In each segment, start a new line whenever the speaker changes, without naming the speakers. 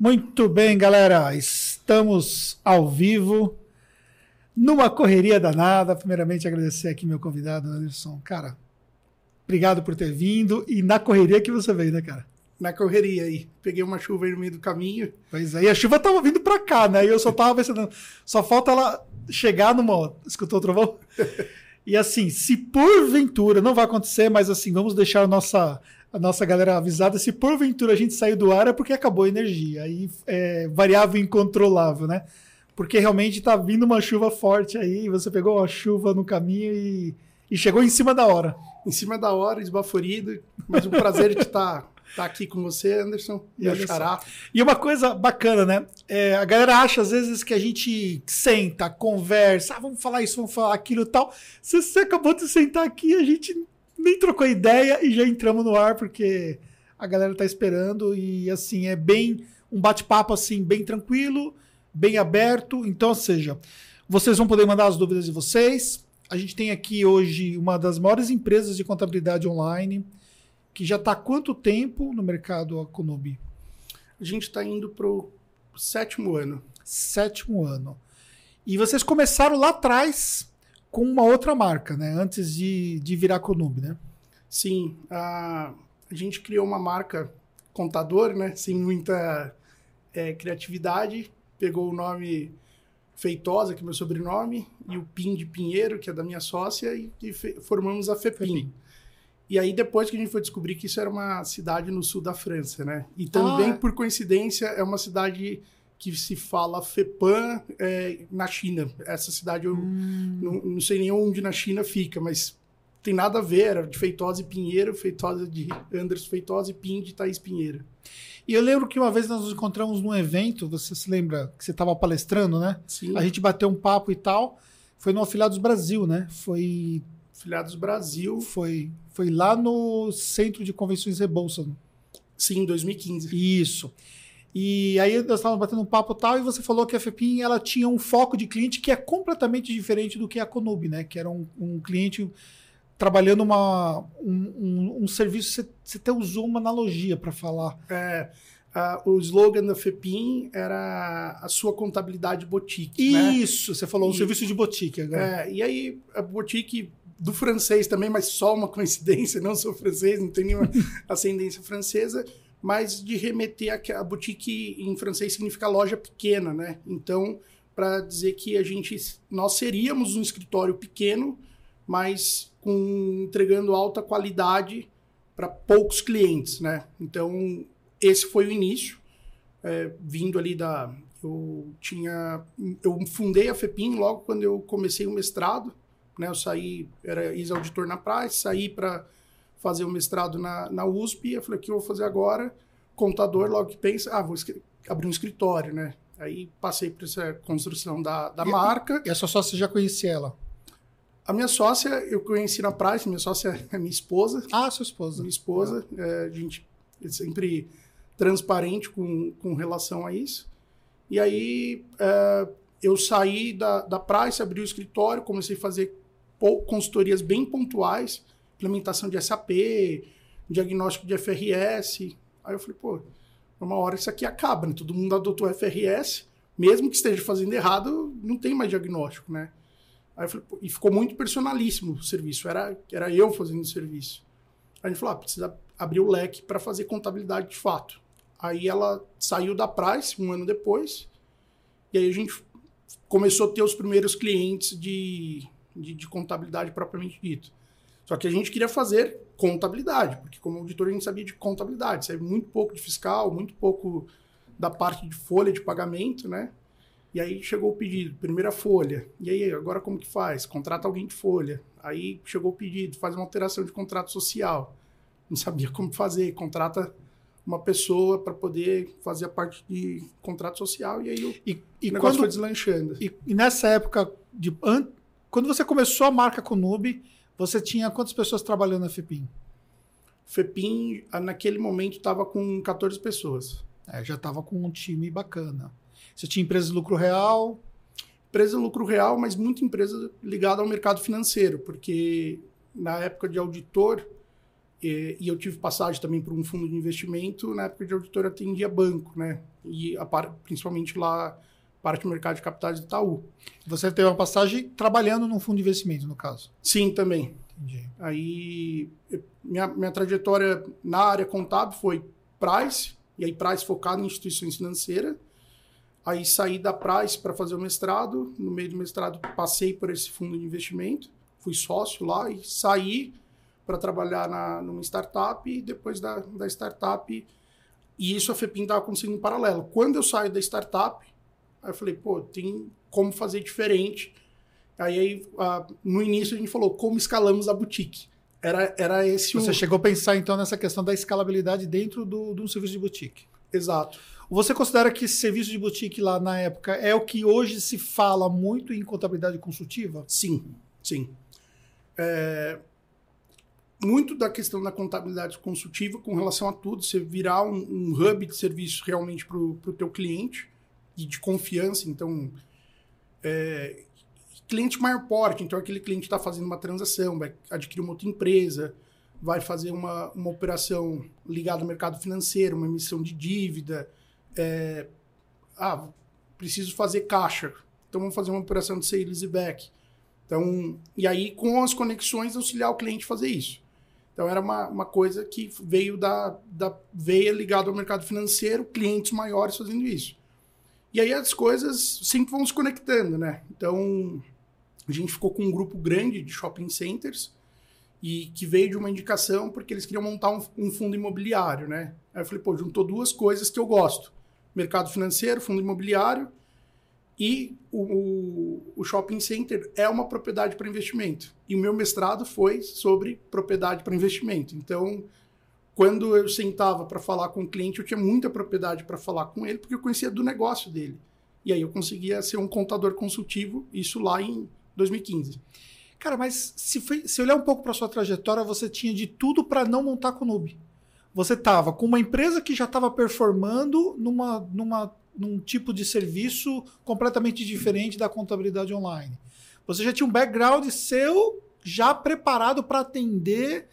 Muito bem, galera. Estamos ao vivo, numa correria danada. Primeiramente, agradecer aqui meu convidado, Anderson. Cara, obrigado por ter vindo. E na correria que você veio, né, cara?
Na correria aí. Peguei uma chuva aí no meio do caminho.
Pois é, e a chuva tava vindo pra cá, né? E eu só tava pensando, só falta ela chegar numa. Escutou o trovão? E assim, se porventura, não vai acontecer, mas assim, vamos deixar a nossa a nossa galera avisada, se porventura a gente sair do ar é porque acabou a energia. Aí é variável incontrolável, né? Porque realmente tá vindo uma chuva forte aí, você pegou a chuva no caminho e, e chegou em cima da hora.
Em cima da hora, esbaforido, mas um prazer de estar tá aqui com você, Anderson, e
achará. E uma coisa bacana, né? É, a galera acha às vezes que a gente senta, conversa, ah, vamos falar isso, vamos falar aquilo e tal. Você, você acabou de sentar aqui, a gente nem trocou ideia e já entramos no ar porque a galera tá esperando e assim é bem um bate-papo assim bem tranquilo, bem aberto. Então, ou seja, vocês vão poder mandar as dúvidas de vocês. A gente tem aqui hoje uma das maiores empresas de contabilidade online que já está há quanto tempo no mercado Akonobi?
A gente está indo para o sétimo ano.
Sétimo ano. E vocês começaram lá atrás com uma outra marca, né? Antes de, de virar Conub, né?
Sim, a, a gente criou uma marca contador, né? Sem muita é, criatividade. Pegou o nome Feitosa, que é meu sobrenome, e o PIN de Pinheiro, que é da minha sócia, e, e formamos a FEPIN. FEPIN. E aí, depois que a gente foi descobrir que isso era uma cidade no sul da França, né? E também, ah. por coincidência, é uma cidade que se fala FEPAM é, na China. Essa cidade eu hum. não, não, sei nem onde na China fica, mas tem nada a ver, era de Feitosa e Pinheiro, Feitosa de Anderson Feitosa e Pin de Thaís Pinheiro.
E eu lembro que uma vez nós nos encontramos num evento, você se lembra que você estava palestrando, né?
Sim.
A gente bateu um papo e tal. Foi no Afiliados Brasil, né? Foi.
Afiliados Brasil.
Foi, foi lá no Centro de Convenções Rebouça.
Sim, 2015.
Isso. E aí nós estávamos batendo um papo tal e você falou que a FEPIM ela tinha um foco de cliente que é completamente diferente do que a Conub, né? Que era um, um cliente trabalhando uma, um, um, um serviço, você, você até usou uma analogia para falar.
É, uh, o slogan da FEPIM era a sua contabilidade boutique.
Né? Isso, né? você falou um serviço de boutique agora.
É, e aí a boutique do francês também, mas só uma coincidência, não sou francês, não tenho nenhuma ascendência francesa mas de remeter a, a boutique em francês significa loja pequena, né? Então, para dizer que a gente nós seríamos um escritório pequeno, mas com entregando alta qualidade para poucos clientes, né? Então, esse foi o início, é, vindo ali da eu tinha eu fundei a Fepim logo quando eu comecei o mestrado, né? Eu saí era ex-auditor na praia, saí para fazer o mestrado na, na USP. Eu falei, o que eu vou fazer agora? Contador, logo que pensa, ah, vou abrir um escritório, né? Aí passei por essa construção da, da
e,
marca.
E a sua sócia já conhecia ela?
A minha sócia eu conheci na praia, minha sócia é minha esposa.
Ah, sua esposa.
Minha esposa. Ah. É, a gente é sempre transparente com, com relação a isso. E aí é, eu saí da, da praia, abri o escritório, comecei a fazer consultorias bem pontuais implementação de SAP, diagnóstico de FRS. Aí eu falei, pô, uma hora isso aqui acaba, né? Todo mundo adotou FRS, mesmo que esteja fazendo errado, não tem mais diagnóstico, né? Aí falei, pô, e ficou muito personalíssimo o serviço, era, era eu fazendo o serviço. Aí a gente falou, ah, precisa abrir o leque para fazer contabilidade de fato. Aí ela saiu da Price um ano depois, e aí a gente começou a ter os primeiros clientes de, de, de contabilidade propriamente dito. Só que a gente queria fazer contabilidade, porque como auditor a gente sabia de contabilidade, sabe muito pouco de fiscal, muito pouco da parte de folha de pagamento, né? E aí chegou o pedido, primeira folha. E aí, agora como que faz? Contrata alguém de folha. Aí chegou o pedido, faz uma alteração de contrato social. Não sabia como fazer, contrata uma pessoa para poder fazer a parte de contrato social e aí o,
e, e negócio quando, foi deslanchando. E, e, nessa época, de, an, quando você começou a marca com o Nube, você tinha quantas pessoas trabalhando na FEPIM?
FEPIM, naquele momento, estava com 14 pessoas.
É, já estava com um time bacana. Você tinha empresa de lucro real?
Empresa de lucro real, mas muita empresa ligada ao mercado financeiro, porque na época de auditor, E, eu tive passagem também por um fundo de investimento, na época de auditor eu atendia banco, né? E principalmente lá, parte do mercado de capitais do Itaú.
Você teve uma passagem trabalhando num fundo de investimento, no caso?
Sim, também. Entendi. Aí, minha, minha trajetória na área contábil foi Price, e aí Price focado em instituições financeiras. Aí saí da Price para fazer o mestrado. No meio do mestrado passei por esse fundo de investimento, fui sócio lá e saí para trabalhar na, numa startup e depois da, da startup. E isso a FEPIM estava acontecendo em paralelo. Quando eu saio da startup, aí eu falei, pô, tem como fazer diferente. Aí, aí no início a gente falou, como escalamos a boutique. Era, era esse
Você o... chegou a pensar então nessa questão da escalabilidade dentro do, do serviço de boutique.
Exato.
Você considera que esse serviço de boutique lá na época é o que hoje se fala muito em contabilidade consultiva?
Sim, sim. É, muito da questão da contabilidade consultiva com relação a tudo, você virar um, um hub de serviço realmente para o teu cliente de confiança. Então, é, cliente maior porte, então aquele cliente está fazendo uma transação, vai adquirir uma outra empresa, vai fazer uma, uma operação ligada ao mercado financeiro, uma emissão de dívida. É, ah, preciso fazer caixa, então vamos fazer uma operação de sales e back. Então, e aí, com as conexões, auxiliar o cliente a fazer isso. Então, era uma, uma coisa que veio da, da veia ligada ao mercado financeiro, clientes maiores fazendo isso. E aí as coisas sempre vão se conectando, né? Então, a gente ficou com um grupo grande de shopping centers e que veio de uma indicação porque eles queriam montar um, um fundo imobiliário, né? Aí eu falei, pô, juntou duas coisas que eu gosto: mercado financeiro, fundo imobiliário e o, o, o shopping center é uma propriedade para investimento. E o meu mestrado foi sobre propriedade para investimento. Então, quando eu sentava para falar com o cliente, eu tinha muita propriedade para falar com ele porque eu conhecia do negócio dele. E aí eu conseguia ser um contador consultivo, isso lá em 2015.
Cara, mas se, foi, se olhar um pouco para sua trajetória, você tinha de tudo para não montar com o Nube. Você estava com uma empresa que já estava performando numa, numa, num tipo de serviço completamente diferente da contabilidade online. Você já tinha um background seu já preparado para atender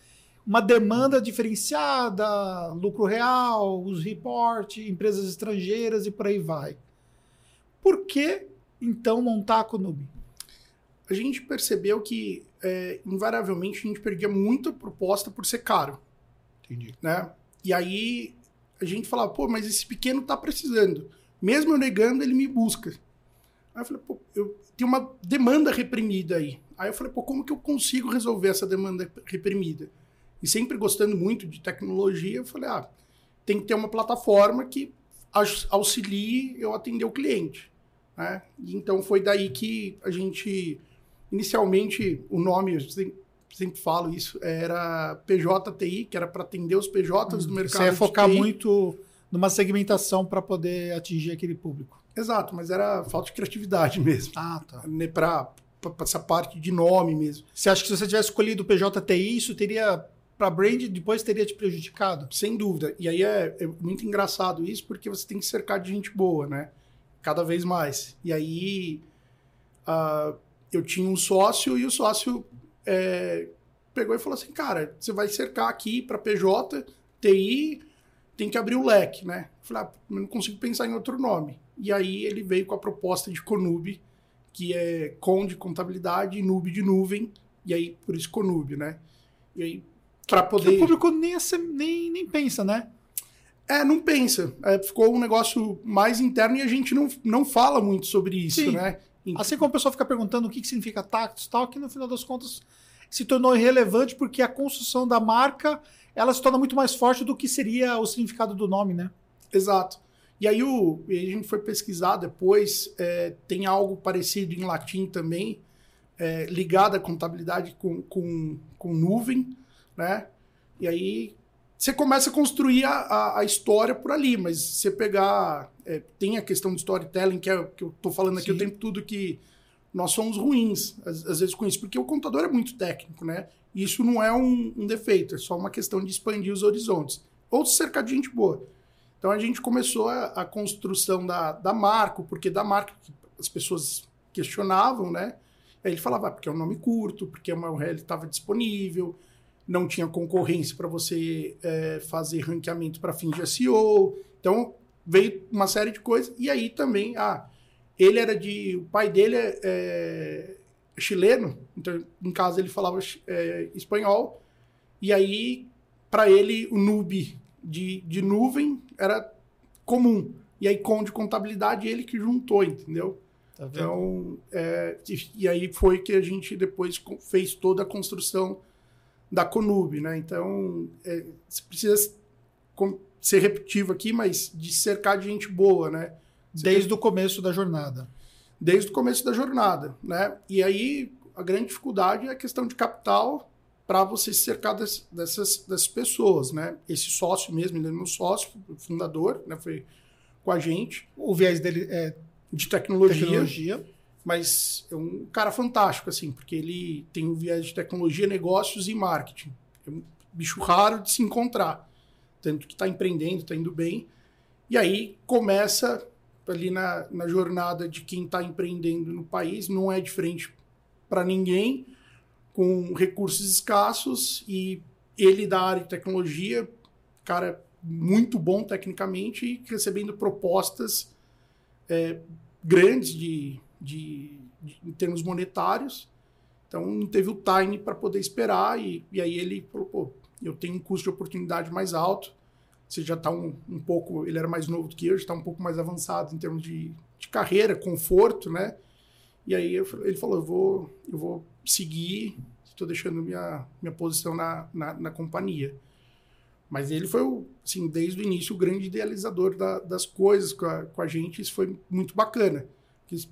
uma demanda diferenciada, lucro real, os report, empresas estrangeiras e por aí vai. Por que então montar com o Nube?
a gente percebeu que, é, invariavelmente, a gente perdia muita proposta por ser caro.
Entendi.
Né? E aí a gente falava, pô, mas esse pequeno tá precisando. Mesmo eu negando, ele me busca. Aí eu falei, pô, eu tenho uma demanda reprimida aí. Aí eu falei, pô, como que eu consigo resolver essa demanda reprimida? E sempre gostando muito de tecnologia, eu falei, ah, tem que ter uma plataforma que auxilie eu atender o cliente. Né? Então foi daí que a gente Inicialmente, o nome, eu sempre, sempre falo isso, era PJTI, que era para atender os PJs do hum, mercado. Você
ia focar muito numa segmentação para poder atingir aquele público.
Exato, mas era falta de criatividade mesmo.
Ah, tá.
Né, para essa parte de nome mesmo.
Você acha que se você tivesse escolhido o PJTI, isso teria para brand depois teria te prejudicado?
Sem dúvida. E aí é, é, muito engraçado isso, porque você tem que cercar de gente boa, né? Cada vez mais. E aí uh, eu tinha um sócio e o sócio é, pegou e falou assim, cara, você vai cercar aqui para PJ, TI, tem que abrir o leque, né? Eu falei, ah, não consigo pensar em outro nome. E aí ele veio com a proposta de Conub, que é com de contabilidade e Nube de nuvem, e aí por isso Conub, né? E aí para poder...
Que o público nem, nem, nem pensa, né?
É, não pensa. É, ficou um negócio mais interno e a gente não, não fala muito sobre isso, Sim. né?
Assim como o pessoal fica perguntando o que, que significa tactus e tal, que no final das contas se tornou irrelevante porque a construção da marca ela se torna muito mais forte do que seria o significado do nome, né?
Exato. E aí o, a gente foi pesquisar depois, é, tem algo parecido em latim também, é, ligado à contabilidade com, com, com nuvem, né? E aí você começa a construir a, a, a, história por ali, mas você pegar. É, tem a questão de storytelling, que, é, que eu estou falando aqui Sim. o tempo todo que nós somos ruins, às, às, vezes, com isso, porque o contador é muito técnico, né? E isso não é um, um, defeito, é só uma questão de expandir os horizontes. Ou de cercar de gente boa. Então a gente começou a, a construção da, da marca, porque da marca as pessoas questionavam, né? Aí ele falava, ah, porque é um nome curto, porque a URL estava disponível, não tinha concorrência para você é, fazer ranqueamento para fins de SEO. Então, veio uma série de coisas. E aí também, ah, ele era de. O pai dele é, é chileno, então em casa ele falava é, espanhol. E aí, para ele, o noob de, de nuvem era comum. E aí, com de contabilidade, ele que juntou, entendeu? Tá então, é, e, e, aí foi que a gente depois fez toda a construção da Conub, né? Então, é, você precisa ser repetitivo aqui, mas de cercar de gente boa, né?
Você Desde tem... o começo da jornada.
Desde o começo da jornada, né? E aí, a grande dificuldade é a questão de capital para você se cercar dessas, dessas, dessas pessoas, né? Esse sócio mesmo, ele é meu sócio, fundador, né? Foi com a gente.
O viés dele é
de tecnologia, tecnologia, mas é um cara fantástico, assim, porque ele tem um viés de tecnologia, negócios e marketing. É um bicho raro de se encontrar. Tanto que está empreendendo, está indo bem. E aí começa ali na, na jornada de quem está empreendendo no país, não é diferente para ninguém, com recursos escassos e ele da área de tecnologia, cara muito bom tecnicamente e recebendo propostas é, grandes de, de, de, em termos monetários. Então não teve o time para poder esperar e, e aí ele falou, pô, eu tenho um custo de oportunidade mais alto, você já está um, um pouco, ele era mais novo do que eu, já está um pouco mais avançado em termos de, de carreira, conforto, né? E aí eu, ele falou, eu vou, eu vou seguir, estou deixando minha, minha posição na, na, na companhia. Mas ele foi, assim, desde o início, o grande idealizador da, das coisas com a, com a, gente. Isso foi muito bacana. Porque,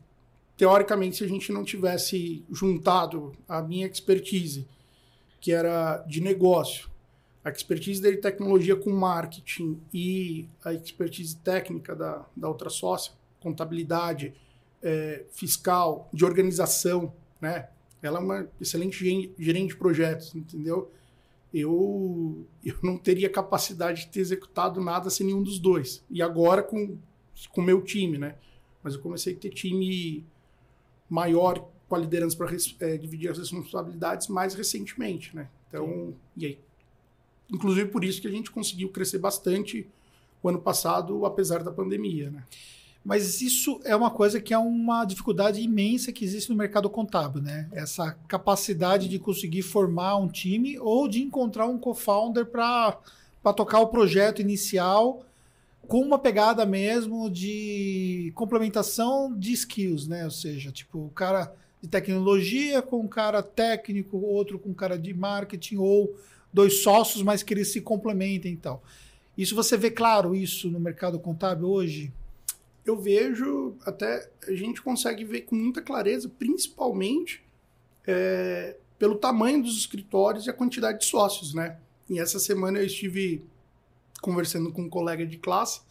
teoricamente, se a gente não tivesse juntado a minha expertise, que era de negócio, a expertise dele tecnologia com marketing e a expertise técnica da, da outra sócia, contabilidade, é, fiscal, de organização, né? Ela é uma excelente gerente de projetos, entendeu? eu, eu não teria capacidade de ter executado nada sem nenhum dos dois. E agora com o meu time, né? Mas eu comecei a ter time maior com a liderança para é, dividir as responsabilidades mais recentemente, né? Então, Sim. e aí, inclusive por isso que a gente conseguiu crescer bastante o ano passado, apesar da pandemia, né?
Mas isso é uma coisa que é uma dificuldade imensa que existe no mercado contábil, né? Essa capacidade de conseguir formar um time ou de encontrar um co-founder para tocar o projeto inicial com uma pegada mesmo de complementação de skills, né? Ou seja, tipo, o cara de tecnologia com um cara técnico, outro com um cara de marketing, ou dois sócios, mas que eles se complementem e tal. Isso você vê claro isso no mercado contábil hoje?
eu vejo, até a gente consegue ver com muita clareza, principalmente é, pelo tamanho dos escritórios e a quantidade de sócios, né? E essa semana eu estive conversando com um colega de classe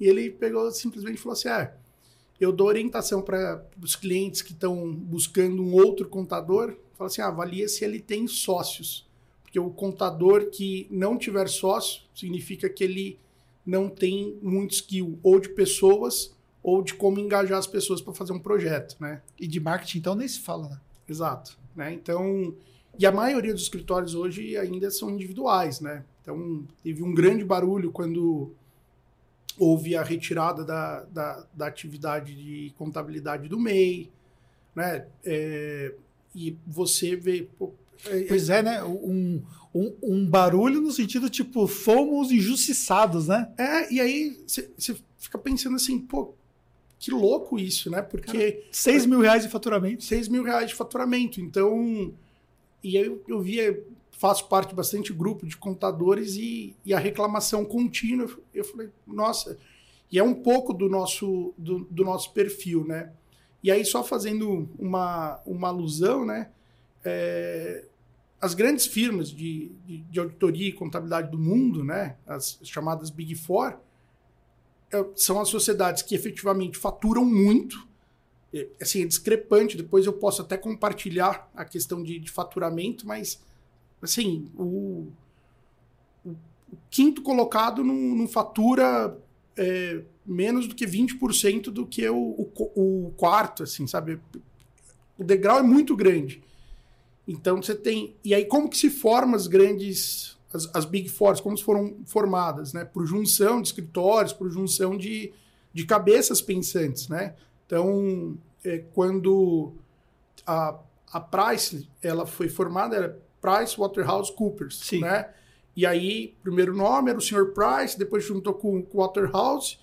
e ele pegou simplesmente falou assim: ah, eu dou orientação para os clientes que estão buscando um outro contador, fala assim: ah, avalia se ele tem sócios. Porque o contador que não tiver sócio significa que ele não tem muito skill ou de pessoas ou de como engajar as pessoas para fazer um projeto, né?
E de marketing, então, nem se fala, né?
Exato. Né? Então, e a maioria dos escritórios hoje ainda são individuais, né? Então, teve um grande barulho quando houve a retirada da, da, da atividade de contabilidade do MEI, né? É, e você vê... Pô,
é, pois é, né? Um, um, um, barulho no sentido, tipo, fomos injustiçados, né?
É, e aí você fica pensando assim, pô, que louco isso, né? Porque.
6 mil reais de faturamento.
6 mil reais de faturamento. Então. E aí eu, eu via, faço parte de bastante grupo de contadores e, e a reclamação contínua. Eu falei, nossa. E é um pouco do nosso, do, do nosso perfil, né? E aí, só fazendo uma, uma alusão, né? É, as grandes firmas de, de, de, auditoria e contabilidade do mundo, né, as chamadas Big Four, é, são as sociedades que efetivamente faturam muito. É, assim, é discrepante. Depois eu posso até compartilhar a questão de, de faturamento, mas assim, o, o, o quinto colocado não, fatura é, menos do que 20% do que o, o, o quarto, assim, sabe? O degrau é muito grande. Então você tem. E aí, como que se formam as grandes. As, as Big Fours, como foram formadas, né? Por junção de escritórios, por junção de, de cabeças pensantes, né? Então, é, quando a, a Price ela foi formada, era Price Waterhouse Coopers,
Sim.
né? E aí, primeiro nome era o Sr. Price, depois juntou com o Waterhouse,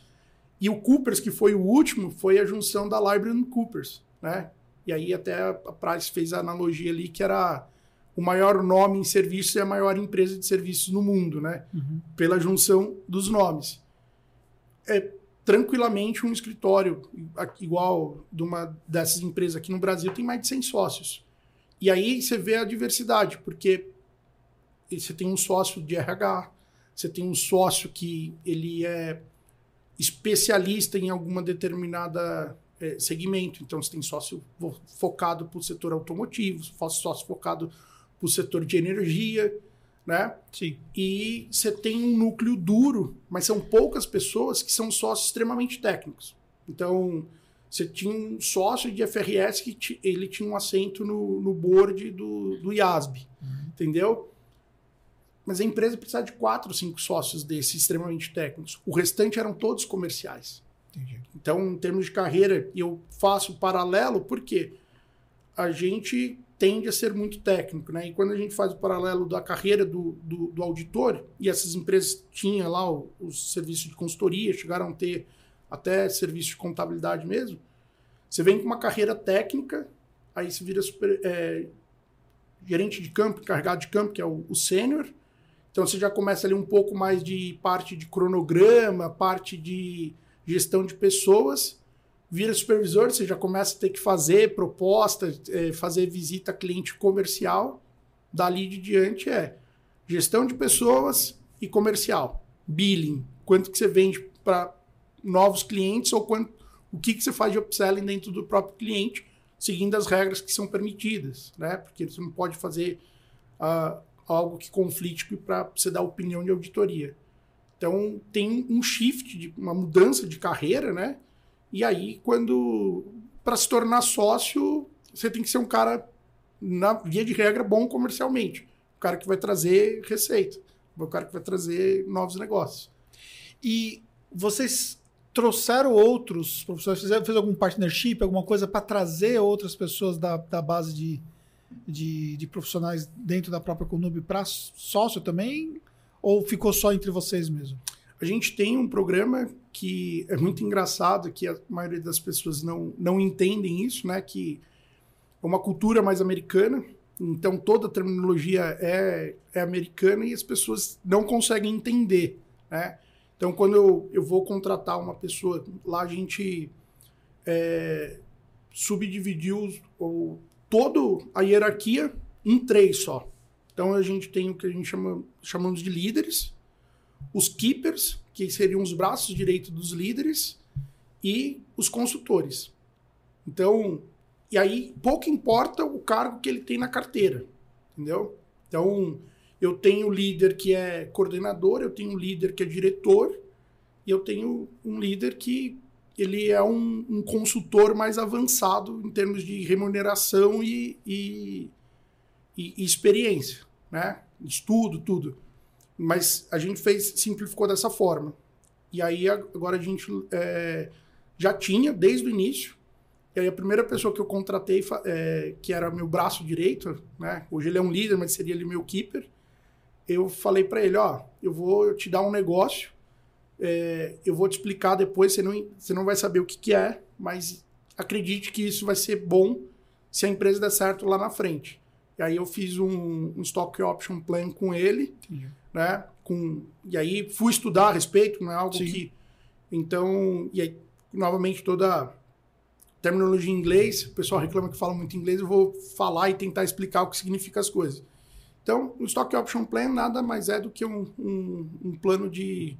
e o Coopers, que foi o último, foi a junção da Library Coopers, né? E aí até a Price fez a analogia ali que era o maior nome em serviços e a maior empresa de serviços no mundo, né?
Uhum.
Pela junção dos nomes. É tranquilamente um escritório igual de uma dessas empresas aqui no Brasil tem mais de 100 sócios. E aí você vê a diversidade, porque você tem um sócio de RH, você tem um sócio que ele é especialista em alguma determinada é, segmento. Então, você tem sócio focado para o setor automotivo, sócio focado para o setor de energia, né?
Sim.
E você tem um núcleo duro, mas são poucas pessoas que são sócios extremamente técnicos. Então, você tinha um sócio de FRS que ele tinha um assento no, no board do, do IASB, uhum. entendeu? Mas a empresa precisava de quatro, cinco sócios desses extremamente técnicos. O restante eram todos comerciais.
Entendi.
Então, em termos de carreira, eu faço paralelo porque a gente tende a ser muito técnico, né? E quando a gente faz o paralelo da carreira do, do, do auditor, e essas empresas tinham lá o, os serviços de consultoria, chegaram a ter até serviço de contabilidade mesmo, você vem com uma carreira técnica, aí você vira super, é, gerente de campo, encarregado de campo, que é o, o sênior, então você já começa ali um pouco mais de parte de cronograma, parte de gestão de pessoas, vira supervisor, você já começa a ter que fazer proposta, é, fazer visita a cliente comercial. Dali de diante é gestão de pessoas e comercial. Billing, quanto que você vende para novos clientes ou quanto, o que, que você faz de upselling dentro do próprio cliente, seguindo as regras que são permitidas, né? Porque você não pode fazer uh, algo que conflite para você dar opinião de auditoria. Então tem um shift, de, uma mudança de carreira, né? E aí, quando. Para se tornar sócio, você tem que ser um cara, na via de regra, bom comercialmente. O cara que vai trazer receita. O cara que vai trazer novos negócios.
E vocês trouxeram outros professores, fizeram, fez algum partnership, alguma coisa para trazer outras pessoas da, da base de, de, de profissionais dentro da própria Conub para sócio também? Ou ficou só entre vocês mesmo?
A gente tem um programa que é muito engraçado, que a maioria das pessoas não, não entendem isso, né? Que é uma cultura mais americana, então toda a terminologia é, é americana e as pessoas não conseguem entender, né? Então, quando eu, eu vou contratar uma pessoa, lá a gente é, subdividiu o, todo a hierarquia em três só. Então a gente tem o que a gente chama, chamamos de líderes, os keepers, que seriam os braços direitos dos líderes, e os consultores. Então, e aí pouco importa o cargo que ele tem na carteira, entendeu? Então, eu tenho líder que é coordenador, eu tenho líder que é diretor, e eu tenho um líder que ele é um, um, consultor mais avançado em termos de remuneração e, e, e, e, experiência, né? Estudo, tudo. Mas a gente fez, simplificou dessa forma. E aí agora a gente é, já tinha desde o início. E aí a primeira pessoa que eu contratei, é, que era meu braço direito, né? Hoje ele é um líder, mas seria ele meu keeper. Eu falei para ele, ó, eu vou te dar um negócio é, eu vou te explicar depois, você não, você não vai saber o que, que é, mas acredite que isso vai ser bom se a empresa der certo lá na frente. E aí eu fiz um, um stock option plan com ele, Entendi. né? Com, e aí fui estudar a respeito, não é algo Sim. que. Então, e aí, novamente, toda terminologia em inglês, o pessoal reclama que fala muito inglês, eu vou falar e tentar explicar o que significa as coisas. Então, o Stock Option Plan nada mais é do que um, um, um plano de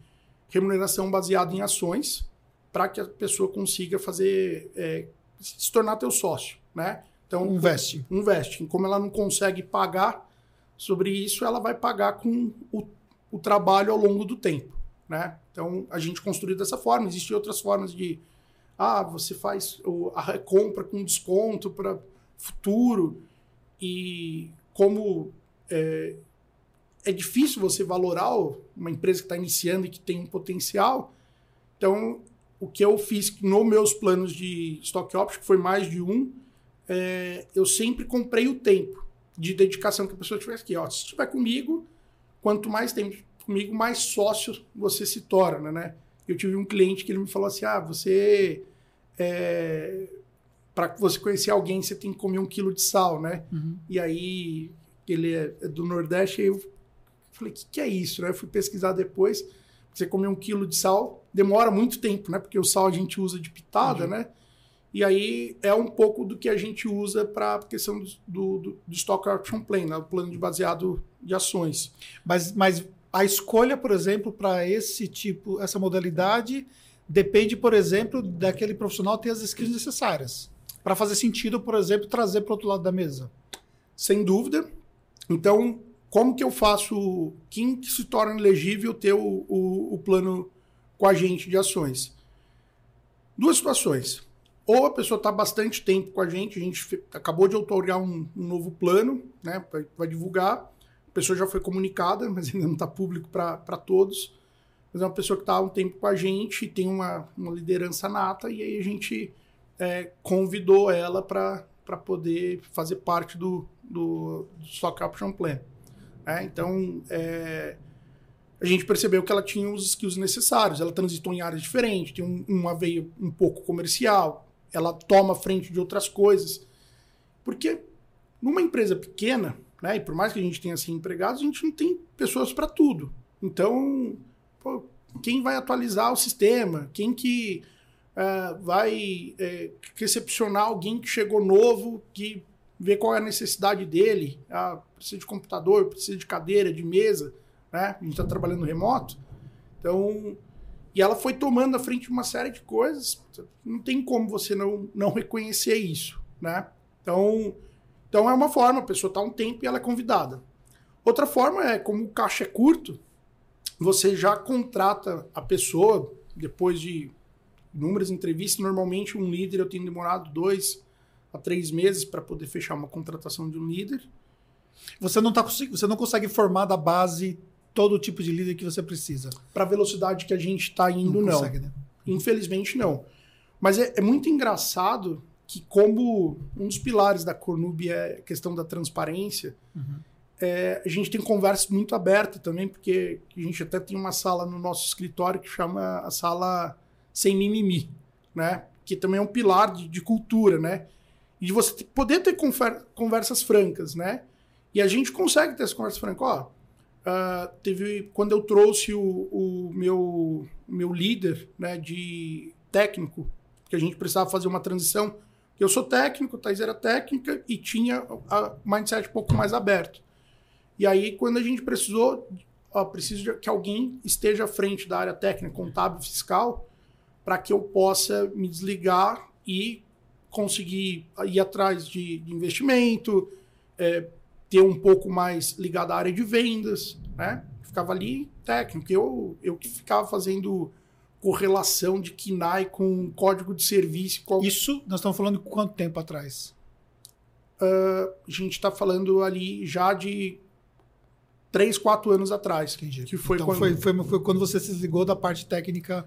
remuneração baseada em ações para que a pessoa consiga fazer é, se tornar teu sócio, né?
Então investe,
investe. Como ela não consegue pagar sobre isso, ela vai pagar com o, o trabalho ao longo do tempo, né? Então a gente construiu dessa forma. Existem outras formas de ah, você faz a compra com desconto para futuro. e como é, é difícil você valorar uma empresa que está iniciando e que tem um potencial, então o que eu fiz nos meus planos de stock option, que foi mais de um, é, eu sempre comprei o tempo de dedicação que a pessoa tivesse aqui. Ó, se estiver comigo, quanto mais tempo comigo, mais sócio você se torna, né? Eu tive um cliente que ele me falou assim, ah, você... É, para você conhecer alguém, você tem que comer um quilo de sal, né? Uhum. E aí, ele é do Nordeste, eu falei, o que, que é isso? Né? Eu fui pesquisar depois, você comer um quilo de sal demora muito tempo, né? Porque o sal a gente usa de pitada, uhum. né? E aí é um pouco do que a gente usa para a questão do, do, do, Stock Option Plan, né? o plano de baseado de ações.
Mas, mas a escolha, por exemplo, para esse tipo, essa modalidade, depende, por exemplo, daquele profissional ter as skills necessárias. Para fazer sentido, por exemplo, trazer para o outro lado da mesa.
Sem dúvida. Então, como que eu faço quem que se torna elegível ter o, o, o plano com a gente de ações? Duas situações. Ou a pessoa está bastante tempo com a gente, a gente acabou de otorgar um, um novo plano, né, vai divulgar, a pessoa já foi comunicada, mas ainda não está público para todos, mas é uma pessoa que está há um tempo com a gente, tem uma, uma liderança nata, e aí a gente é, convidou ela para poder fazer parte do, do, do Stock Option Plan. É, então, é, a gente percebeu que ela tinha os skills necessários, ela transitou em áreas diferentes, tem um, uma veia um pouco comercial, ela toma frente de outras coisas. Porque numa empresa pequena, né, e por mais que a gente tenha assim empregados, a gente não tem pessoas para tudo. Então, pô, quem vai atualizar o sistema? Quem que uh, vai uh, recepcionar alguém que chegou novo, que vê qual é a necessidade dele? Ah, precisa de computador, precisa de cadeira, de mesa, né? A gente está trabalhando remoto. Então, e ela foi tomando a frente de uma série de coisas. Não tem como você não, não reconhecer isso, né? Então, então é uma forma, a pessoa está um tempo e ela é convidada. Outra forma é, como o caixa é curto, você já contrata a pessoa depois de inúmeras entrevistas. Normalmente, um líder eu tenho demorado dois a três meses para poder fechar uma contratação de um líder.
Você não, tá, você não consegue formar da base todo tipo de líder que você precisa.
Para a velocidade que a gente está indo, não. Consegue, né? Infelizmente, não. Mas é, é, muito engraçado que, como um dos pilares da Cornub é a questão da transparência, uhum. é, a gente tem conversas muito abertas também, porque a gente até tem uma sala no nosso escritório que chama a sala sem mimimi, né? Que também é um pilar de, de cultura, né? E de você poder ter conversas francas, né? E a gente consegue ter essa conversa franca. Ó, Uh, teve quando eu trouxe o, o meu, meu líder né, de técnico, que a gente precisava fazer uma transição. Eu sou técnico, Thais era técnica e tinha a mindset um pouco mais aberto. E aí, quando a gente precisou, ó, preciso que alguém esteja à frente da área técnica, contábil, fiscal, para que eu possa me desligar e conseguir ir atrás de, de investimento, é, ter um pouco mais ligado à área de vendas, né? Ficava ali técnico. Eu, eu que ficava fazendo correlação de KINAI com código de serviço. Qual...
Isso nós estamos falando de quanto tempo atrás?
Uh, a gente está falando ali já de 3, 4 anos atrás.
Entendi. Que foi, então, quando... Foi, foi, foi quando você se desligou da parte técnica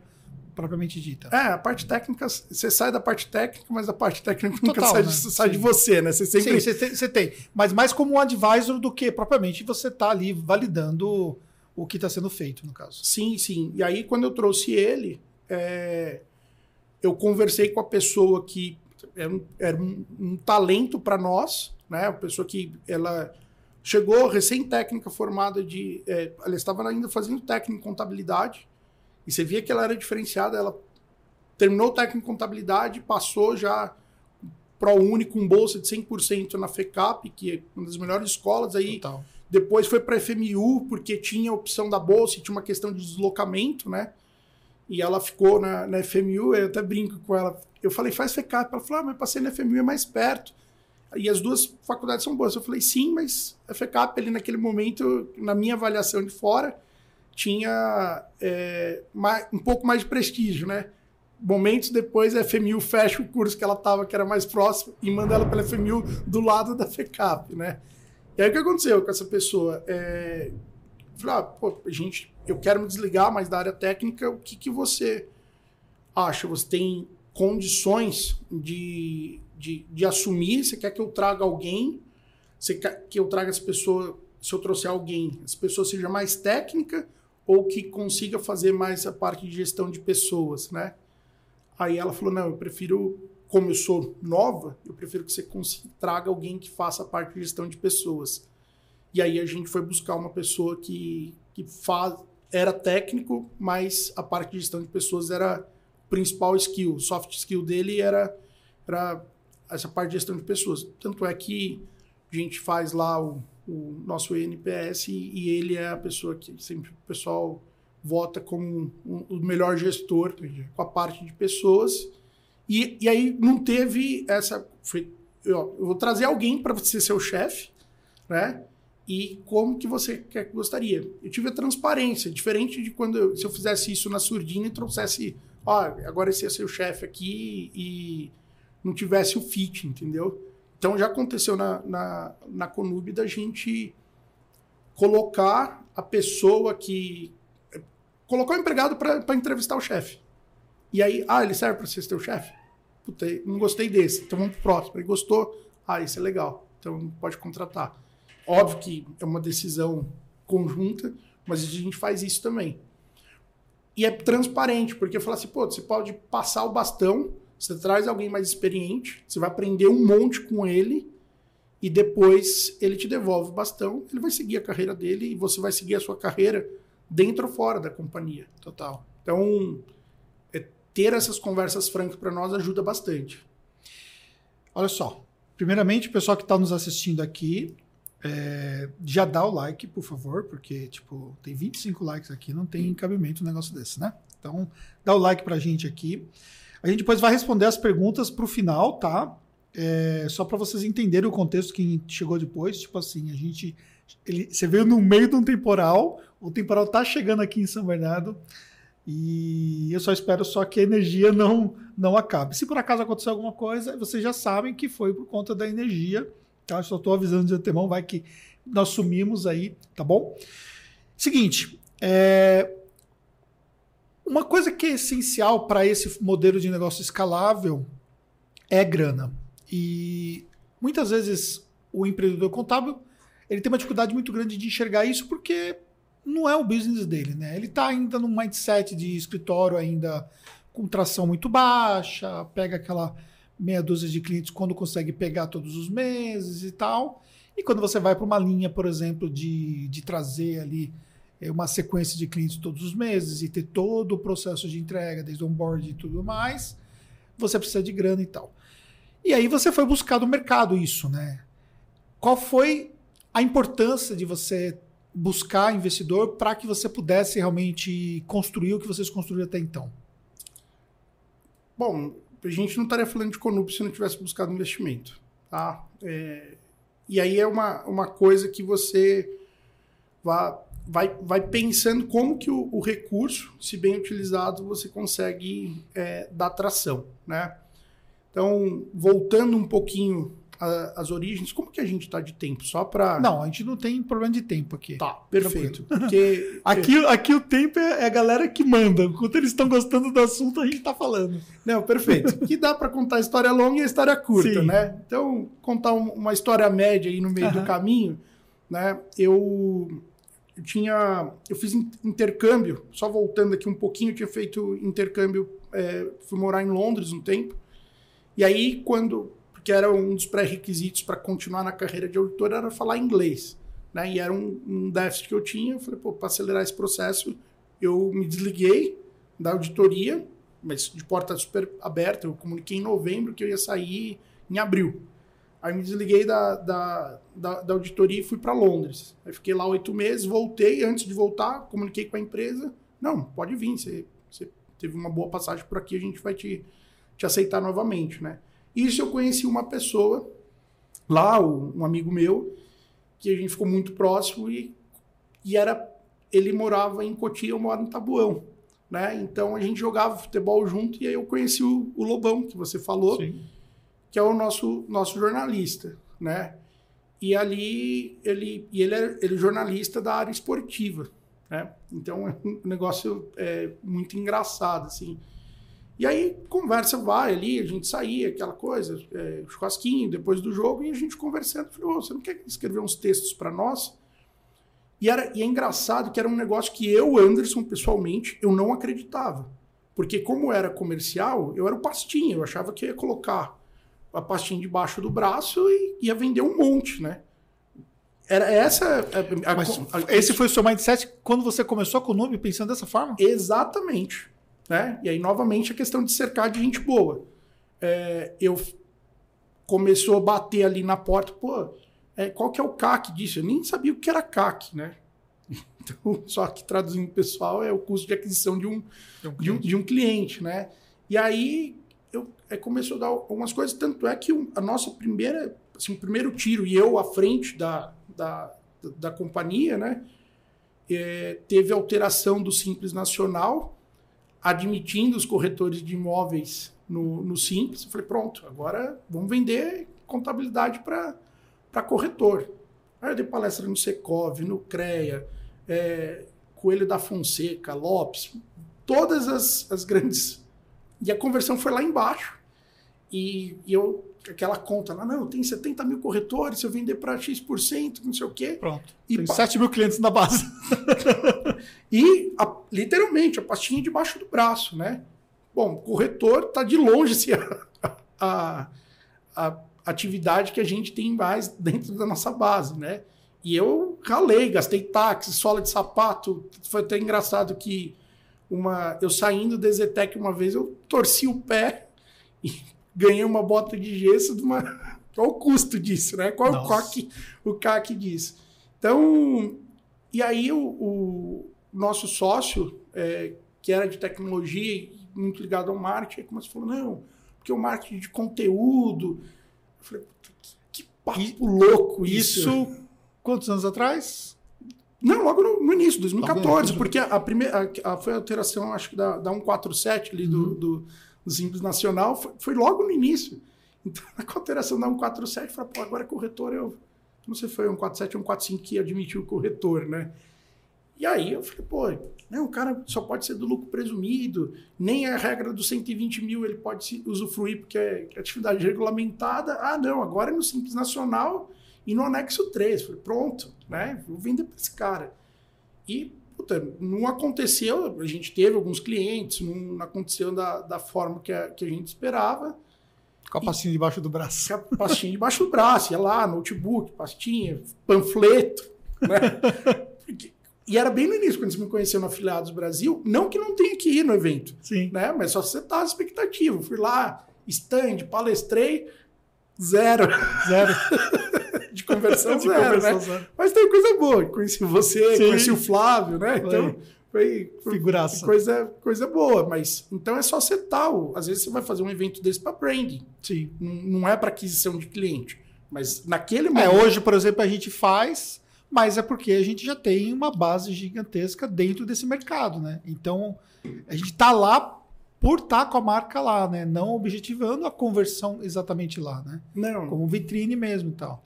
propriamente dita.
É, a parte técnica, você sai da parte técnica, mas a parte técnica nunca sai, né? de, sai de, você, né? Você
sempre... Sim, você tem, tem, Mas mais como um advisor do que propriamente você tá ali validando o que está sendo feito, no caso.
Sim, sim. E aí, quando eu trouxe ele, é... eu conversei com a pessoa que era um, era um, um talento para nós, né? A pessoa que ela chegou recém-técnica formada de. É, ela estava ainda fazendo técnico em contabilidade e você via que ela era diferenciada, ela terminou o técnico em contabilidade, passou já para o único com bolsa de 100% na FECAP, que é uma das melhores escolas aí. Total. Depois foi para a FMU, porque tinha a opção da bolsa e tinha uma questão de deslocamento, né? E ela ficou na, na FMU, eu até brinco com ela. Eu falei, faz FECAP. Ela falou, ah, mas passei na FMU, é mais perto. E as duas faculdades são boas. Eu falei, sim, mas a FECAP ali naquele momento, na minha avaliação de fora, tinha é, um pouco mais de prestígio, né? momentos depois a FMU fecha o curso que ela estava, que era mais próximo, e manda ela para a FMU do lado da FECAP, né? E aí o que aconteceu com essa pessoa? É, falei, ah, pô, gente, eu quero me desligar mais da área técnica, o que, que você acha? Você tem condições de, de, de assumir? Você quer que eu traga alguém? Você quer que eu traga essa pessoa, se eu trouxer alguém, essa pessoa seja mais técnica ou que consiga fazer mais a parte de gestão de pessoas, né? Aí ela falou, não, eu prefiro, como eu sou nova, eu prefiro que você consiga, traga alguém que faça a parte de gestão de pessoas. E aí a gente foi buscar uma pessoa que, que faz, era técnico, mas a parte de gestão de pessoas era o principal skill. Soft skill dele era, era essa parte de gestão de pessoas. Tanto é que a gente faz lá o, o nosso NPS e, ele é a pessoa que sempre o pessoal vota como um, o melhor gestor Entendi. com a parte de pessoas. E, e aí não teve essa. Foi, eu, eu vou trazer alguém para você ser o chefe, né? e como que você quer que gostaria. Eu tive a transparência, diferente de quando eu, se eu fizesse isso na surdina e trouxesse, ó, agora esse é seu chefe aqui e não tivesse o fit, entendeu? Então já aconteceu na, na, na Conub da gente colocar a pessoa que. colocar o empregado para entrevistar o chefe. E aí, ah, ele serve para ser teu chefe? Puta, não gostei desse, então vamos pro próximo. Ele gostou, ah, esse é legal, então pode contratar. Óbvio que é uma decisão conjunta, mas a gente faz isso também. E é transparente, porque fala assim, pô, você pode passar o bastão, você traz alguém mais experiente, você vai aprender um monte com ele, e depois ele te devolve o bastão, ele vai seguir a carreira dele e você vai seguir a sua carreira dentro ou fora da companhia.
Total.
Então, é, ter essas conversas francas para nós ajuda bastante.
Olha só. Primeiramente, o pessoal que está nos assistindo aqui, é, já dá o like, por favor, porque, tipo, tem 25 likes aqui, não tem cabimento um negócio desse, né? Então, dá o like pra gente aqui. A gente depois vai responder as perguntas pro final, tá? É, só para vocês entenderem o contexto que chegou depois. Tipo assim, a gente. Ele, você veio no meio de um temporal, o temporal tá chegando aqui em São Bernardo. E eu só espero só que a energia não, não acabe. Se por acaso acontecer alguma coisa, vocês já sabem que foi por conta da energia Tá? Só estou avisando de antemão, vai que nós sumimos aí, tá bom? Seguinte, é... uma coisa que é essencial para esse modelo de negócio escalável é grana. E muitas vezes o empreendedor contábil ele tem uma dificuldade muito grande de enxergar isso porque não é o business dele, né? Ele está ainda num mindset de escritório ainda com tração muito baixa, pega aquela meia dúzia de clientes quando consegue pegar todos os meses e tal. E quando você vai para uma linha, por exemplo, de, de trazer ali uma sequência de clientes todos os meses e ter todo o processo de entrega, desde onboard e tudo mais, você precisa de grana e tal. E aí você foi buscar do mercado isso, né? Qual foi a importância de você buscar investidor para que você pudesse realmente construir o que vocês construíram até então?
Bom, a gente não estaria falando de Conup se não tivesse buscado investimento. Tá? É, e aí é uma, uma coisa que você vai, vai, vai pensando como que o, o recurso, se bem utilizado, você consegue é, dar tração. Né? Então, voltando um pouquinho as origens, como que a gente está de tempo? Só para.
Não, a gente não tem problema de tempo aqui.
Tá, perfeito. Porque...
aqui, aqui o tempo é, é a galera que manda. Enquanto eles estão gostando do assunto, a gente está falando.
Não, perfeito. que dá para contar a história longa e a história curta, Sim. né? Então, contar uma história média aí no meio do caminho, né? Eu, eu tinha. Eu fiz intercâmbio, só voltando aqui um pouquinho, eu tinha feito intercâmbio, é, fui morar em Londres um tempo. E aí, quando que era um dos pré-requisitos para continuar na carreira de auditor, era falar inglês. Né? E era um, um déficit que eu tinha. Eu falei, pô, para acelerar esse processo, eu me desliguei da auditoria, mas de porta super aberta. Eu comuniquei em novembro que eu ia sair em abril. Aí me desliguei da, da, da, da auditoria e fui para Londres. Aí fiquei lá oito meses, voltei. Antes de voltar, comuniquei com a empresa. Não, pode vir, você, você teve uma boa passagem por aqui, a gente vai te, te aceitar novamente, né? Isso eu conheci uma pessoa lá, um amigo meu, que a gente ficou muito próximo e, e era ele morava em Cotia, eu moro em Tabuão. né? Então a gente jogava futebol junto e aí eu conheci o, o Lobão, que você falou,
Sim.
Que é o nosso, nosso jornalista, né? E ali ele, e ele é ele é jornalista da área esportiva, né? Então é um negócio é, muito engraçado, assim. E aí conversa vai ali, a gente saía, aquela coisa, é, churrasquinho depois do jogo, e a gente conversando. Falei, "Ô, você não quer escrever uns textos para nós? E, era, e é engraçado que era um negócio que eu, Anderson, pessoalmente, eu não acreditava. Porque como era comercial, eu era o pastinho, eu achava que ia colocar a pastinha debaixo do braço e ia vender um monte, né? Era essa a- a-
Mas
a-
esse foi o seu mindset quando você começou com o Noob pensando dessa forma?
Exatamente. Né? E aí, novamente, a questão de cercar de gente boa. É, eu começou a bater ali na porta, pô, é, qual que é o CAC disso? Eu nem sabia o que era CAC, né? Então, só que traduzindo pessoal é o custo de aquisição de um, de um, de um cliente, né? E aí eu é, começou a dar algumas coisas, tanto é que a nossa primeira, assim, primeiro tiro e eu à frente da, da, da companhia, né? é, teve alteração do Simples Nacional, admitindo os corretores de imóveis no, no Simples. Eu falei, pronto, agora vamos vender contabilidade para corretor. Aí eu dei palestra no Secov, no CREA, é, Coelho da Fonseca, Lopes, todas as, as grandes. E a conversão foi lá embaixo. E, e eu, aquela conta lá, não, tem 70 mil corretores, se eu vender para X%, não sei o quê.
Pronto.
E
Tem
pa-
7 mil clientes na base.
E, a- literalmente, a pastinha debaixo do braço, né? Bom, corretor está de longe assim, a, a- a atividade que a gente tem mais dentro da nossa base, né? E eu ralei, gastei táxi, sola de sapato. Foi até engraçado que uma, eu saindo da Zetec uma vez, eu torci o pé e ganhei uma bota de gesso de uma. Qual o custo disso, né? Qual o
Nossa.
CAC, o CAC disso? Então, e aí o, o nosso sócio, é, que era de tecnologia e muito ligado ao marketing, começou a falar, não, porque o marketing de conteúdo. Eu falei, que, que papo louco isso.
Isso, quantos anos atrás?
Não, logo no, no início, 2014,
Logo no início.
porque a primeira a- a- foi a alteração, acho que da, da 147 ali do, do, do Simples Nacional, foi, foi logo no início. Então, com a alteração da 147, eu falei, pô, agora corretor, eu não sei se foi 147 ou 145 que admitiu o corretor, né? E aí eu falei, pô, não, o cara só pode ser do lucro presumido, nem a regra dos 120 mil ele pode usufruir porque é atividade regulamentada. Ah, não, agora é no Simples Nacional e no anexo 3. Falei, pronto, né? Vou vender para esse cara. E, puta, não aconteceu, a gente teve alguns clientes, não aconteceu da, da forma que a, que a gente esperava.
Com a pastinha debaixo do braço.
Tinha pastinha debaixo do braço, ia lá, notebook, pastinha, panfleto, né? Porque- e era bem no início, quando você me conheceu no Afiliados Brasil, não que não tenha que ir no evento,
Sim.
né? Mas só você tá a expectativa. Fui lá, stand, palestrei, zero
Zero.
de conversão,
De
zero,
conversão
né?
zero.
Mas tem coisa boa. Conheci você,
Sim.
conheci o Flávio, né? Então, foi, foi
Figuraça.
coisa, coisa boa. Mas então é só setar. Às vezes você vai fazer um evento desse para branding.
Sim.
Não não é para aquisição de cliente. Mas naquele
É,
momento.
hoje, por exemplo, a gente faz, mas é porque a gente já tem uma base gigantesca dentro desse mercado, né? Então, a gente tá lá por estar com a marca lá, né? Não objetivando a conversão exatamente lá, né?
Não.
Como vitrine mesmo e tal.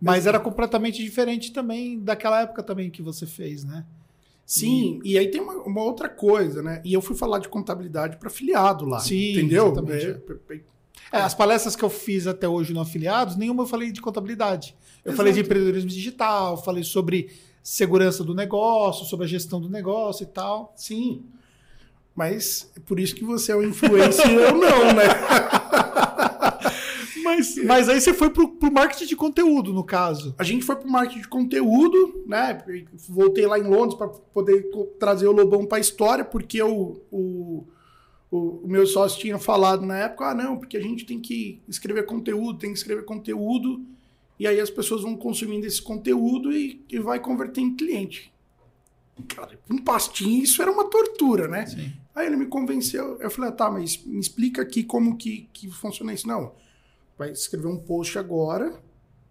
Mas era completamente diferente também daquela época também que você fez, né?
Sim, e aí tem uma, uma outra coisa, né? E eu fui falar de contabilidade para afiliado lá.
Sim,
entendeu? É, pe-
É, as palestras que eu fiz até hoje no Afiliados, nenhuma eu falei de contabilidade. Eu
Exato.
falei de empreendedorismo digital, falei sobre segurança do negócio, sobre a gestão do negócio e tal.
sim. Mas é por isso que você é o influencer e eu não, né?
Mas, mas aí você foi pro, pro marketing de conteúdo, no caso.
A gente foi para o marketing de conteúdo, né? Voltei lá em Londres para poder trazer o Lobão para a história, porque o, o, o, o meu sócio tinha falado na época: ah, não, porque a gente tem que escrever conteúdo, tem que escrever conteúdo, e aí as pessoas vão consumindo esse conteúdo e, e vai converter em cliente. Cara, um pastinho, isso era uma tortura, né?
Sim.
Aí ele me convenceu, eu falei, ah, tá, mas me explica aqui como que, que funciona isso. Não, vai escrever um post agora,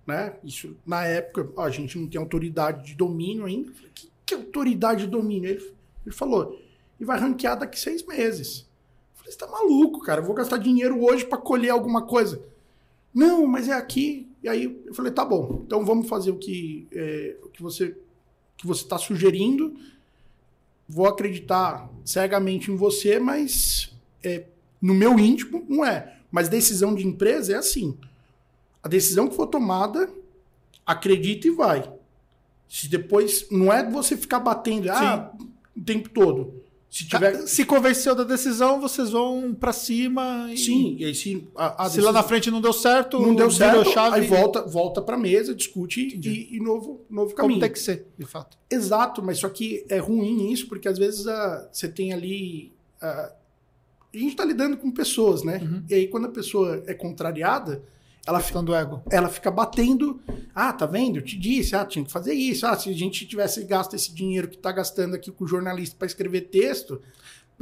né? Isso, na época, ó, a gente não tem autoridade de domínio ainda. Falei, que, que autoridade de domínio? Ele, ele falou, e vai ranquear daqui seis meses. Eu falei, você tá maluco, cara? Eu vou gastar dinheiro hoje para colher alguma coisa. Não, mas é aqui. E aí eu falei, tá bom, então vamos fazer o que, é, o que você que você está sugerindo. Vou acreditar cegamente em você, mas é, no meu íntimo não é. Mas decisão de empresa é assim. A decisão que for tomada, acredita e vai. Se depois. Não é você ficar batendo ah, o tempo todo.
Se, tiver... se convenceu da decisão, vocês vão para cima.
E... Sim, e aí se,
a, a se decisão... lá na frente não deu certo,
não deu certo, chave aí volta, volta para mesa, discute e, e, novo, novo caminho.
Como tem que ser, de fato.
Exato, mas só que é ruim isso, porque às vezes uh, você tem ali. Uh, a gente está lidando com pessoas, né? Uhum. E aí quando a pessoa é contrariada, ela fica, ego. ela fica batendo. Ah, tá vendo? Eu te disse, ah, tinha que fazer isso. Ah, se a gente tivesse gasto esse dinheiro que está gastando aqui com o jornalista para escrever texto.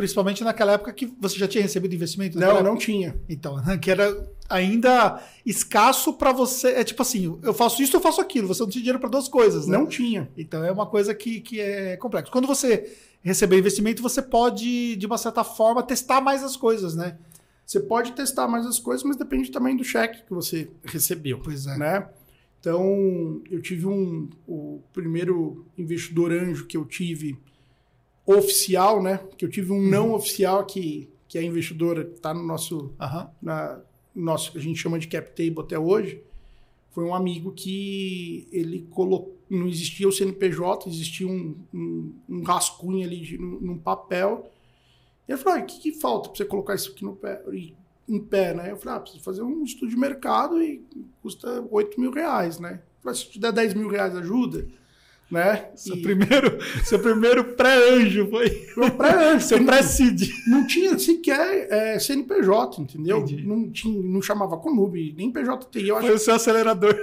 Principalmente naquela época que você já tinha recebido investimento?
Não, não tinha.
Então, que era ainda escasso para você. É tipo assim, eu faço isso, eu faço aquilo. Você não tinha dinheiro para duas coisas, né?
Não tinha.
Então é uma coisa que, que é complexa. Quando você receber investimento, você pode, de uma certa forma, testar mais as coisas, né?
Você pode testar mais as coisas, mas depende também do cheque que você recebeu.
Pois é.
Né? Então, eu tive um. O primeiro investidor anjo que eu tive oficial, né? Que eu tive um uhum. não oficial que, que a investidora está no nosso.
Uhum.
Na, nosso, a gente chama de cap table até hoje. Foi um amigo que ele colocou. Não existia o CNPJ, existia um, um, um rascunho ali de, num, num papel e ele falou: ah, o que, que falta para você colocar isso aqui no pé, em pé, né? Eu falei: ah, preciso fazer um estudo de mercado e custa 8 mil reais, né? Falei: se te der 10 mil reais, ajuda? Né?
Seu e... primeiro, seu primeiro pré-anjo foi.
Meu pré-anjo.
seu pré-seed.
Não tinha sequer é, CNPJ, entendeu? Não, tinha, não chamava Conub, nem PJTI.
Eu acho... Foi o seu acelerador.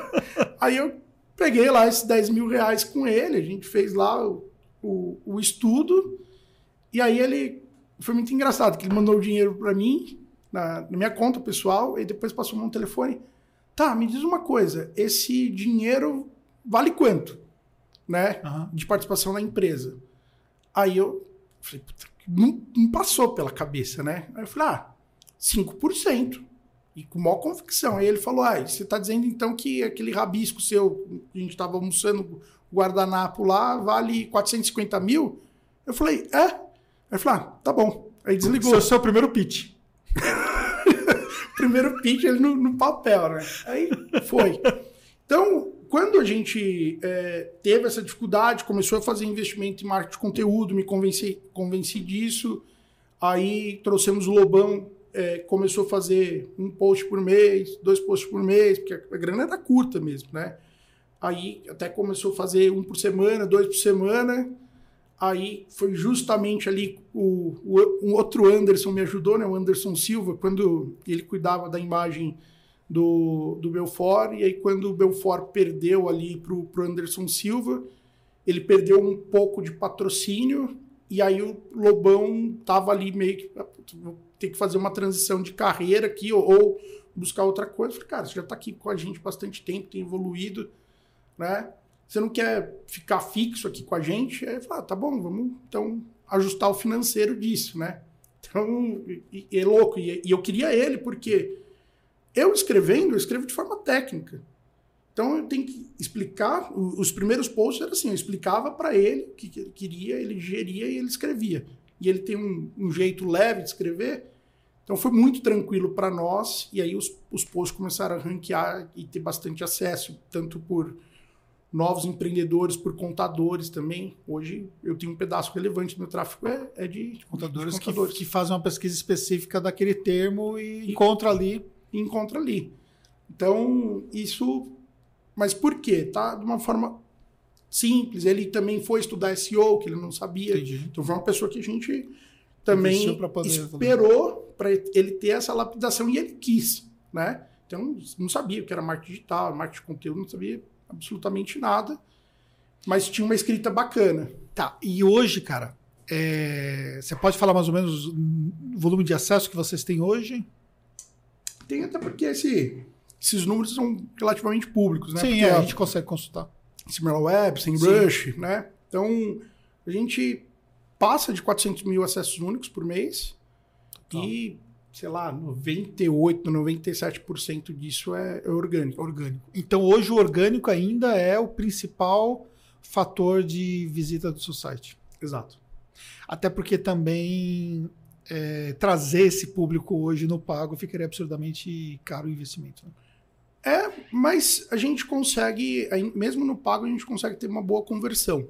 Aí eu peguei lá esses 10 mil reais com ele, a gente fez lá o, o, o estudo, e aí ele foi muito engraçado, que ele mandou o dinheiro para mim, na, na, minha conta pessoal, e depois passou um telefone. Tá, me diz uma coisa, esse dinheiro vale quanto? Né? Uhum. De participação na empresa. Aí eu falei, não, não, passou pela cabeça, né? Aí eu falei, ah, 5%. E com maior convicção. Aí ele falou, ah, você está dizendo então que aquele rabisco seu, que a gente estava almoçando, guardanapo lá, vale 450 mil? Eu falei, é? Aí eu falei, ah, tá bom. Aí desligou.
Seu, seu primeiro pitch.
primeiro pitch ele no, no, papel, né? Aí foi. Então, quando a gente é, teve essa dificuldade, começou a fazer investimento em marketing de conteúdo, me convenci, convenci disso. Aí trouxemos o Lobão, é, começou a fazer um post por mês, dois posts por mês, porque a grana era curta mesmo, né? Aí até começou a fazer um por semana, dois por semana. Aí foi justamente ali o, o, um outro Anderson me ajudou, né? O Anderson Silva, quando ele cuidava da imagem do, do Belfort, e aí quando o Belfort perdeu ali para o Anderson Silva, ele perdeu um pouco de patrocínio, e aí o Lobão tava ali meio que ah, ter que fazer uma transição de carreira aqui, ou, ou buscar outra coisa. Eu falei, cara, você já está aqui com a gente bastante tempo, tem evoluído, né? Você não quer ficar fixo aqui com a gente? Aí fala, ah, tá bom, vamos então ajustar o financeiro disso, né? Então, e, e é louco. E, e, eu queria ele, porque eu escrevendo, eu escrevo de forma técnica. Então eu tenho que explicar. Os primeiros posts era assim: eu explicava para ele o que ele queria, ele geria e ele escrevia. E ele tem um, um jeito leve de escrever. Então foi muito tranquilo para nós. E aí os, os posts começaram a ranquear e ter bastante acesso, tanto por novos empreendedores por contadores também. Hoje eu tenho um pedaço relevante do meu tráfego é, é de,
contadores, de contadores. Que, que, fazem uma pesquisa específica daquele termo e, e encontra ali.
E encontra ali. Então, isso. Mas por quê? Tá de uma forma simples. Ele também foi estudar SEO, que ele não sabia.
Entendi.
Então foi uma pessoa que a gente também esperou para ele ter essa lapidação e ele quis, né? Então não sabia o que era marketing digital, marketing de conteúdo, não sabia absolutamente nada, mas tinha uma escrita bacana.
Tá, e hoje, cara, é... você pode falar mais ou menos o volume de acesso que vocês têm hoje?
Tem até porque esse, esses números são relativamente públicos, né?
Sim,
é,
a gente consegue consultar.
SimilarWeb, SEMrush, né? Então, a gente passa de 400 mil acessos únicos por mês
Tá.
e, sei lá, 98, 97% disso é, é orgânico.
Orgânico. Então hoje o orgânico ainda é o principal fator de visita do seu site.
Exato.
Até porque também é, trazer esse público hoje no pago ficaria absurdamente caro o investimento. né?
É, mas a gente consegue, mesmo no pago, a gente consegue ter uma boa conversão.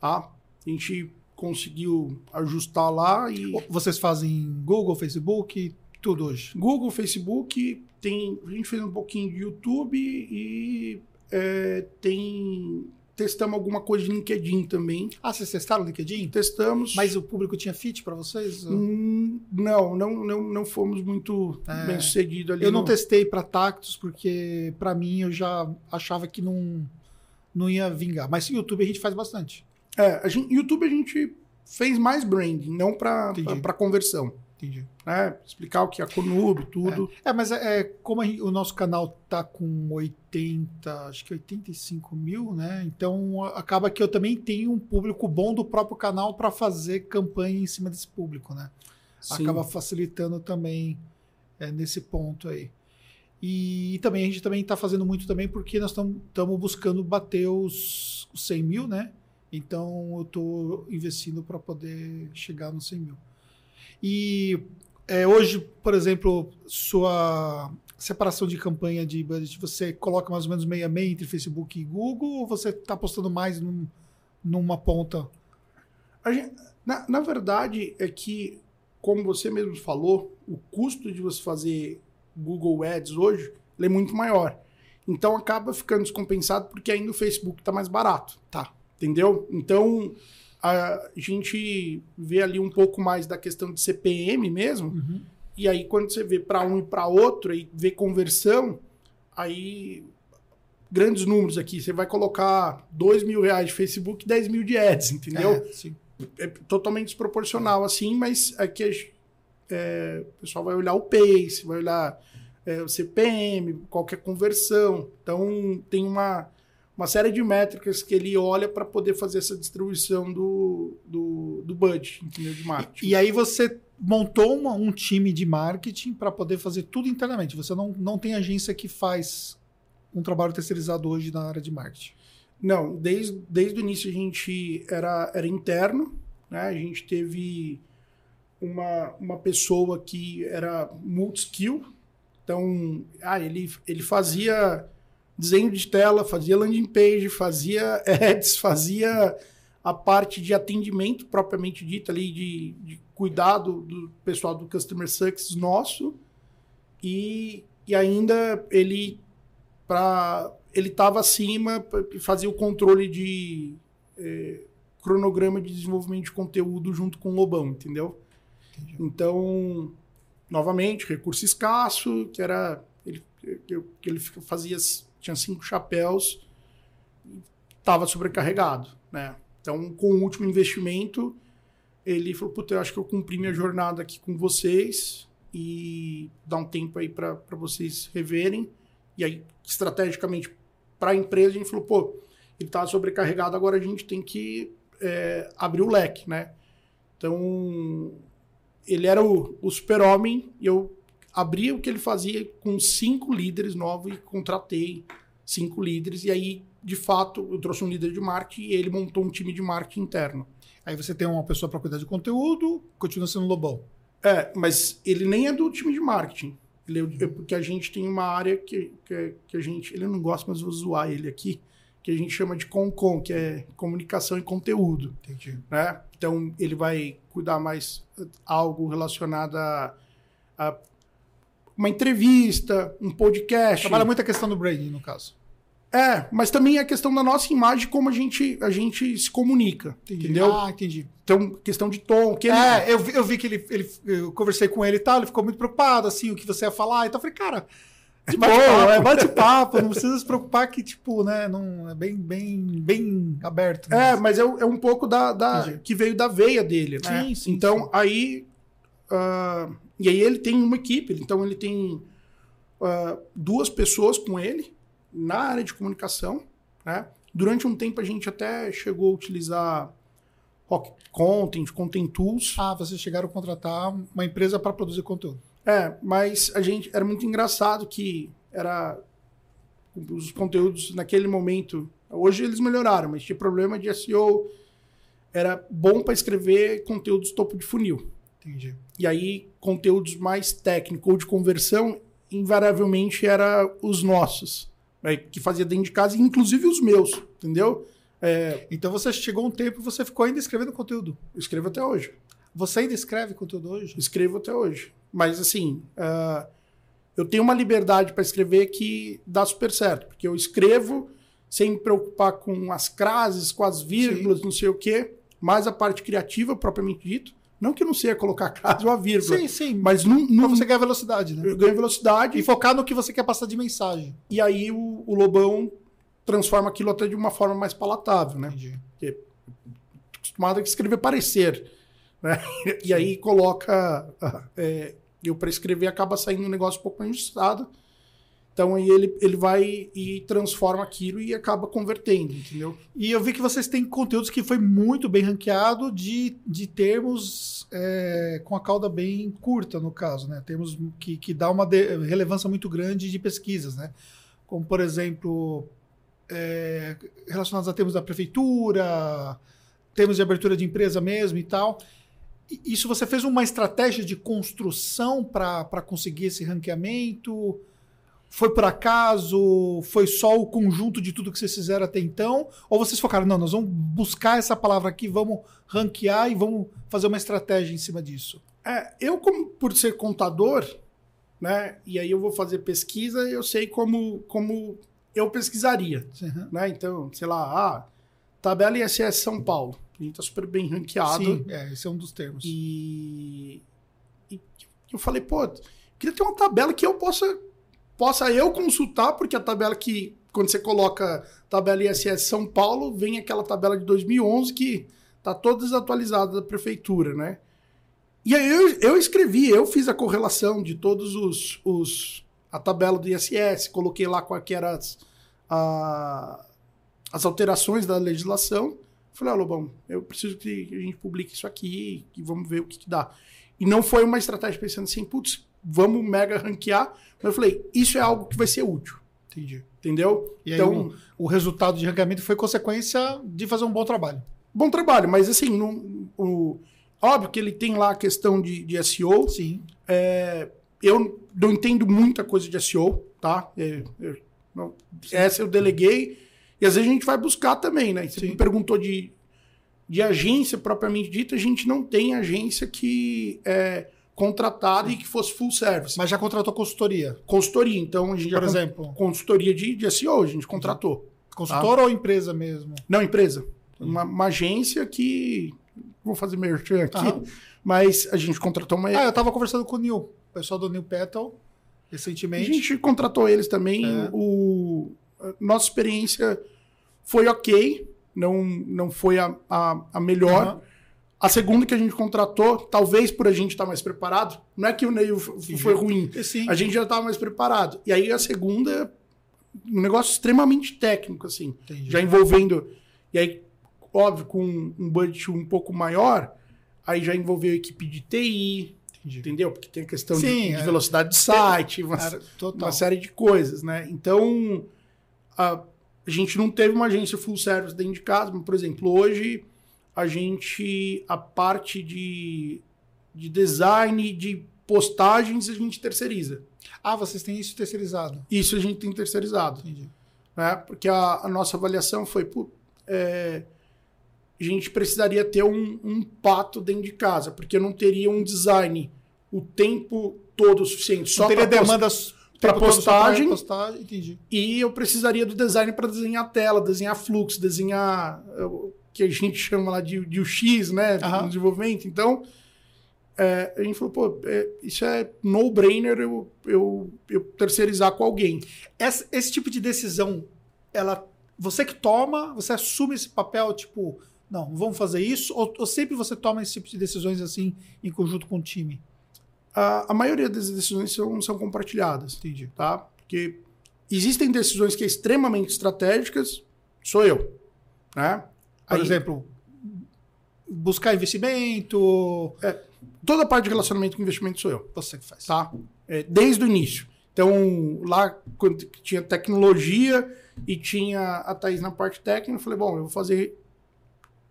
Tá? A gente conseguiu ajustar lá e.
Vocês fazem Google, Facebook, tudo hoje.
Google, Facebook, tem, a gente fez um pouquinho de YouTube e é, tem. Testamos alguma coisa de LinkedIn também.
Ah, vocês testaram o LinkedIn?
Testamos.
Mas o público tinha fit para vocês?
Hum, não, não, não, não fomos muito
É.
bem sucedidos ali.
Eu não
no-
testei para Tactus porque para mim eu já achava que não não ia vingar. Mas YouTube a gente faz bastante.
É, a gente, YouTube a gente fez mais branding, não para conversão.
Entendi.
Né? Explicar o que é a Conub, tudo.
É, mas é, é, como gente- o nosso canal tá com 80, acho que 85 mil, né? Então acaba que eu também tenho um público bom do próprio canal para fazer campanha em cima desse público, né?
Sim.
Acaba facilitando também é, nesse ponto aí. E, também a gente também está fazendo muito também porque nós estamos buscando bater os, os 100 mil, né? Então eu estou investindo para poder chegar nos 100 mil. E é, hoje, por exemplo, sua separação de campanha de budget, você coloca mais ou menos meia meia entre Facebook e Google ou você está apostando mais num- numa ponta?
Gente- na, na verdade, é que, como você mesmo falou, o custo de você fazer Google Ads hoje é muito maior. Então acaba ficando descompensado porque ainda o Facebook está mais barato.
Tá.
Entendeu? Então a gente vê ali um pouco mais da questão de CPM mesmo. E aí, quando você vê para um e para outro, e vê conversão, aí grandes números aqui. Você vai colocar 2 mil reais de Facebook 10 mil de ads, entendeu?
É.
É, totalmente desproporcional, assim, mas aqui é, o pessoal vai olhar o Pace, vai olhar é, o CPM, qualquer conversão. Então, tem uma, uma série de métricas que ele olha para poder fazer essa distribuição do, do, do budget, entendeu? De marketing.
E aí você montou uma- um time de marketing para poder fazer tudo internamente. Você não, não tem agência que faz um trabalho terceirizado hoje na área de marketing.
Não, desde, desde o início a gente era, era interno, né? A gente teve uma, uma pessoa que era multi-skill. Então, ah, ele, ele fazia desenho de tela, fazia landing page, fazia ads, fazia a parte de atendimento propriamente dita ali, de, de cuidado do pessoal do Customer Success nosso. E, e ainda ele para ele estava acima e fazia o controle de eh, cronograma de desenvolvimento de conteúdo junto com o Lobão, entendeu?
Entendi.
Então, novamente, recurso escasso, que era ele, que que ele fazia tinha cinco chapéus, estava sobrecarregado, né? Então, com o último investimento, ele falou: "Puta, eu acho que eu cumpri minha jornada aqui com vocês e dá um tempo aí para vocês reverem". E aí, estrategicamente, para a empresa, a gente falou: "Pô, ele está sobrecarregado, agora a gente tem que é, abrir o leque, né?" Então, ele era o, o super-homem e eu abri o que ele fazia com cinco líderes novos e contratei cinco líderes. E aí, de fato, eu trouxe um líder de marketing e ele montou um time de marketing interno.
Aí você tem uma pessoa para cuidar de conteúdo, continua sendo lobão.
É, mas ele nem é do time de marketing. Ele é, é porque a gente tem uma área que, que, que a gente. Ele não gosta, mas vou zoar ele aqui, que a gente chama de CONCOM, que é comunicação e conteúdo.
Entendi.
né? Então ele vai cuidar mais algo relacionado a, a uma entrevista, um podcast.
Trabalha muito a questão do branding, no caso.
É, mas também a questão da nossa imagem, como a gente, a gente se comunica,
Entendi.
entendeu?
Ah, entendi.
Então, questão de tom, que ele-
É, eu vi, eu vi que ele, ele. Eu conversei com ele e tal, ele ficou muito preocupado, assim, o que você ia falar. Então eu falei, cara, de boa,
bate-papo.
é bate-papo, não precisa se preocupar que, tipo, né, não, é bem, bem, bem aberto. né?
É, mas é, é um pouco da, da- que veio da veia dele, né?
Sim, sim,
Então
sim.
aí ah, e aí ele tem uma equipe, então ele tem ah, duas pessoas com ele na área de comunicação, né? Durante um tempo a gente até chegou a utilizar Rock Content, Content Tools.
Ah, vocês chegaram a contratar uma empresa para produzir conteúdo.
É, mas a gente era muito engraçado que era os conteúdos naquele momento. Hoje eles melhoraram, mas tinha problema de SEO. Era bom para escrever conteúdos topo de funil.
Entendi.
E aí, conteúdos mais técnicos ou de conversão, invariavelmente era os nossos, né, que fazia dentro de casa, inclusive os meus, entendeu? É,
Então você chegou um tempo e você ficou ainda escrevendo conteúdo.
eu escrevo até hoje.
Você ainda escreve conteúdo hoje?
Escrevo até hoje. Mas assim, ah, eu tenho uma liberdade para escrever que dá super certo, porque eu escrevo sem me preocupar com as crases, com as vírgulas, não sei o quê, mais a parte criativa propriamente dito. Não que eu não sei colocar a crase ou a vírgula,
Sim, sim.
mas não, não
você ganhar velocidade, né?
eu ganho velocidade
E focar no que você quer passar de mensagem.
e aí o, o Lobão transforma aquilo até de uma forma mais palatável, né?
Entendi.
acostumado a escrever parecer. Né? E aí coloca. é, eu para escrever acaba saindo um negócio um pouco mais ajustado. Então aí ele, ele vai e transforma aquilo e acaba convertendo, entendeu?
E eu vi que vocês têm conteúdos que foi muito bem ranqueado de, de termos é, com a cauda bem curta, no caso, né? Termos que, que dá uma relevância muito grande de pesquisas, né? Como, por exemplo, é, relacionados a termos da prefeitura, termos de abertura de empresa mesmo e tal. Isso você fez uma estratégia de construção para conseguir esse ranqueamento? Foi por acaso? Foi só o conjunto de tudo que vocês fizeram até então? Ou vocês focaram, não, nós vamos buscar essa palavra aqui, vamos ranquear e vamos fazer uma estratégia em cima disso?
É, eu, como por ser contador, né? E aí eu vou fazer pesquisa, eu sei como, como eu pesquisaria.
Uhum.
Né? Então, sei lá, ah, tabela ISS São Paulo. A gente tá super bem ranqueado.
Sim, é, esse é um dos termos.
E, e eu falei, pô, queria ter uma tabela que eu possa, possa eu consultar, porque a tabela que, quando você coloca tabela ISS São Paulo, vem aquela tabela de 2011 que tá toda desatualizada da prefeitura, né? E aí eu, eu escrevi, eu fiz a correlação de todos os, os a tabela do ISS, coloquei lá que eram as, as alterações da legislação. Falei, ah, Lobão, eu preciso que a gente publique isso aqui e vamos ver o que, que dá. E não foi uma estratégia pensando assim, putz, vamos mega ranquear. Mas eu falei, isso é algo que vai ser útil,
Entendi.
entendeu?
E aí
então,
o, o resultado de ranqueamento foi consequência de fazer um bom trabalho.
bom trabalho, mas assim, não- o, óbvio que ele tem lá a questão de, de SEO.
Sim.
É, eu não entendo muita coisa de SEO, tá? É, eu- não- essa eu deleguei. E às vezes a gente vai buscar também, né? Você
Sim.
me perguntou de, de agência propriamente dita, a gente não tem agência que é contratada e que fosse full service.
Mas já contratou consultoria,
Consultoria, então a gente já
por exemplo.
consultoria de, de SEO, a gente contratou.
Consultor ou empresa mesmo?
Não, empresa. Uma, uma agência que. Vou fazer merchan aqui,
Aham.
mas a gente contratou uma.
Ah, eu tava conversando com o Neil, o pessoal do New Petal,
A
recentemente.
gente contratou eles também.
É.
O, a nossa experiência foi ok, não, não foi a, a, a melhor.
Aham.
A segunda que a gente contratou, talvez por a gente estar mais preparado, não é que o Neil foi ruim,
Sim.
a gente já estava mais preparado. E aí a segunda, um negócio extremamente técnico, assim,
Entendi.
já envolvendo. E aí, óbvio, com um budget um pouco maior, aí já envolveu equipe de TI,
Entendi.
entendeu? Porque tem a questão de-
Sim,
de,
é.
velocidade de site, uma,
Cara, total.
uma série de coisas, né? Então, a, a gente não teve uma agência full service dentro de casa, mas, por exemplo, hoje a gente, a parte de, de design, de postagens, a gente terceiriza.
Ah, vocês têm isso terceirizado.
Isso a gente tem terceirizado,
Entendi.
né? Porque a, a nossa avaliação foi, pô, é, a gente precisaria ter um, um pato dentro de casa, porque eu não teria um design o tempo todo o suficiente. Só
teria só pra
postagem.
postagem. Entendi.
E eu precisaria do design para desenhar a tela, desenhar fluxo, desenhar que a gente chama lá de, de UX, né?
Aham.
No desenvolvimento. Então, eh, a gente falou, pô, eh, isso é no-brainer eu, eu, eu terceirizar com alguém.
Essa- esse tipo de decisão, ela, você que toma, você assume esse papel, tipo, não, vamos fazer isso? Ou, ou sempre você toma esse tipo de decisões assim em conjunto com o time?
A, a maioria das decisões são, são compartilhadas,
Entendi.
tá? Porque existem decisões que é extremamente estratégicas, sou eu, né?
Por
Aí-
exemplo, buscar investimento.
É, toda a parte de relacionamento com investimento sou eu,
Você que faz.
tá? É, desde o início. Então, lá quando tinha tecnologia e tinha a Thaís na parte técnica, eu falei, bom, eu vou fazer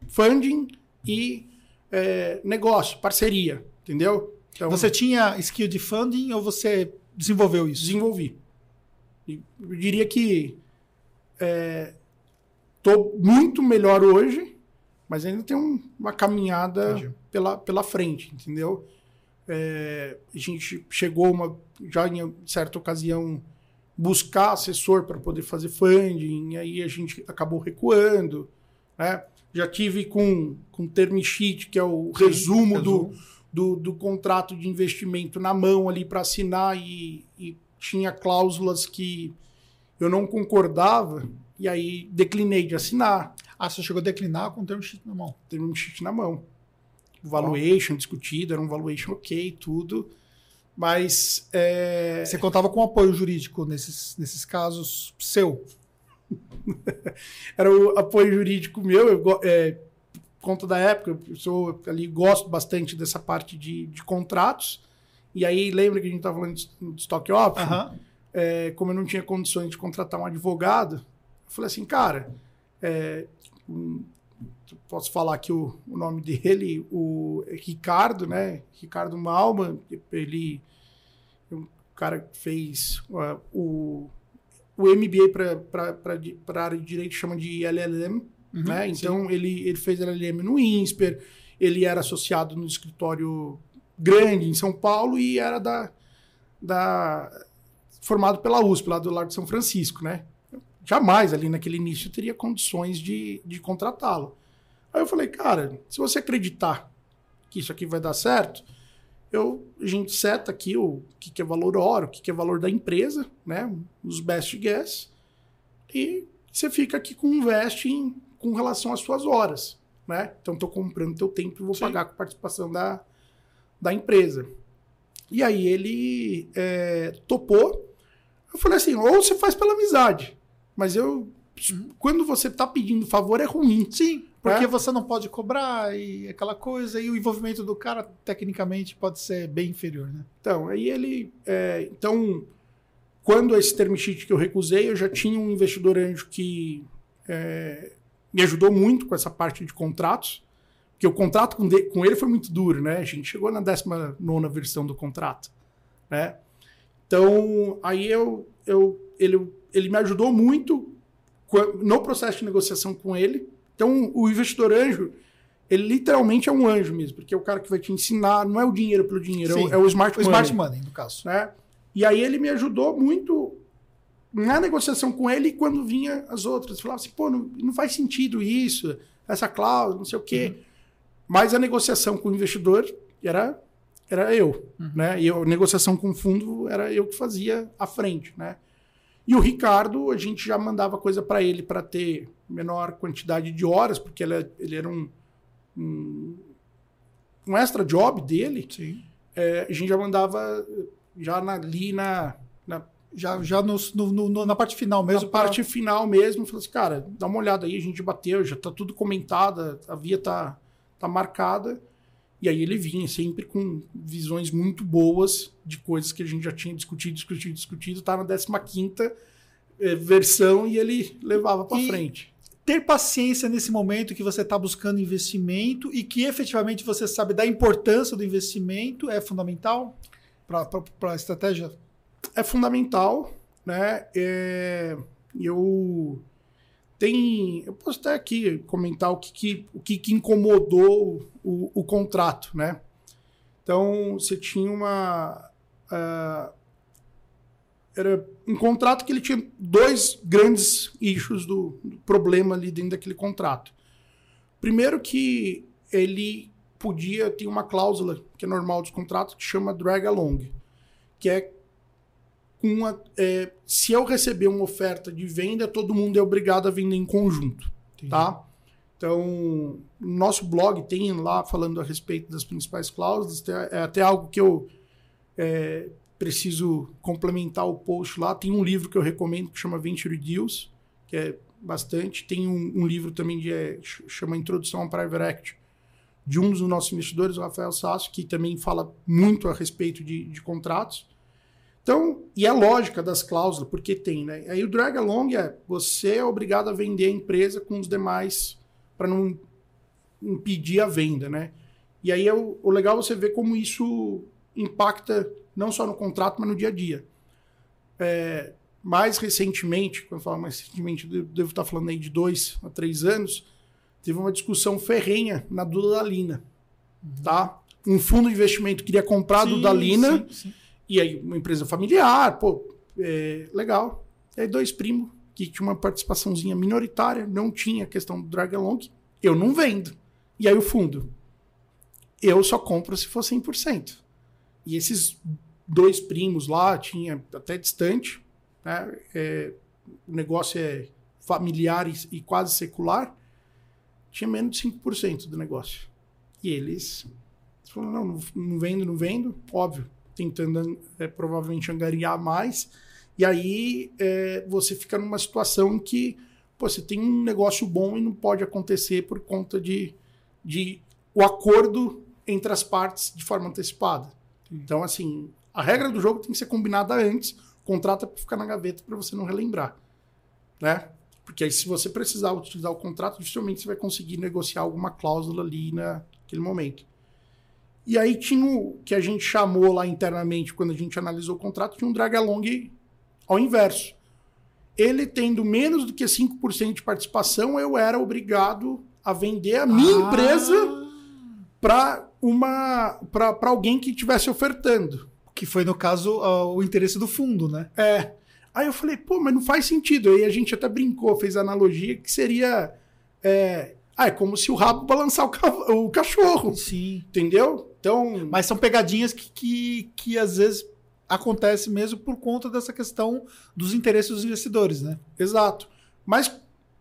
funding e é, negócio, parceria, entendeu? Então,
Você tinha skill de funding ou você desenvolveu isso?
desenvolvi. Eu diria que estou muito melhor hoje, mas ainda tem um- uma caminhada
Entendi.
pela, pela frente, entendeu? É, a gente chegou uma, já em certa ocasião buscar assessor para poder fazer funding, e aí a gente acabou recuando, né? Já tive com, com term sheet, que é o
Sim,
resumo,
resumo.
Do, do, do contrato de investimento na mão ali para assinar e, e tinha cláusulas que eu não concordava e aí declinei de assinar,
Ah, você chegou a declinar com o term sheet na mão.
term sheet na mão. Valuation discutido, era um valuation ok, tudo. Mas é,
Você contava com apoio jurídico nesses, nesses casos seu.
era o apoio jurídico meu, eu, é, conta da época, eu sou ali, gosto bastante dessa parte de, de contratos. E aí, lembra que a gente estava falando de, de stock option? É, como eu não tinha condições de contratar um advogado, eu falei assim, cara, é, posso falar aqui o, o nome dele, o Ricardo, né? Ricardo Malman, ele é um cara que fez uh, o, o MBA para a área de direito, chama de LLM,
Uhum,
né?
sim.
Então ele, ele fez LLM no INSPER, ele era associado no escritório grande em São Paulo e era da, da formado pela USP, lá do Largo de São Francisco, né? Jamais ali naquele início teria condições de, de contratá-lo. Aí eu falei, cara, se você acreditar que isso aqui vai dar certo, eu, a gente seta aqui o que, que é valor hora, o que, que é valor da empresa, né? Os best guess, e você fica aqui com um vesting com relação às suas horas, né? Então estou comprando teu tempo e vou
Sim.
pagar com participação da, da empresa. E aí ele é, topou. Eu falei assim, ou você faz pela amizade, mas eu quando você tá pedindo favor é ruim.
Sim, porque
É.
você não pode cobrar e aquela coisa, e o envolvimento do cara, tecnicamente, pode ser bem inferior, né?
Então, aí ele. é, então, quando esse term sheet que eu recusei, eu já tinha um investidor anjo que é, me ajudou muito com essa parte de contratos, porque o contrato com, de- com ele foi muito duro, né? A gente chegou na 19 versão do contrato, né? Então, aí eu, eu, ele, ele me ajudou muito no processo de negociação com ele. Então, o investidor anjo, ele literalmente é um anjo mesmo, porque é o cara que vai te ensinar, não é o dinheiro pelo dinheiro, é o-
Sim.
é o smart
O
money
smart money, no caso.
né? E aí ele me ajudou muito na negociação com ele quando vinha as outras. Falava assim, pô, não, não faz sentido isso, essa cláusula, não sei o quê. Mas a negociação com o investidor era, era eu, né? E a negociação com o fundo era eu que fazia à frente, né? E o Ricardo, a gente já mandava coisa para ele para ter menor quantidade de horas, porque ele, ele era um, um, um extra job dele.
Sim.
É, a gente já mandava já na- ali na, na,
Já, já no, no- no- na parte final mesmo.
na parte final mesmo, falou assim, cara, dá uma olhada aí, a gente bateu, já tá tudo comentado, a via tá, tá marcada. E aí ele vinha sempre com visões muito boas de coisas que a gente já tinha discutido, discutido, discutido, tá na 15ª eh, versão e ele levava para frente.
ter paciência nesse momento que você está buscando investimento e que efetivamente você sabe da importância do investimento é fundamental para a estratégia?
é fundamental, né? É, eu tem, eu posso até aqui comentar o que, que- o que, que incomodou o, o contrato, né? Então você tinha uma ah, era um contrato que ele tinha dois grandes issues do, do problema ali dentro daquele contrato. Primeiro que ele podia ter uma cláusula que é normal dos contratos que chama drag along, que é é, se eu receber uma oferta de venda, todo mundo é obrigado a vender em conjunto, tá? Então, no nosso blog tem lá falando a respeito das principais cláusulas, é até algo que eu é, preciso complementar o post lá. Tem um livro que eu recomendo que chama Venture Deals, que é bastante. Tem um, um livro também de é, ch- chama Introdução ao Private Equity, de um dos nossos investidores, o Rafael Sasso, que também fala muito a respeito de, de contratos. Então, e a lógica das cláusulas, porque tem, né? Aí o drag along é você é obrigado a vender a empresa com os demais para não impedir a venda, né? E aí é o, o legal é você ver como isso impacta não só no contrato, mas no dia a dia. É, mais recentemente, quando eu falo mais recentemente, devo estar falando aí de dois a três anos, teve uma discussão ferrenha na Dudalina, uhum. tá? Um fundo de investimento queria comprar a Dudalina, sim, sim. E aí uma empresa familiar, pô, é, legal. E aí dois primos que tinha uma participaçãozinha minoritária, não tinha a questão do drag along, eu não vendo. E aí o fundo, eu só compro se for 100%. E esses dois primos lá, tinha até distante, né? É, o negócio é familiar e, quase secular, tinha menos de 5% do negócio. E eles falaram, não, não vendo, não vendo, óbvio, tentando é, provavelmente angariar mais. E aí é, você fica numa situação em que pô, você tem um negócio bom e não pode acontecer por conta de, de o acordo entre as partes de forma antecipada. Então, assim, a regra do jogo tem que ser combinada antes, contrato é para ficar na gaveta para você não relembrar, né? Porque aí, se você precisar utilizar o contrato, dificilmente você vai conseguir negociar alguma cláusula ali naquele momento. E aí tinha o que a gente chamou lá internamente, quando a gente analisou o contrato, tinha um drag along ao inverso. Ele tendo menos do que 5% de participação, eu era obrigado a vender a minha ah. empresa para uma para alguém que estivesse ofertando.
Que foi, no caso, o interesse do fundo, né?
É. Aí eu falei, pô, mas não faz sentido. Aí a gente até brincou, fez a analogia que seria. É, ah, é como se o rabo balançar o, o cachorro.
Sim.
Entendeu? Então.
Mas são pegadinhas que, que, que às vezes acontece mesmo por conta dessa questão dos interesses dos investidores, né?
Exato. Mas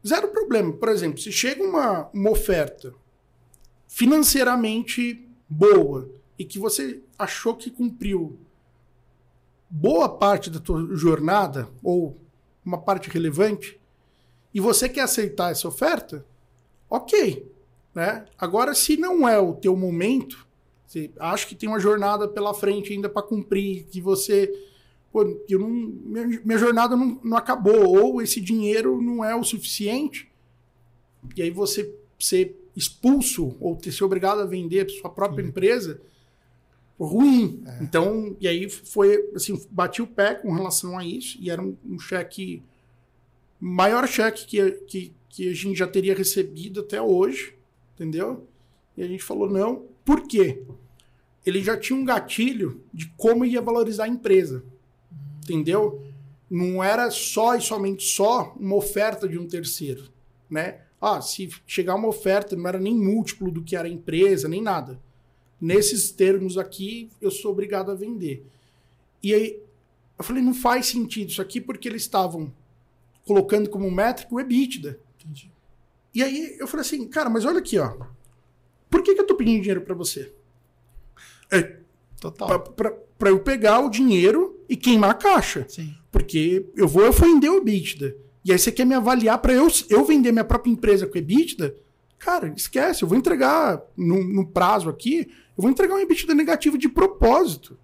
zero problema. Por exemplo, se chega uma, uma oferta financeiramente boa e que você achou que cumpriu boa parte da tua jornada ou uma parte relevante e você quer aceitar essa oferta, ok, né? Agora, se não é o teu momento, você acha que tem uma jornada pela frente ainda para cumprir, que você pô, eu não, minha, minha jornada não, não acabou ou esse dinheiro não é o suficiente, e aí você, você expulso ou ter ser obrigado a vender sua própria Sim. empresa, ruim. É. Então, e aí foi assim, bati o pé com relação a isso, e era um, um cheque, maior cheque que, que, que a gente já teria recebido até hoje, entendeu? E a gente falou, não, por quê? Ele já tinha um gatilho de como ia valorizar a empresa, entendeu? Não era só e somente só uma oferta de um terceiro, né? Ah, se chegar uma oferta, não era nem múltiplo do que era a empresa, nem nada. Nesses termos aqui, eu sou obrigado a vender. E aí, eu falei, não faz sentido isso aqui, porque eles estavam colocando como métrica o EBITDA. Entendi. E aí, eu falei assim, cara, mas olha aqui, ó. Por que, que eu tô pedindo dinheiro para você? É, Total. Para eu pegar o dinheiro e queimar a caixa.
Sim.
Porque eu vou ofender o EBITDA. E aí você quer me avaliar para eu, eu vender minha própria empresa com EBITDA? Cara, esquece, eu vou entregar no, no prazo aqui, eu vou entregar um EBITDA negativo de propósito.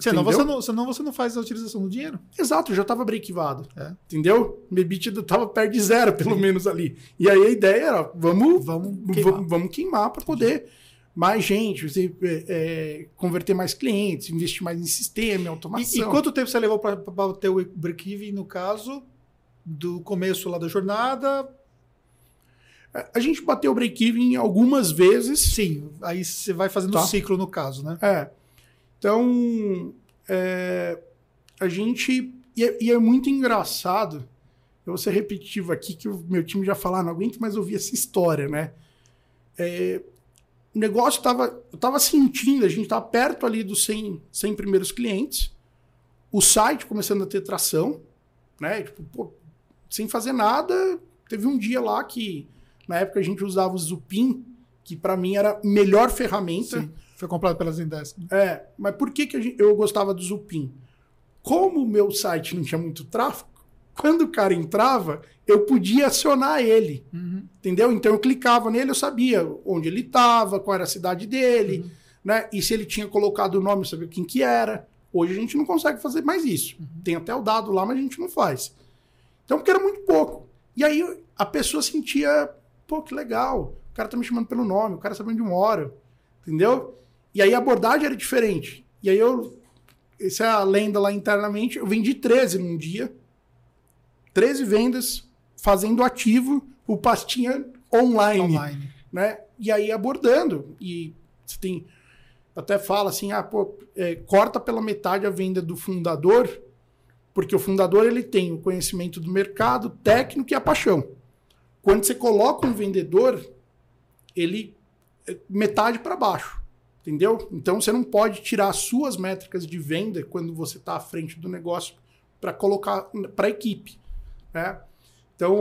Senão, você não, senão você não faz a utilização do dinheiro.
Exato, eu já estava break-vado. É. Entendeu? Meu EBITDA estava perto de zero, pelo Sim. menos ali. E aí a ideia era, vamos, vamos queimar, vamos queimar para poder mais gente, você, é, é, converter mais clientes, investir mais em sistema, em automação.
E, e quanto tempo você levou para ter o break-even, no caso? do começo lá da jornada.
A gente bateu o break-even algumas vezes.
Sim, aí você vai fazendo tá. ciclo no caso, né?
É. Então, é, a gente. E é, e é, muito engraçado. Eu vou ser repetitivo aqui, que o meu time já falou, ah, não aguento mais ouvir essa história, né? É, o negócio estava. Eu estava sentindo, a gente estava perto ali dos 100, 100 primeiros clientes, o site começando a ter tração, né? Tipo, pô, sem fazer nada. Teve um dia lá que, na época, a gente usava o Zupin, que para mim era a melhor ferramenta. Sim,
foi comprado pela Zendesk.
É, mas por que, que gente, eu gostava do Zupin? Como o meu site não tinha muito tráfego, quando o cara entrava, eu podia acionar ele.
Uhum.
Entendeu? Então eu clicava nele, eu sabia onde ele estava, qual era a cidade dele,
Uhum.
né? E se ele tinha colocado o nome, eu sabia quem que era. Hoje a gente não consegue fazer mais isso.
Uhum.
Tem até o dado lá, mas a gente não faz. Então, porque era muito pouco. E aí a pessoa sentia, pô, que legal. O cara tá me chamando pelo nome, o cara sabe onde eu moro. Entendeu? E aí a abordagem era diferente. E aí eu. Essa é a lenda lá internamente. Eu vendi 13 num dia. 13 vendas, fazendo ativo o pastinha online
Online.
né? E aí abordando. E você tem. Até fala assim, ah, pô, é, corta pela metade a venda do fundador, porque o fundador ele tem o conhecimento do mercado, técnico e a paixão. Quando você coloca um vendedor, ele é metade para baixo, entendeu? Então você não pode tirar as suas métricas de venda quando você está à frente do negócio para colocar para a equipe, né? Então,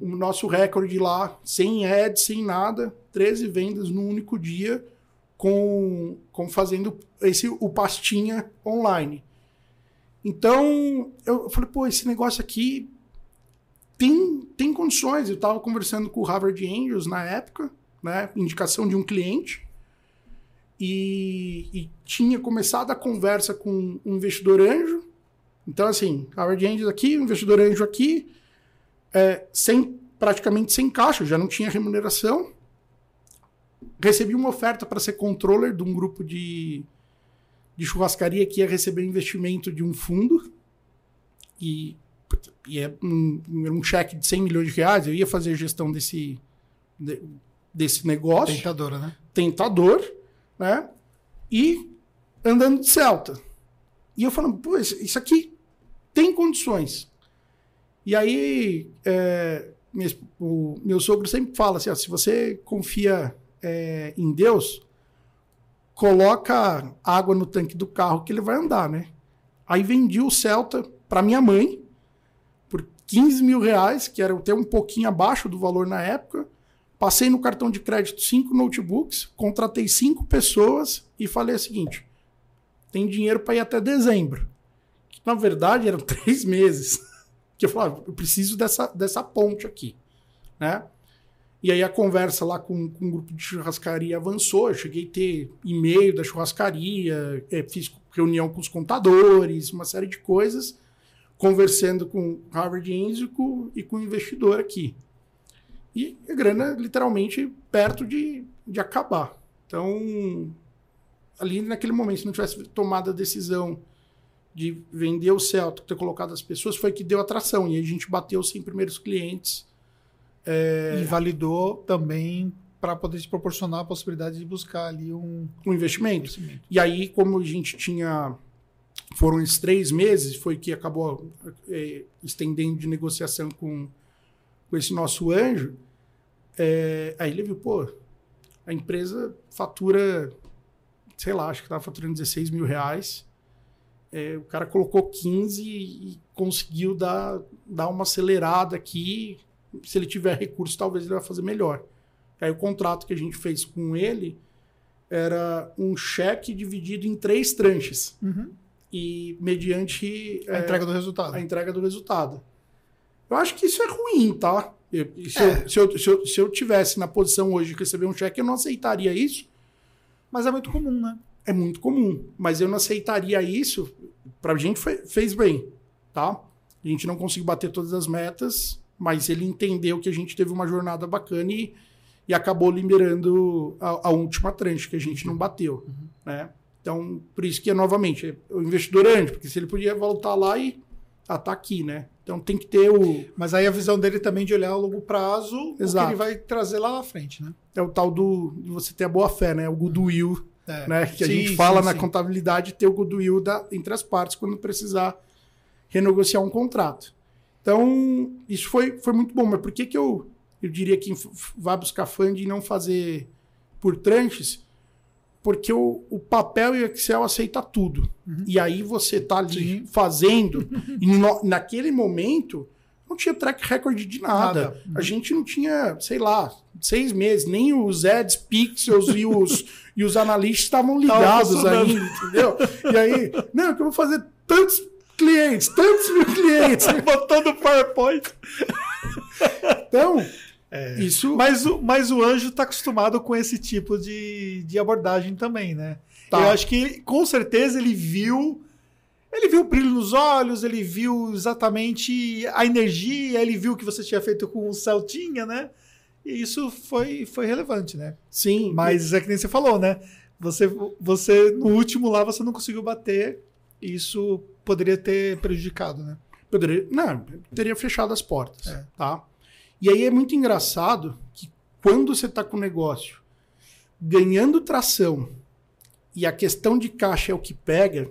o nosso recorde lá, sem ads, sem nada, 13 vendas num único dia, com, com fazendo esse o pastinha online. Então, eu falei, pô, esse negócio aqui tem, tem condições. Eu estava conversando com o Harvard Angels na época, né? Indicação de um cliente. E, e tinha começado a conversa com um investidor anjo. Então, assim, Harvard Angels aqui, um investidor anjo aqui é, sem praticamente sem caixa, já não tinha remuneração. Recebi uma oferta para ser controller de um grupo de, de churrascaria que ia receber investimento de um fundo. E, e é um, um cheque de 100 milhões de reais. Eu ia fazer a gestão desse, de, desse negócio.
Tentadora, né?
Tentador, né? E andando de Celta. E eu falando, pô, isso aqui tem condições. E aí, é, o meu sogro sempre fala assim: ó, se você confia é, em Deus, coloca água no tanque do carro que ele vai andar, né? Aí vendi o Celta para minha mãe por 15 mil reais, que era até um pouquinho abaixo do valor na época. Passei no cartão de crédito cinco notebooks, contratei cinco pessoas e falei o seguinte: tem dinheiro para ir até dezembro. Que, na verdade eram três meses. Que eu falava, eu preciso dessa, dessa ponte aqui, né? E aí a conversa lá com, com o grupo de churrascaria avançou, eu cheguei a ter e-mail da churrascaria, é, fiz reunião com os contadores, uma série de coisas, conversando com Harvard Angel e com o investidor aqui. E a grana literalmente perto de, de acabar. Então, ali naquele momento, se não tivesse tomado a decisão de vender o Celta, ter colocado as pessoas, foi que deu atração. E a gente bateu os 100 primeiros clientes.
É... E validou também para poder te proporcionar a possibilidade de buscar ali um,
um investimento. investimento. E aí, como a gente tinha. Foram esses três meses, foi que acabou é, estendendo de negociação com, com esse nosso anjo. É, aí ele viu, pô, a empresa fatura, sei lá, acho que estava faturando 16 mil reais é, o cara colocou 15 e conseguiu dar, dar uma acelerada aqui. Se ele tiver recurso, talvez ele vai fazer melhor. Aí o contrato que a gente fez com ele era um cheque dividido em três tranches.
Uhum.
E mediante
a é, entrega do resultado.
A entrega do resultado. Eu acho que isso é ruim, tá? Eu, se, é. eu, se, eu, se, eu, se eu tivesse na posição hoje de receber um cheque, eu não aceitaria isso.
Mas é muito comum, né?
é muito comum. Mas eu não aceitaria isso. Pra gente foi, fez bem, tá? A gente não conseguiu bater todas as metas, mas ele entendeu que a gente teve uma jornada bacana e, e acabou liberando a, a última tranche que a gente não bateu, uhum. né? Então, por isso que, novamente, o investidor é antes, porque se ele podia voltar lá e ah, tá aqui, né? Então tem que ter o.
Mas aí a visão dele também de olhar a longo prazo,
Exato.
o que ele vai trazer lá na frente, né?
É o tal do de você ter a boa fé, né? O goodwill
é.
né? Que
sim,
a gente fala
sim,
na
sim.
contabilidade ter o goodwill da, entre as partes quando precisar renegociar um contrato. Então, isso foi, foi muito bom. Mas por que, que eu, eu diria que vai buscar fund e não fazer por tranches? Porque o, o papel e o Excel aceita tudo.
Uhum.
E aí você tá ali
Sim.
fazendo, e no, naquele momento não tinha track record de nada.
Nada. Uhum.
A gente não tinha, sei lá, seis meses, nem os ads, pixels e os, e os analistas estavam ligados ainda, entendeu? E aí, não, que eu vou fazer tantos clientes, tantos mil clientes.
Botando PowerPoint.
Então,
É.
isso.
Mas o, mas o anjo está acostumado com esse tipo de, de abordagem também, né?
Tá.
Eu acho que com certeza ele viu. Ele viu o brilho nos olhos, ele viu exatamente a energia, ele viu o que você tinha feito com o Celtinha, né? E isso foi, foi relevante, né?
Sim,
Mas é que nem você falou, né? Você, você, no último lá, você não conseguiu bater. E isso poderia ter prejudicado, né?
Poderia, não, teria fechado as portas,
É.
tá? E aí é muito engraçado que quando você está com o negócio ganhando tração e a questão de caixa é o que pega,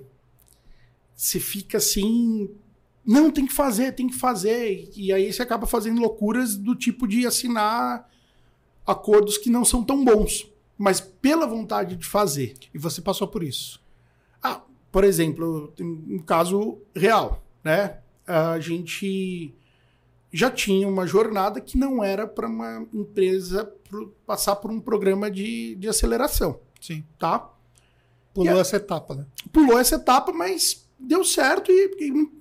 você fica assim, não, tem que fazer, tem que fazer. E aí você acaba fazendo loucuras do tipo de assinar acordos que não são tão bons, mas pela vontade de fazer.
E você passou por isso.
Ah, por exemplo, um caso real, né? A gente já tinha uma jornada que não era para uma empresa passar por um programa de, de aceleração,
Sim.
tá?
Pulou
a-
essa etapa, né?
Pulou essa etapa, mas deu certo e, e-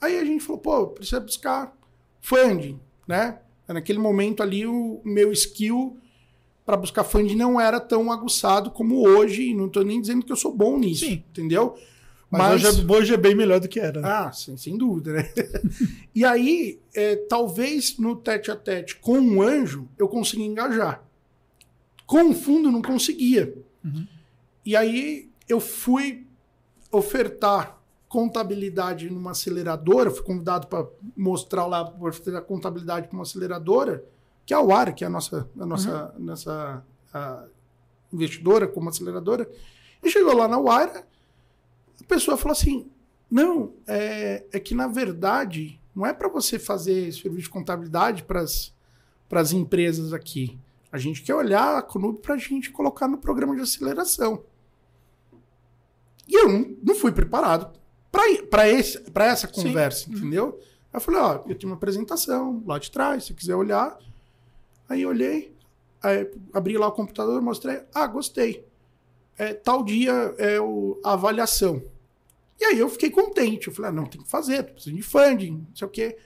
aí a gente falou, pô, precisa buscar funding, né? Naquele momento ali o meu skill para buscar funding não era tão aguçado como hoje, e não estou nem dizendo que eu sou bom nisso,
Sim.
entendeu?
Mas, hoje, é, hoje é bem melhor do que era. Né?
Ah, sem, sem dúvida, né? e aí, é, talvez no tete a tete com um anjo eu consiga engajar. Com o fundo não conseguia.
Uhum.
E aí eu fui ofertar contabilidade numa aceleradora, fui convidado para mostrar lá, ofertar contabilidade para uma aceleradora, que é a UAR, que é a nossa, a nossa, nossa a investidora como aceleradora. E chegou lá na UAR, a pessoa falou assim: não, é, é que na verdade não é para você fazer serviço de contabilidade para as empresas aqui. A gente quer olhar a Conub para a gente colocar no programa de aceleração. E eu não, não fui preparado para essa
Sim.
conversa, entendeu? Aí eu falei, ó, eu tenho uma apresentação lá de trás, se quiser olhar. Aí eu olhei, aí abri lá o computador, mostrei, ah, gostei. É, tal dia é o, a avaliação. E aí eu fiquei contente. Eu falei, ah, não, tem que fazer, tô precisando de funding, não sei o quê.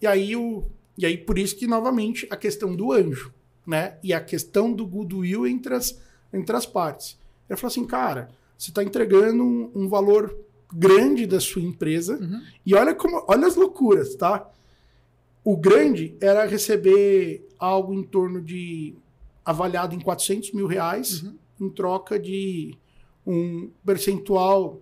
E aí, o, e aí por isso que, novamente, a questão do anjo, né? E a questão do goodwill entre as, entre as partes. Ele falou assim, cara, você está entregando um, um valor grande da sua empresa.
Uhum.
E olha como, olha as loucuras, tá? O grande era receber algo em torno de avaliado em 400 mil reais
Uhum.
Em troca de um percentual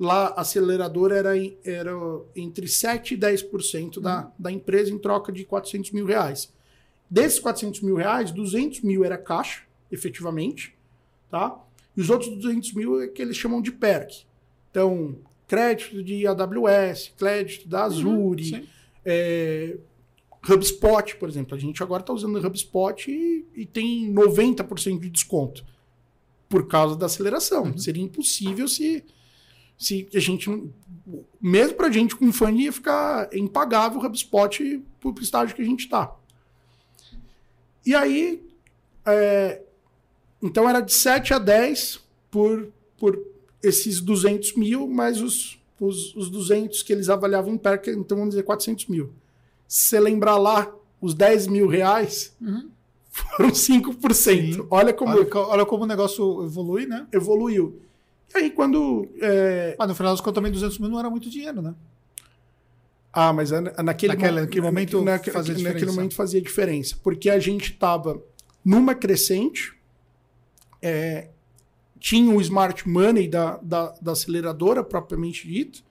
lá a aceleradora era, era entre 7% e 10% da, da empresa em troca de 400 mil reais. Desses 400 mil reais, 200 mil era caixa, efetivamente, tá? E os outros 200 mil é que eles chamam de PERC. Então, crédito de AWS, crédito da Azure,
Sim.
é, HubSpot, por exemplo. A gente agora está usando o HubSpot e, e tem 90% de desconto por causa da aceleração. Seria impossível se, se a gente. Mesmo para a gente com fã ia ficar impagável o HubSpot para o estágio que a gente está. E aí. é, então era de 7 a 10 por, por esses 200 mil, mais os, os, os 200 que eles avaliavam em perca, então vamos dizer 400 mil. Se você lembrar lá, os 10 mil reais
Uhum.
Foram 5%.
Sim.
Olha como
Olha, olha como o negócio evolui, né?
evoluiu. E aí quando... é,
Mas no final das contas também 200 mil não era muito dinheiro, né?
Ah, mas a- naquele,
Naquela- naquele momento
naque-
fazia
naquele
diferença.
momento fazia diferença. Porque a gente estava numa crescente, é, tinha o smart money da, da, da aceleradora, propriamente dito,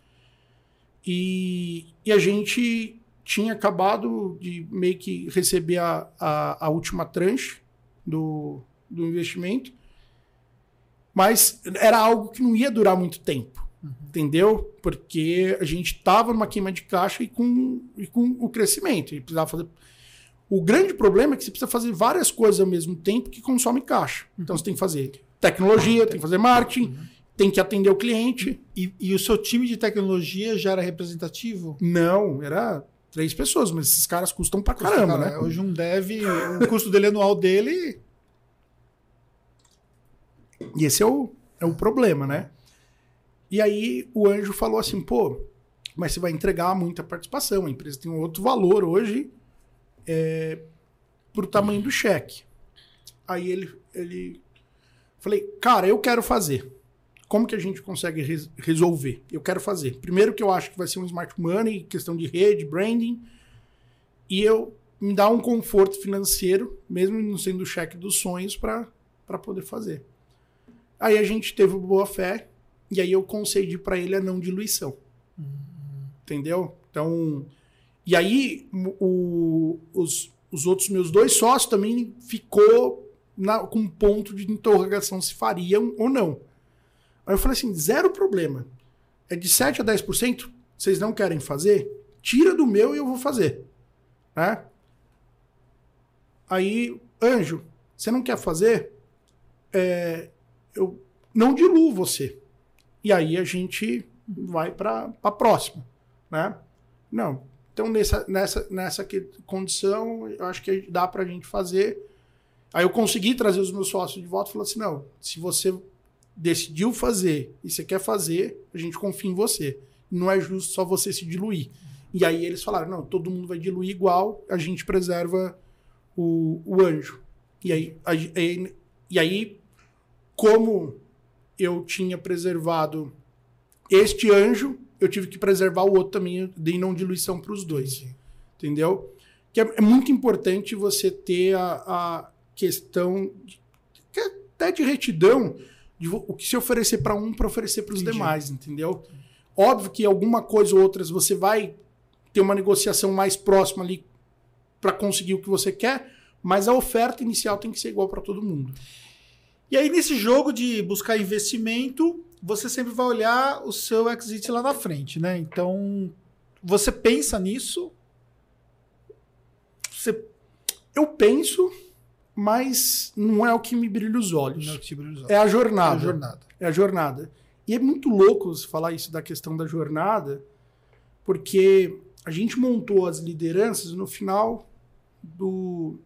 e, e a gente tinha acabado de meio que receber a, a, a última tranche do, do investimento, mas era algo que não ia durar muito tempo. Entendeu? Porque a gente estava numa queima de caixa e com, e com o crescimento. E precisava fazer. O grande problema é que você precisa fazer várias coisas ao mesmo tempo que consomem caixa. Então você tem que fazer tecnologia, tem que fazer marketing, tem que atender o cliente.
E, e o seu time de tecnologia já era representativo?
Não, era três pessoas, mas esses caras custam pra caramba,
Cara,
né?
Hoje um dev, o custo dele anual dele.
E esse é o, é o problema, né? E aí o anjo falou assim, pô, mas você vai entregar muita participação. A empresa tem um outro valor hoje é, pro tamanho do cheque. Aí ele, ele. Falei, cara, eu quero fazer. Como que a gente consegue res- resolver? Eu quero fazer. Primeiro que eu acho que vai ser um smart money, questão de rede, branding. E eu me dá um conforto financeiro, mesmo não sendo o cheque dos sonhos, para poder fazer. Aí a gente teve boa fé, e aí eu concedi para ele a não diluição. Entendeu? Então. E aí, o- os, os outros meus dois sócios também ficou na- com um ponto de interrogação se fariam ou não. Aí eu falei assim: zero problema. É de 7 a 10%? Vocês não querem fazer? Tira do meu e eu vou fazer. Né? Aí, Anjo, você não quer fazer? É, eu não diluo você. E aí a gente vai para a próxima. Né? Não. Então, nessa, nessa, nessa condição, eu acho que dá para a gente fazer. Aí eu consegui trazer os meus sócios de volta e falar assim: não, se você decidiu fazer e você quer fazer, a gente confia em você. Não é justo só você se diluir. E aí eles falaram: não, todo mundo vai diluir igual, a gente preserva o, o anjo. E aí, a- e- e aí, como eu tinha preservado este anjo, eu tive que preservar o outro também, dei não diluição para os dois. Entendeu? Que é, é muito importante você ter a, a questão de, que é até de retidão de o que se oferecer para um para oferecer para os demais, entendeu? Óbvio que alguma coisa ou outras você vai ter uma negociação mais próxima ali para conseguir o que você quer, mas a oferta inicial tem que ser igual para todo mundo.
E aí, nesse jogo de buscar investimento, você sempre vai olhar o seu exit lá na frente, né? Então, você pensa nisso? Você
Eu penso, mas não é o que me brilha os olhos.
não é o que te brilha os olhos.
É a
É
jornada.
a jornada.
É a jornada. E é muito louco você falar isso da questão da jornada, porque a gente montou as lideranças no final do.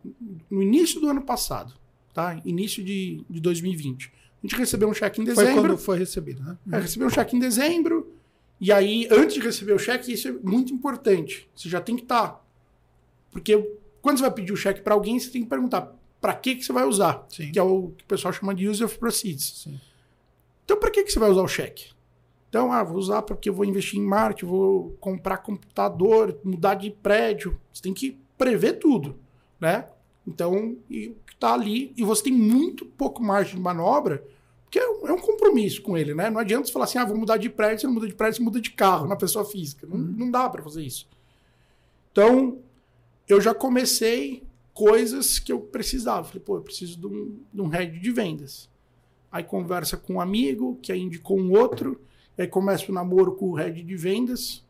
no início do ano passado, tá? Início de, de 2020. A gente recebeu um cheque em
Foi
dezembro.
quando foi recebido, né?
É, recebeu um cheque em dezembro. E aí, antes de receber o cheque, isso é muito importante. Você já tem que estar. Porque quando você vai pedir o cheque para alguém, você tem que perguntar para que, que você vai usar.
Sim.
Que é o que o pessoal chama de use of proceeds.
Sim.
Então, para que, que você vai usar o cheque? Então, ah, vou usar porque eu vou investir em marketing, vou comprar computador, mudar de prédio. Você tem que prever tudo, né? Então, e tá ali, e você tem muito pouco margem de manobra, porque é um, é um compromisso com ele, né? Não adianta você falar assim, ah, vou mudar de prédio, você não muda de prédio, você muda de carro na pessoa física. Não, não dá para fazer isso. Então, eu já comecei coisas que eu precisava. Falei, pô, eu preciso de um, de um head de vendas. Aí conversa com um amigo, que aí indicou um outro, aí começa o namoro com o head de vendas.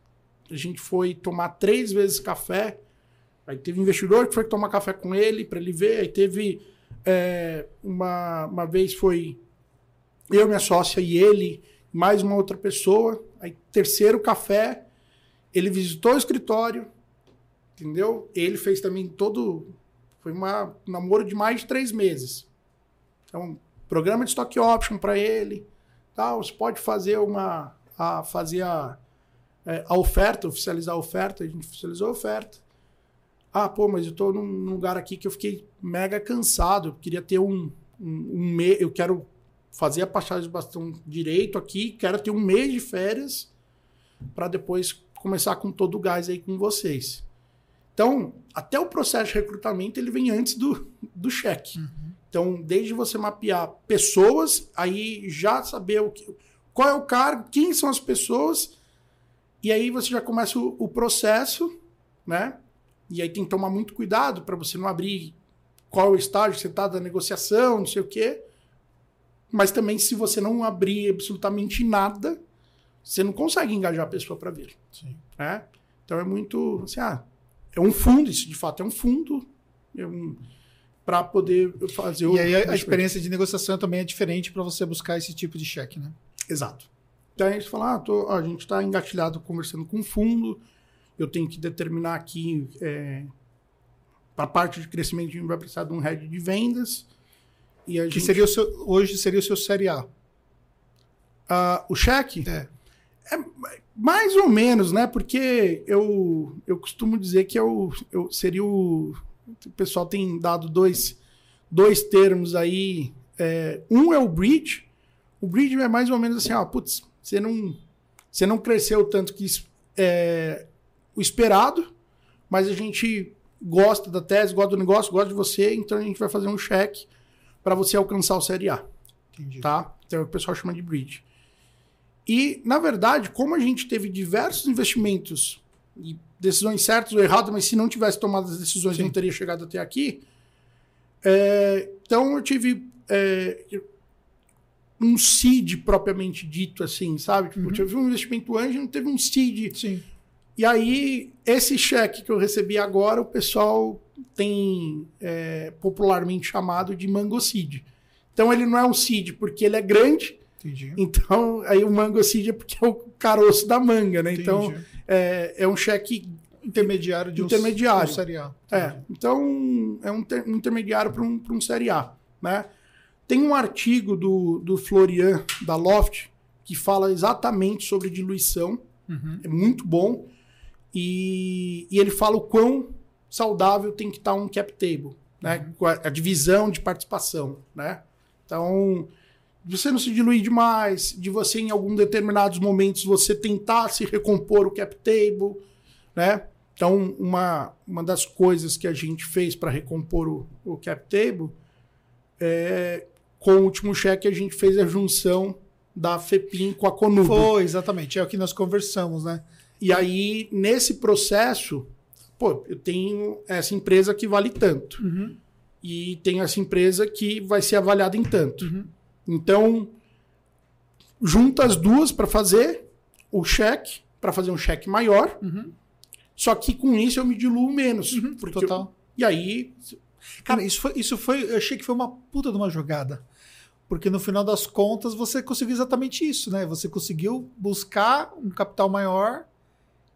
A gente foi tomar três vezes café. Aí teve investidor que foi tomar café com ele para ele ver. Aí teve é, uma, uma vez foi eu, minha sócia e ele, mais uma outra pessoa. Aí terceiro café, ele visitou o escritório, entendeu? Ele fez também todo. Foi uma, um namoro de mais de três meses. Então, programa de stock option para ele. Tal, você pode fazer uma. A, fazer a, é, a oferta, oficializar a oferta. A gente oficializou a oferta. Ah, pô, mas eu estou num, num lugar aqui que eu fiquei mega cansado. Eu queria ter um, um, um. Eu quero fazer a passagem de bastão direito aqui. Quero ter um mês de férias para depois começar com todo o gás aí com vocês. Então, até o processo de recrutamento ele vem antes do, do cheque. Então, desde você mapear pessoas, aí já saber o que, qual é o cargo, quem são as pessoas, e aí você já começa o, o processo, né? E aí tem que tomar muito cuidado para você não abrir qual é o estágio que você está da negociação, não sei o quê. Mas também, se você não abrir absolutamente nada, você não consegue engajar a pessoa para vir.
Sim.
Né? Então é muito assim, ah, é um fundo, isso de fato é um fundo é um, para poder fazer o.
E aí a, a experiência de negociação também é diferente para você buscar esse tipo de cheque, né?
Exato. Então aí você fala, ah, tô- a gente está engatilhado conversando com o fundo, eu tenho que determinar aqui é, para a parte de crescimento a gente vai precisar de um head de vendas. E a
Que
gente,
seria o seu, hoje seria o seu série A.
Ah, o cheque
É.
Mais ou menos, né? Porque eu, eu costumo dizer que eu, eu seria o. O pessoal tem dado dois, dois termos aí. É, um é o bridge. O bridge é mais ou menos assim, ó, putz, você não, você não cresceu tanto que é, o esperado, mas a gente gosta da tese, gosta do negócio, gosta de você, então a gente vai fazer um cheque para você alcançar o Série A. Entendi. Tá? Então é o pessoal chama de bridge. E, na verdade, como a gente teve diversos investimentos e decisões certas ou erradas, mas se não tivesse tomado as decisões, Sim. não teria chegado até aqui. É, então eu tive é, um seed propriamente dito, assim, sabe? Tipo, uhum. Eu tive um investimento anjo, não teve um seed.
Sim.
E aí, esse cheque que eu recebi agora, o pessoal tem é, popularmente chamado de mango seed. Então ele não é um seed porque ele é grande,
Entendi.
Então, aí o mango seed é porque é o caroço da manga, né? Então, Entendi. Então, é, é um cheque
intermediário de
intermediário.
um, Série A.
É, então é um, ter, um intermediário para um, um Série A, né? Tem um artigo do, do Florian, da Loft, que fala exatamente sobre diluição. Uhum. É muito bom. E, e, ele fala o quão saudável tem que estar um cap table, né? Uhum. A, a divisão de participação, né? Então, de você não se diluir demais, de você em algum determinados momentos você tentar se recompor o cap table, né? Então, uma, uma das coisas que a gente fez para recompor o, o cap table é com o último cheque a gente fez a junção da FEPIM com a Conuba.
Foi, exatamente, é o que nós conversamos, né?
E aí, nesse processo, pô, eu tenho essa empresa que vale tanto. Uhum. E tenho essa empresa que vai ser avaliada em tanto. Uhum. Então, junta as duas para fazer o cheque, para fazer um cheque maior. Uhum. Só que com isso eu me diluo menos.
Uhum, total. Eu,
e aí.
Cara, isso foi, isso foi. Eu achei que foi uma puta de uma jogada. Porque no final das contas você conseguiu exatamente isso, né? Você conseguiu buscar um capital maior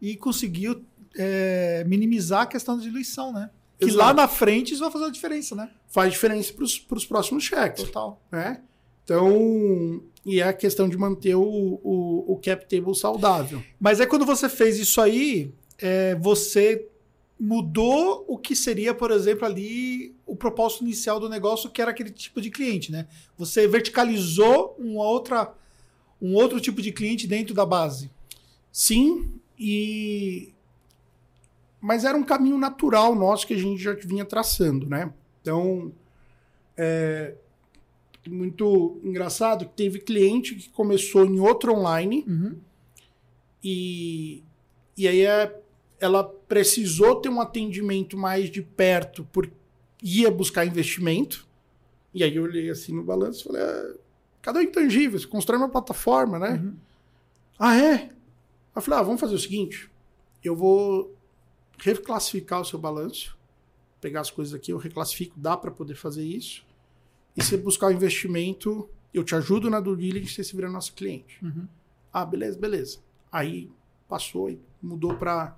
e conseguiu é, minimizar a questão da diluição, né? Que Exato. lá na frente isso vai fazer a diferença, né?
Faz diferença para os próximos cheques.
Total.
Né? Então, e é a questão de manter o, o, o cap table saudável.
Mas é quando você fez isso aí, é, você mudou o que seria, por exemplo, ali o propósito inicial do negócio, que era aquele tipo de cliente, né? Você verticalizou uma outra, um outro tipo de cliente dentro da base.
Sim, e mas era um caminho natural nosso que a gente já vinha traçando, né? Então, é, muito engraçado que teve cliente que começou em outro online uhum. e, e aí é, ela precisou ter um atendimento mais de perto por ia buscar investimento. E aí eu olhei assim no balanço e falei, ah, cadê o intangível? Você constrói uma plataforma, né? Uhum. Ah, é? Eu falei, ah, vamos fazer o seguinte, eu vou reclassificar o seu balanço, pegar as coisas aqui, eu reclassifico, dá para poder fazer isso. E se buscar o investimento, eu te ajudo na due diligence, você se vira nosso cliente. Uhum. Ah, beleza, beleza. Aí passou e mudou para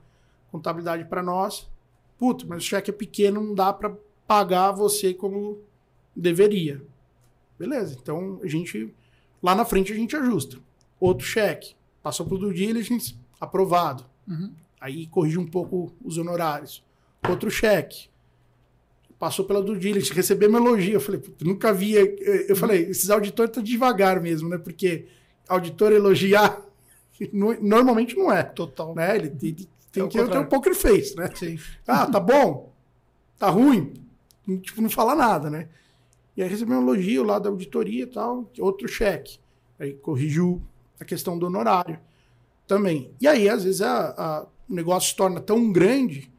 contabilidade para nós. Puta, mas o cheque é pequeno, não dá para pagar você como deveria. Beleza, então a gente lá na frente a gente ajusta. Outro cheque, passou para o due diligence, aprovado. Uhum. Aí corrige um pouco os honorários. Outro cheque, passou pela due diligence, recebemos elogio. Eu falei, nunca via. Eu falei, esses auditores estão devagar mesmo, né? Porque auditor elogiar normalmente não é.
Total.
Né? Ele, ele tem é que ter um poker face, né?
Sim.
Ah, tá bom? Tá ruim? Tipo, não fala nada, né? E aí recebeu um elogio lá da auditoria e tal, outro cheque. Aí corrigiu a questão do honorário também. E aí, às vezes, a, a, o negócio se torna tão grande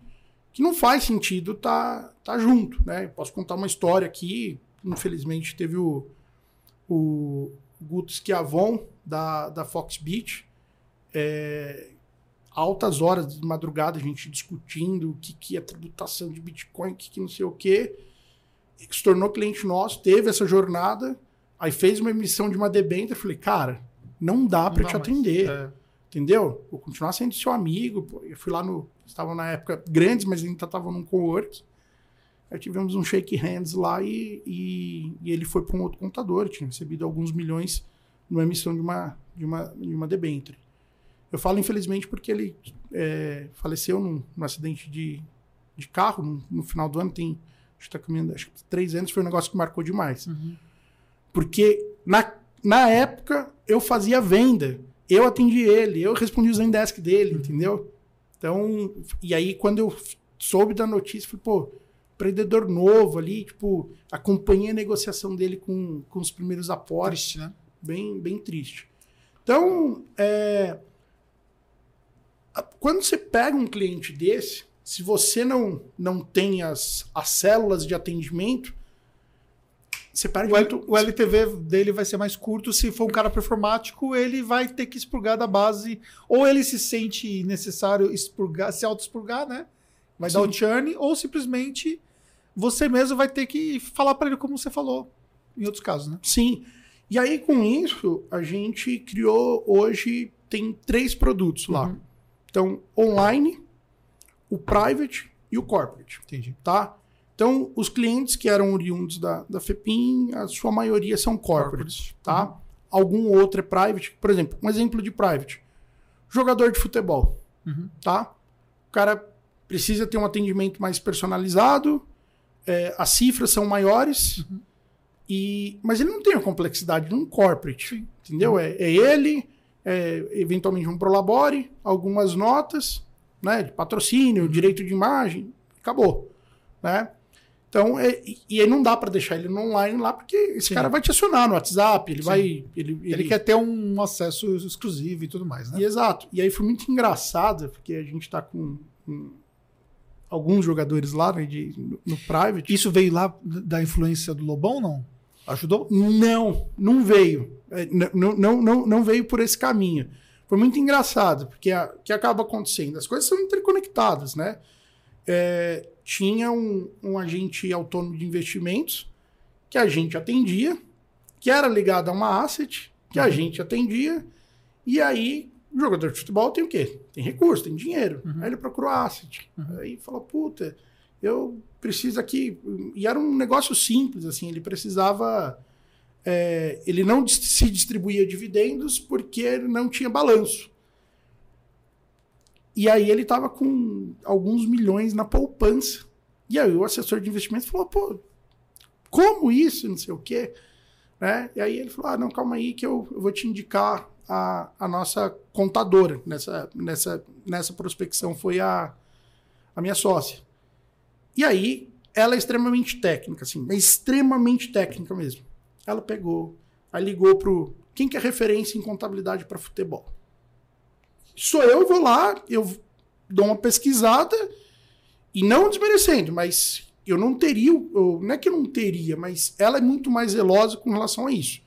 que não faz sentido tá, tá junto, né? Posso contar uma história aqui, infelizmente teve o, o Guto Schiavon da, da Fox Beach, é, altas horas de madrugada a gente discutindo o que, que é tributação de Bitcoin, o que, que não sei o quê, se tornou cliente nosso, teve essa jornada, aí fez uma emissão de uma debênture, falei, cara, não dá para te atender. É. Entendeu? Vou continuar sendo seu amigo. Pô. Eu fui lá no. Estavam na época grandes, mas ainda estavam num co-work. Aí tivemos um shake hands lá e, e, e ele foi para um outro contador. Tinha recebido alguns milhões numa emissão de uma, de uma, de uma debenture. Eu falo infelizmente porque ele é, faleceu num, num acidente de, de carro no, no final do ano, tem acho que tá caminhando, acho que três anos foi um negócio que marcou demais. Porque na, na época eu fazia venda, eu atendi ele, eu respondi o Zendesk dele, entendeu? Então, e aí quando eu soube da notícia, falei, pô, empreendedor novo ali, tipo, acompanhei a negociação dele com, com os primeiros aportes.
Triste, né?
Bem, bem triste. Então, é, quando você pega um cliente desse, se você não, não tem as, as células de atendimento, você perde
O,
muito.
o LTV dele vai ser mais curto. Se for um cara performático, ele vai ter que expurgar da base. Ou ele se sente necessário expurgar, se auto-expurgar, né? Vai dar
Sim.
o churn, ou simplesmente você mesmo vai ter que falar para ele como você falou em outros casos, né?
Sim. E aí, com isso, a gente criou hoje, tem três produtos lá.
Uhum.
Então, online, o private e o corporate.
Entendi.
tá? Então, os clientes que eram oriundos da, da FEPIM, a sua maioria são corporates, tá? Algum outro é private. Por exemplo, um exemplo de private. Jogador de futebol,
Uhum.
tá? O cara precisa ter um atendimento mais personalizado, é, as cifras são maiores, e, mas ele não tem a complexidade de um corporate, entendeu? É, é ele, é, eventualmente um prolabore, algumas notas, né, de patrocínio, direito de imagem, acabou, né? Então, é, e- aí não dá para deixar ele no online lá, porque esse
Sim.
cara vai te acionar no WhatsApp, ele
Sim.
vai... Ele,
Ele, quer ter um acesso exclusivo e tudo mais, né?
e, exato. E aí foi muito engraçado, porque a gente tá com, com alguns jogadores lá né, de, no, private.
Isso veio lá da influência do Lobão, não? Ajudou?
Não, não veio. Não, não, não, não veio por esse caminho. Foi muito engraçado, porque o que acaba acontecendo? As coisas são interconectadas, né? É, tinha um, um agente autônomo de investimentos que a gente atendia, que era ligado a uma asset, que a gente atendia, e aí o jogador de futebol tem o quê? Tem recurso, tem dinheiro. Aí ele procurou asset. Aí falou, puta, eu preciso aqui. E era um negócio simples, assim, ele precisava. é, ele não se distribuía dividendos porque não tinha balanço. E aí ele estava com alguns milhões na poupança. E aí o assessor de investimento falou, pô, como isso? Não sei o quê. Né? E aí ele falou, ah, não, calma aí que eu, eu vou te indicar a, a nossa contadora nessa, nessa, nessa prospecção. Foi a, a minha sócia. E aí, ela é extremamente técnica, assim, é extremamente técnica mesmo. Ela pegou, aí ligou pro. Quem que é referência em contabilidade para futebol? Sou eu, vou lá, eu dou uma pesquisada, e não desmerecendo, mas eu não teria, eu, não é que eu não teria, mas ela é muito mais zelosa com relação a isso.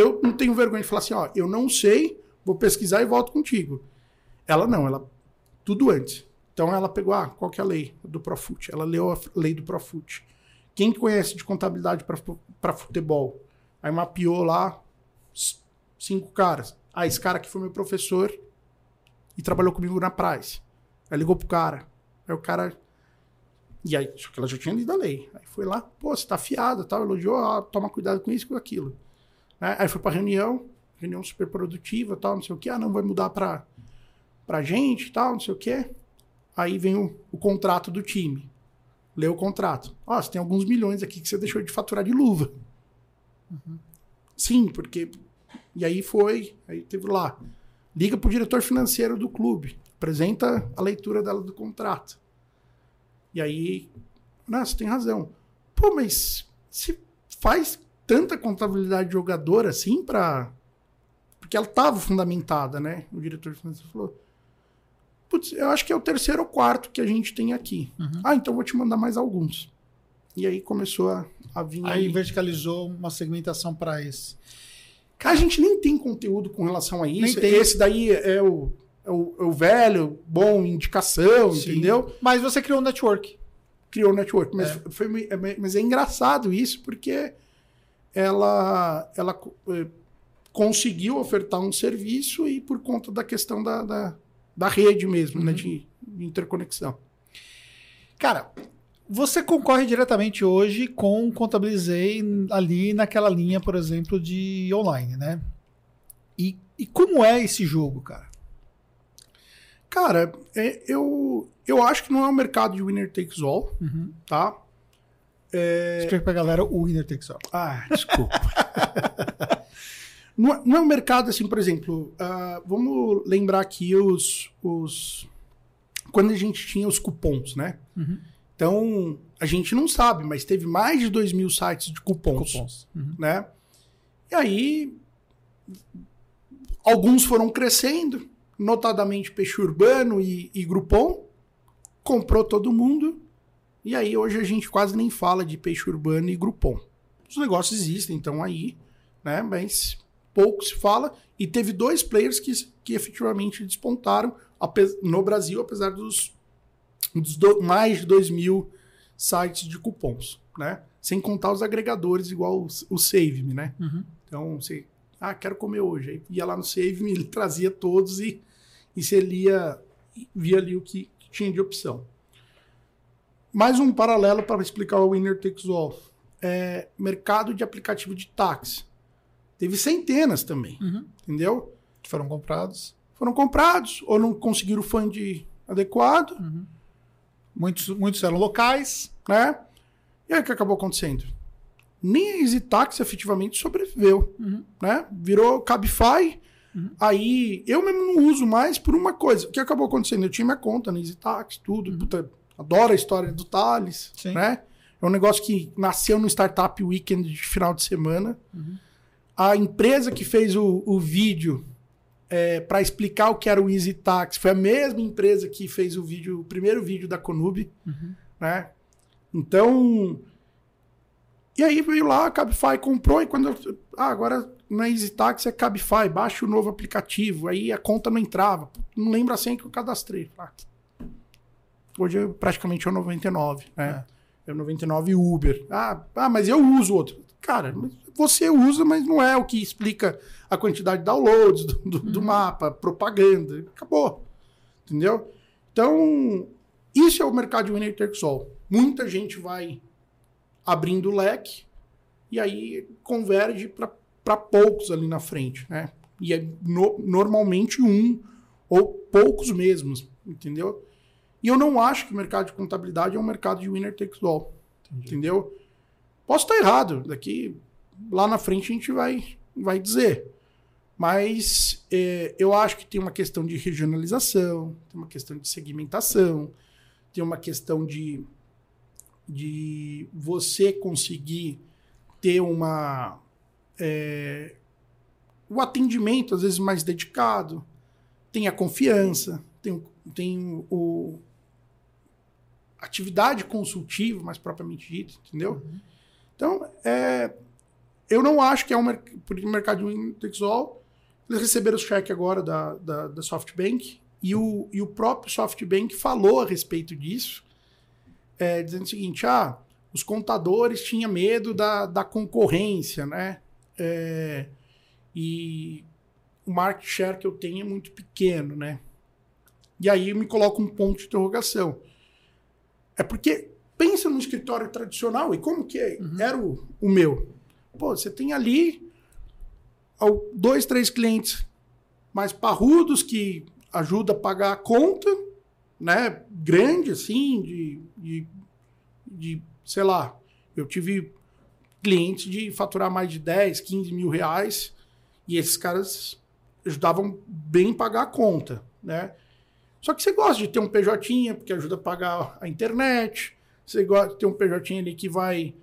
Eu não tenho vergonha de falar assim, ó, eu não sei, vou pesquisar e volto contigo. Ela não, ela tudo antes. Então ela pegou, ah, qual que é a lei do Profut? Ela leu a lei do Profut. Quem conhece de contabilidade para futebol? Aí mapeou lá cinco caras. Ah, esse cara aqui foi meu professor e trabalhou comigo na Price. Aí ligou pro cara. Aí o cara. E aí, só que ela já tinha lido a lei. Aí foi lá, pô, você tá afiada, tal, elogiou, ah, toma cuidado com isso com aquilo. Né? Aí foi pra reunião, reunião super produtiva, tal, não sei o que. Ah, não, vai mudar pra, pra gente, tal, não sei o que. Aí vem o, o contrato do time. Lê o contrato. Ó, você tem alguns milhões aqui que você deixou de faturar de luva. Sim, porque. E aí foi, aí teve lá. Liga pro diretor financeiro do clube. Apresenta a leitura dela do contrato. E aí. Não, você tem razão. Pô, mas se faz tanta contabilidade de jogador assim pra. Porque ela tava fundamentada, né? O diretor financeiro falou. Putz, eu acho que é o terceiro ou quarto que a gente tem aqui. Ah, então vou te mandar mais alguns. E aí começou a, a vir.
Aí
aí.
verticalizou uma segmentação para esse.
Cara, a gente nem tem conteúdo com relação a isso.
Nem tem.
Esse daí é o, é o, é o velho, bom, indicação,
Sim.
entendeu?
Mas você criou um network.
Criou o network. Mas,
É.
foi, é, mas é engraçado isso, porque ela, ela eh, conseguiu ofertar um serviço e por conta da questão da, da, da rede mesmo,
Uhum.
né, de, de interconexão.
Cara, você concorre diretamente hoje com Contabilizei ali naquela linha, por exemplo, de online, né? E, e como é esse jogo, cara?
Cara, é, eu, eu acho que não é um mercado de winner takes all,
Uhum.
tá?
Explica pra galera o winner takes all.
Ah, desculpa. não, é- não é um mercado assim, por exemplo, ah, vamos lembrar aqui os, os. Quando a gente tinha os cupons, né?
Uhum.
Então, a gente não sabe, mas teve mais de 2 mil sites de cupons,
Cupons. Uhum.
né? E aí, alguns foram crescendo, notadamente Peixe Urbano e, e Groupon, comprou todo mundo, e aí hoje a gente quase nem fala de Peixe Urbano e Groupon. Os negócios existem, então aí, né? Mas pouco se fala, e teve dois players que, que efetivamente despontaram no Brasil, apesar dos, dos do- mais de 2 mil sites de cupons, né? Sem contar os agregadores, igual o, o Save Me, né?
Uhum.
Então, você, ah, quero comer hoje. Aí ia lá no Save Me, ele trazia todos e, e você lia, via ali o que, que tinha de opção. Mais um paralelo para explicar o Winner Takes All. É, mercado de aplicativo de táxi. Teve centenas também,
Uhum.
entendeu?
Que foram comprados.
Foram comprados ou não conseguiram o fund adequado,
Muitos, muitos eram locais.
né? E aí o que acabou acontecendo? Nem a Easy Taxi efetivamente sobreviveu,
Uhum.
né? Virou Cabify. Aí eu mesmo não uso mais por uma coisa. O que acabou acontecendo? Eu tinha minha conta na Easy Taxi, tudo. Puta, adoro a história do Thales,
Sim.
né? É um negócio que nasceu no Startup Weekend de final de semana. A empresa que fez o, o vídeo para explicar o que era o Easy Taxi foi a mesma empresa que fez o vídeo, o primeiro vídeo da Conube, né? Então, e aí veio lá, a Cabify comprou, e quando eu, ah, agora na Easy Taxi é Cabify, baixa o novo aplicativo, aí a conta não entrava, não lembra a senha que eu cadastrei. Ah, hoje é praticamente é o 99, né? É o 99 Uber. Ah, ah, mas eu uso outro. Cara, você usa, mas não é o que explica a quantidade de downloads do, do- do mapa, propaganda. Acabou. Entendeu? Então, isso é o mercado de winner takes all. Muita gente vai abrindo o leque e aí converge para poucos ali na frente, né? E é no- normalmente um ou poucos mesmos, entendeu? E eu não acho que o mercado de contabilidade é um mercado de winner takes all, entendeu? Posso estar errado, daqui lá na frente a gente vai, vai dizer. Mas é, eu acho que tem uma questão de regionalização, tem uma questão de segmentação, tem uma questão de, de você conseguir ter uma. é, o atendimento, às vezes, mais dedicado, tem a confiança, tem, tem o. atividade consultiva, mais propriamente dita, entendeu? Então, é, eu não acho que é um mercado de indexol. Eles receberam o cheque agora da, da, da SoftBank e o, e o próprio SoftBank falou a respeito disso, é, dizendo o seguinte: ah, os contadores tinham medo da, da concorrência, né? É, e o market share que eu tenho é muito pequeno, né? E aí eu me coloco um ponto de interrogação. É porque pensa no escritório tradicional e como que é- era o, o meu. Pô, você tem ali dois, três clientes mais parrudos que ajuda a pagar a conta, né? Grande, assim, de, de, de, sei lá, eu tive clientes de faturar mais de 10, 15 mil reais e esses caras ajudavam bem a pagar a conta, né? Só que você gosta de ter um PJ, porque ajuda a pagar a internet, você gosta de ter um PJ ali que vai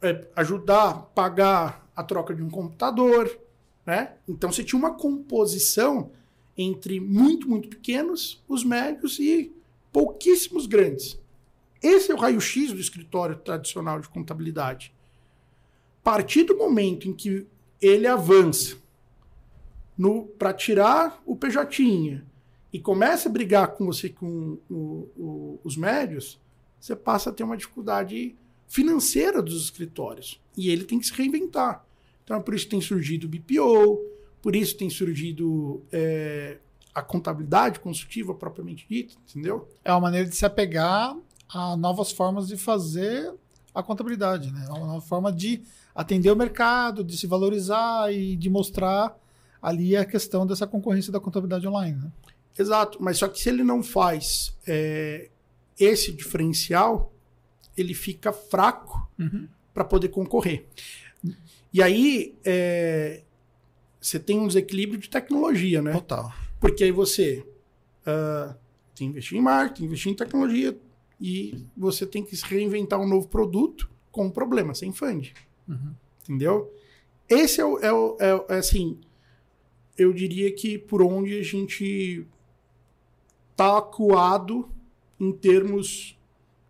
é, ajudar a pagar a troca de um computador, né? Então você tinha uma composição entre muito, muito pequenos, os médios e pouquíssimos grandes. Esse é o raio-x do escritório tradicional de contabilidade. A partir do momento em que ele avança para tirar o PJ e começa a brigar com você com o- o- os médios, você passa a ter uma dificuldade financeira dos escritórios. E ele tem que se reinventar. Então, é por isso que tem surgido o BPO, por isso tem surgido é, a contabilidade consultiva propriamente dita, entendeu?
É uma maneira de se apegar a novas formas de fazer a contabilidade, né? É uma nova forma de atender o mercado, de se valorizar e de mostrar ali a questão dessa concorrência da contabilidade online, né?
Exato, mas só que se ele não faz é, esse diferencial, ele fica fraco
Uhum.
para poder concorrer. E aí é, você tem um desequilíbrio de tecnologia, né?
Total.
Porque aí você ah, tem que investir em marketing, investir em tecnologia e você tem que reinventar um novo produto com um problema, sem fund.
Uhum.
Entendeu? Esse é o, é o- é o- é assim, eu diria que por onde a gente tá acuado em termos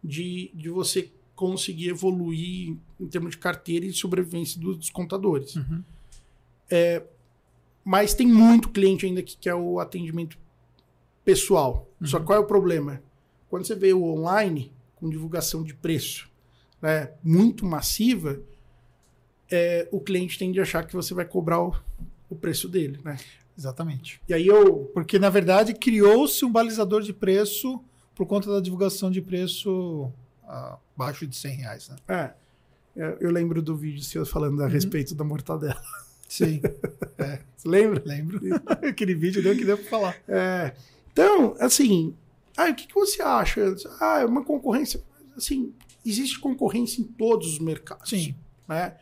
de, de você conseguir evoluir em termos de carteira e sobrevivência dos, dos contadores.
Uhum.
Mas tem muito cliente ainda que quer o atendimento pessoal. Só
Uhum.
qual é o problema? Quando você vê o online com divulgação de preço né, muito massiva, é, o cliente tende a achar que você vai cobrar o, o preço dele. Né?
Exatamente.
E aí eu.
Porque, na verdade, criou-se um balizador de preço por conta da divulgação de preço ah, abaixo de 100 reais. Né?
É, eu lembro do vídeo seu falando a respeito da mortadela.
Sim,
Você lembra?
lembro. Aquele vídeo deu que deu para falar.
É, então, assim, ah, o que, que você acha? Ah, é uma concorrência. Assim, existe concorrência em todos os mercados.
Sim.
Né?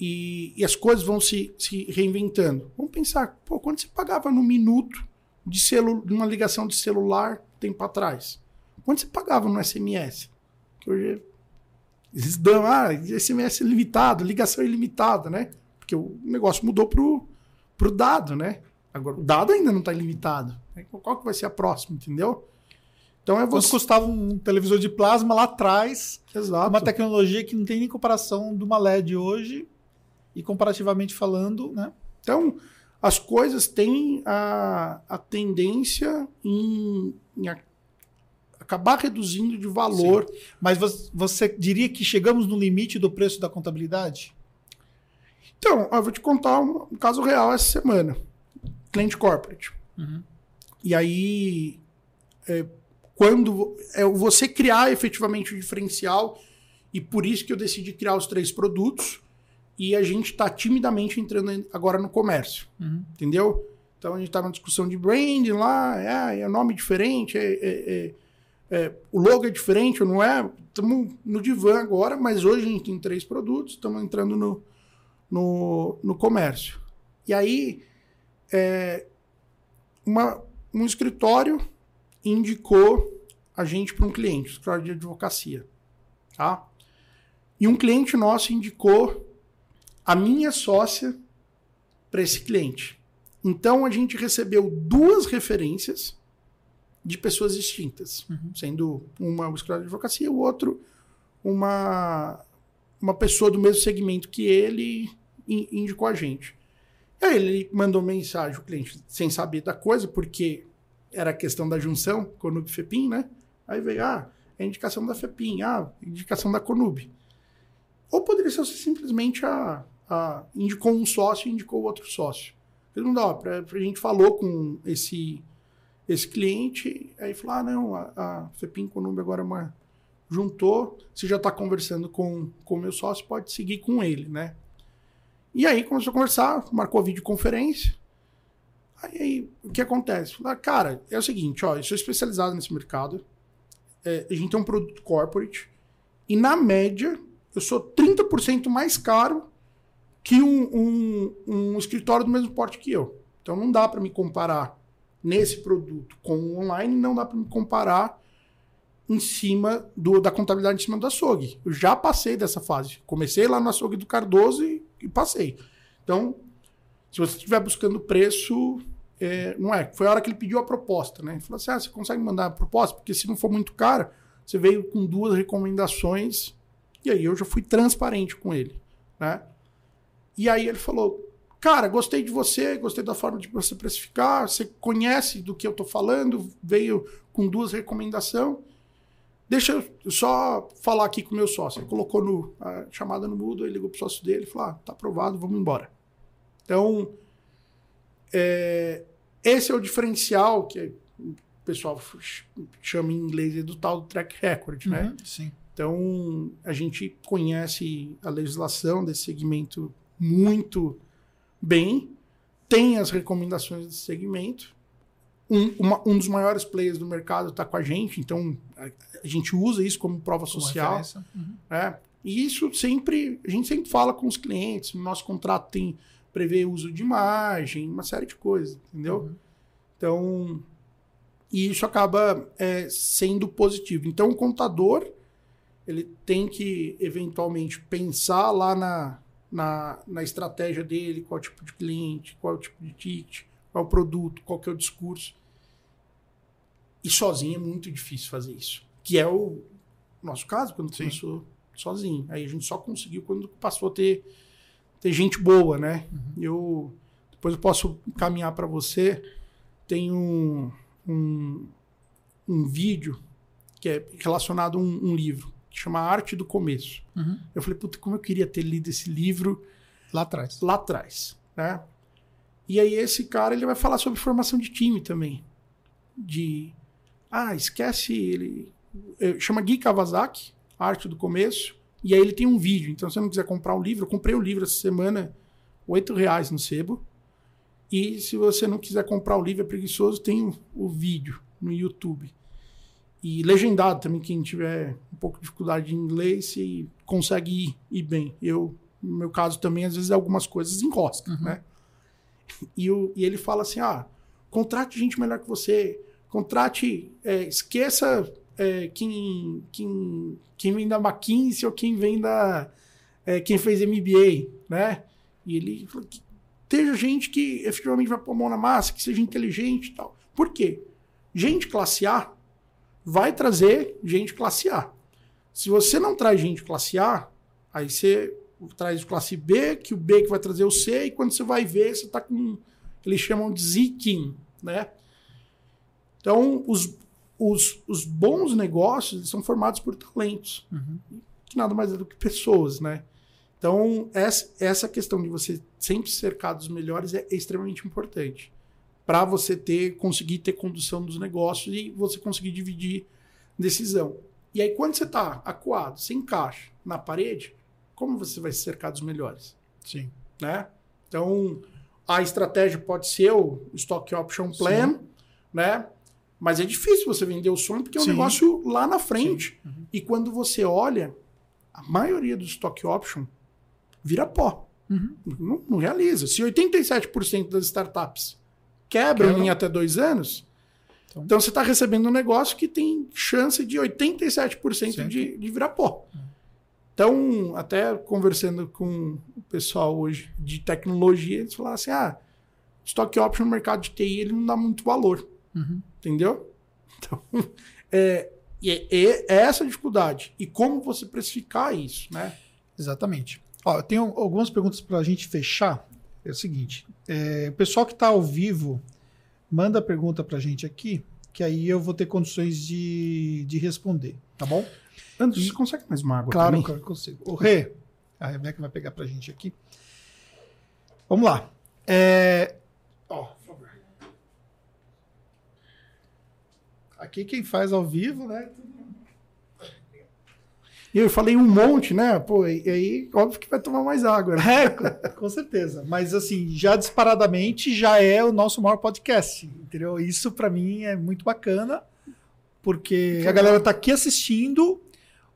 E, e as coisas vão se, se reinventando. Vamos pensar, pô, quando você pagava no minuto de, celu, uma ligação de celular tempo atrás? Quando você pagava no SMS? Que hoje eles dão, ah, SMS limitado, ligação ilimitada, né? Porque o negócio mudou pro, pro dado, né? Agora, o dado ainda não está ilimitado. né? Qual que vai ser a próxima, entendeu? Então é
Quanto
você.
custava um televisor de plasma lá atrás,
Exato.
uma tecnologia que não tem nem comparação de uma LED hoje, e comparativamente falando, né?
Então, as coisas têm a, a tendência em, em a- acabar reduzindo de valor.
Mas você, você diria que chegamos no limite do preço da contabilidade?
Então, eu vou te contar um, um caso real essa semana. Cliente corporate.
Uhum.
E aí, é, quando é você criar efetivamente o diferencial, e por isso que eu decidi criar os três produtos, e a gente está timidamente entrando agora no comércio.
Uhum.
entendeu? Então a gente está numa discussão de branding lá, é, é nome diferente, é, é- é- é, o logo é diferente, não é? Estamos no divã agora, mas hoje a gente tem três produtos, estamos entrando no, no, no comércio. E aí, é, uma, um escritório indicou a gente para um cliente, um escritório de advocacia, tá? E um cliente nosso indicou a minha sócia para esse cliente. Então a gente recebeu duas referências de pessoas distintas, sendo uma o escritório de advocacia e o outro uma uma pessoa do mesmo segmento que ele in- indicou a gente. E aí ele mandou mensagem o cliente sem saber da coisa, porque era a questão da junção Conub Fepim, né? Aí veio, ah, é indicação da Fepim, ah, indicação da Conub. Ou poderia ser simplesmente a, a indicou um sócio e indicou outro sócio. Ele não dá, a gente falou com esse esse cliente, aí falou: ah, não, a, a Fepim Conumbi agora é uma, juntou, você já está conversando com o meu sócio, pode seguir com ele, né? E aí começou a conversar, marcou a videoconferência. Aí, aí o que acontece? Falei, ah, cara, é o seguinte, ó, eu sou especializado nesse mercado, é, a gente tem um produto corporate, e na média eu sou 30% mais caro que um, um, um escritório do mesmo porte que eu. Então não dá para me comparar nesse produto com o online, não dá para me comparar em cima do, da contabilidade em cima do açougue. Eu já passei dessa fase. Comecei lá no açougue do Cardoso e, e passei. Então, se você estiver buscando preço, é, não é. Foi a hora que ele pediu a proposta, né? Ele falou assim: ah, você consegue mandar a proposta? Porque se não for muito cara, você veio com duas recomendações. E aí eu já fui transparente com ele, né? E aí ele falou: Cara, gostei de você, gostei da forma de você precificar, você conhece do que eu tô falando, veio com duas recomendações. Deixa eu só falar aqui com o meu sócio. Ele colocou no, a chamada no mudo, ele ligou pro sócio dele e falou: ah, tá aprovado, vamos embora. Então, é, esse é o diferencial que o pessoal chama em inglês do tal do track record, né?
Uhum, Sim.
Então, a gente conhece a legislação desse segmento muito bem, tem as recomendações desse segmento, um, uma- um dos maiores players do mercado está com a gente, então a, a gente usa isso como prova
Como
social.
Uhum.
né? E isso sempre, a gente sempre fala com os clientes, no nosso contrato tem prevê uso de imagem, uma série de coisas, entendeu?
Uhum.
Então, e isso acaba é, sendo positivo. Então, o contador, ele tem que, eventualmente, pensar lá na, na, na estratégia dele, qual tipo de cliente, qual o tipo de ticket, qual o produto, qual que é o discurso. E sozinho é muito difícil fazer isso. Que é o nosso caso, quando
Sim.
começou sozinho. Aí a gente só conseguiu quando passou a ter, ter gente boa, né? Eu depois eu posso caminhar para você. Tem um, um, um vídeo que é relacionado a um, um livro que chama Arte do Começo.
Uhum.
Eu falei, puta, como eu queria ter lido esse livro
Lá atrás.
lá atrás, né? E aí esse cara ele vai falar sobre formação de time também, de ah esquece ele chama Gui Kawasaki, arte do começo, e aí ele tem um vídeo. Então se você não quiser comprar o livro, eu comprei o livro essa semana, oito reais no sebo. E se você não quiser comprar o livro é preguiçoso, tem o, o vídeo no YouTube. E legendado também, quem tiver um pouco de dificuldade em inglês, se consegue ir, ir bem. Eu, no meu caso também, às vezes algumas coisas enroscam,
Uhum.
né? E, o, e ele fala assim, ah, contrate gente melhor que você, contrate, é, esqueça é, quem, quem, quem vem da McKinsey ou quem vem da... é, quem fez MBA, né? E ele falou que esteja gente que efetivamente vai pôr a mão na massa, que seja inteligente e tal. Por quê? Gente classe A vai trazer gente classe A. Se você não traz gente classe A, aí você traz classe B, que o B que vai trazer o C, e quando você vai ver, você está com. Eles chamam de Zikin, né? Então, os, os, os bons negócios são formados por talentos,
Uhum.
que nada mais é do que pessoas, né? Então, essa, essa questão de você sempre cercar dos melhores é extremamente importante para você ter conseguir ter condução dos negócios e você conseguir dividir decisão. E aí, quando você está acuado, sem caixa, na parede, como você vai se cercar dos melhores?
Sim.
né? Então, a estratégia pode ser o Stock Option Plan, né? Mas é difícil você vender o sonho porque é um
Sim.
negócio lá na frente.
Sim. Uhum.
E quando você olha, a maioria do Stock Option vira pó.
Uhum.
Não, não realiza. Se 87% das startups quebram
Quebram.
em até dois anos,
Então-
então, você está recebendo um negócio que tem chance de 87%
Certo.
de, de virar pó. Então, até conversando com o pessoal hoje de tecnologia, eles falaram assim: ah, stock option no mercado de TI ele não dá muito valor,
Uhum.
entendeu? Então, é, é, é essa a dificuldade. E como você precificar isso, né?
Exatamente. Ó, eu tenho algumas perguntas para a gente fechar. É o seguinte: é, o pessoal que está ao vivo, manda a pergunta para a gente aqui, que aí eu vou ter condições de, de responder, tá bom?
Anderson, você consegue mais uma água
Claro, claro que eu consigo. O Rê, a Rebeca vai pegar pra gente aqui. Vamos lá. É, ó. Aqui quem faz ao vivo, né?
E eu falei um monte, né? Pô, e aí, óbvio que vai tomar mais água, né?
É, com- certeza. Mas assim, já disparadamente já é o nosso maior podcast, entendeu? Isso pra mim é muito bacana, porque a galera tá aqui assistindo,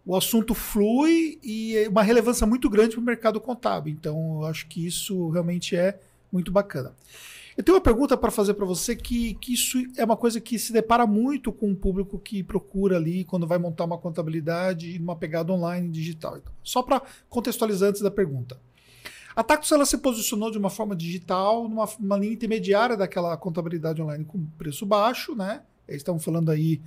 o assunto flui e é uma relevância muito grande para o mercado contábil. Então, eu acho que isso realmente é muito bacana. Eu tenho uma pergunta para fazer para você que, que isso é uma coisa que se depara muito com o público que procura ali quando vai montar uma contabilidade numa pegada online digital. Então, só para contextualizar antes da pergunta. A Tactus ela se posicionou de uma forma digital, numa uma linha intermediária daquela contabilidade online com preço baixo, né? Eles estão falando aí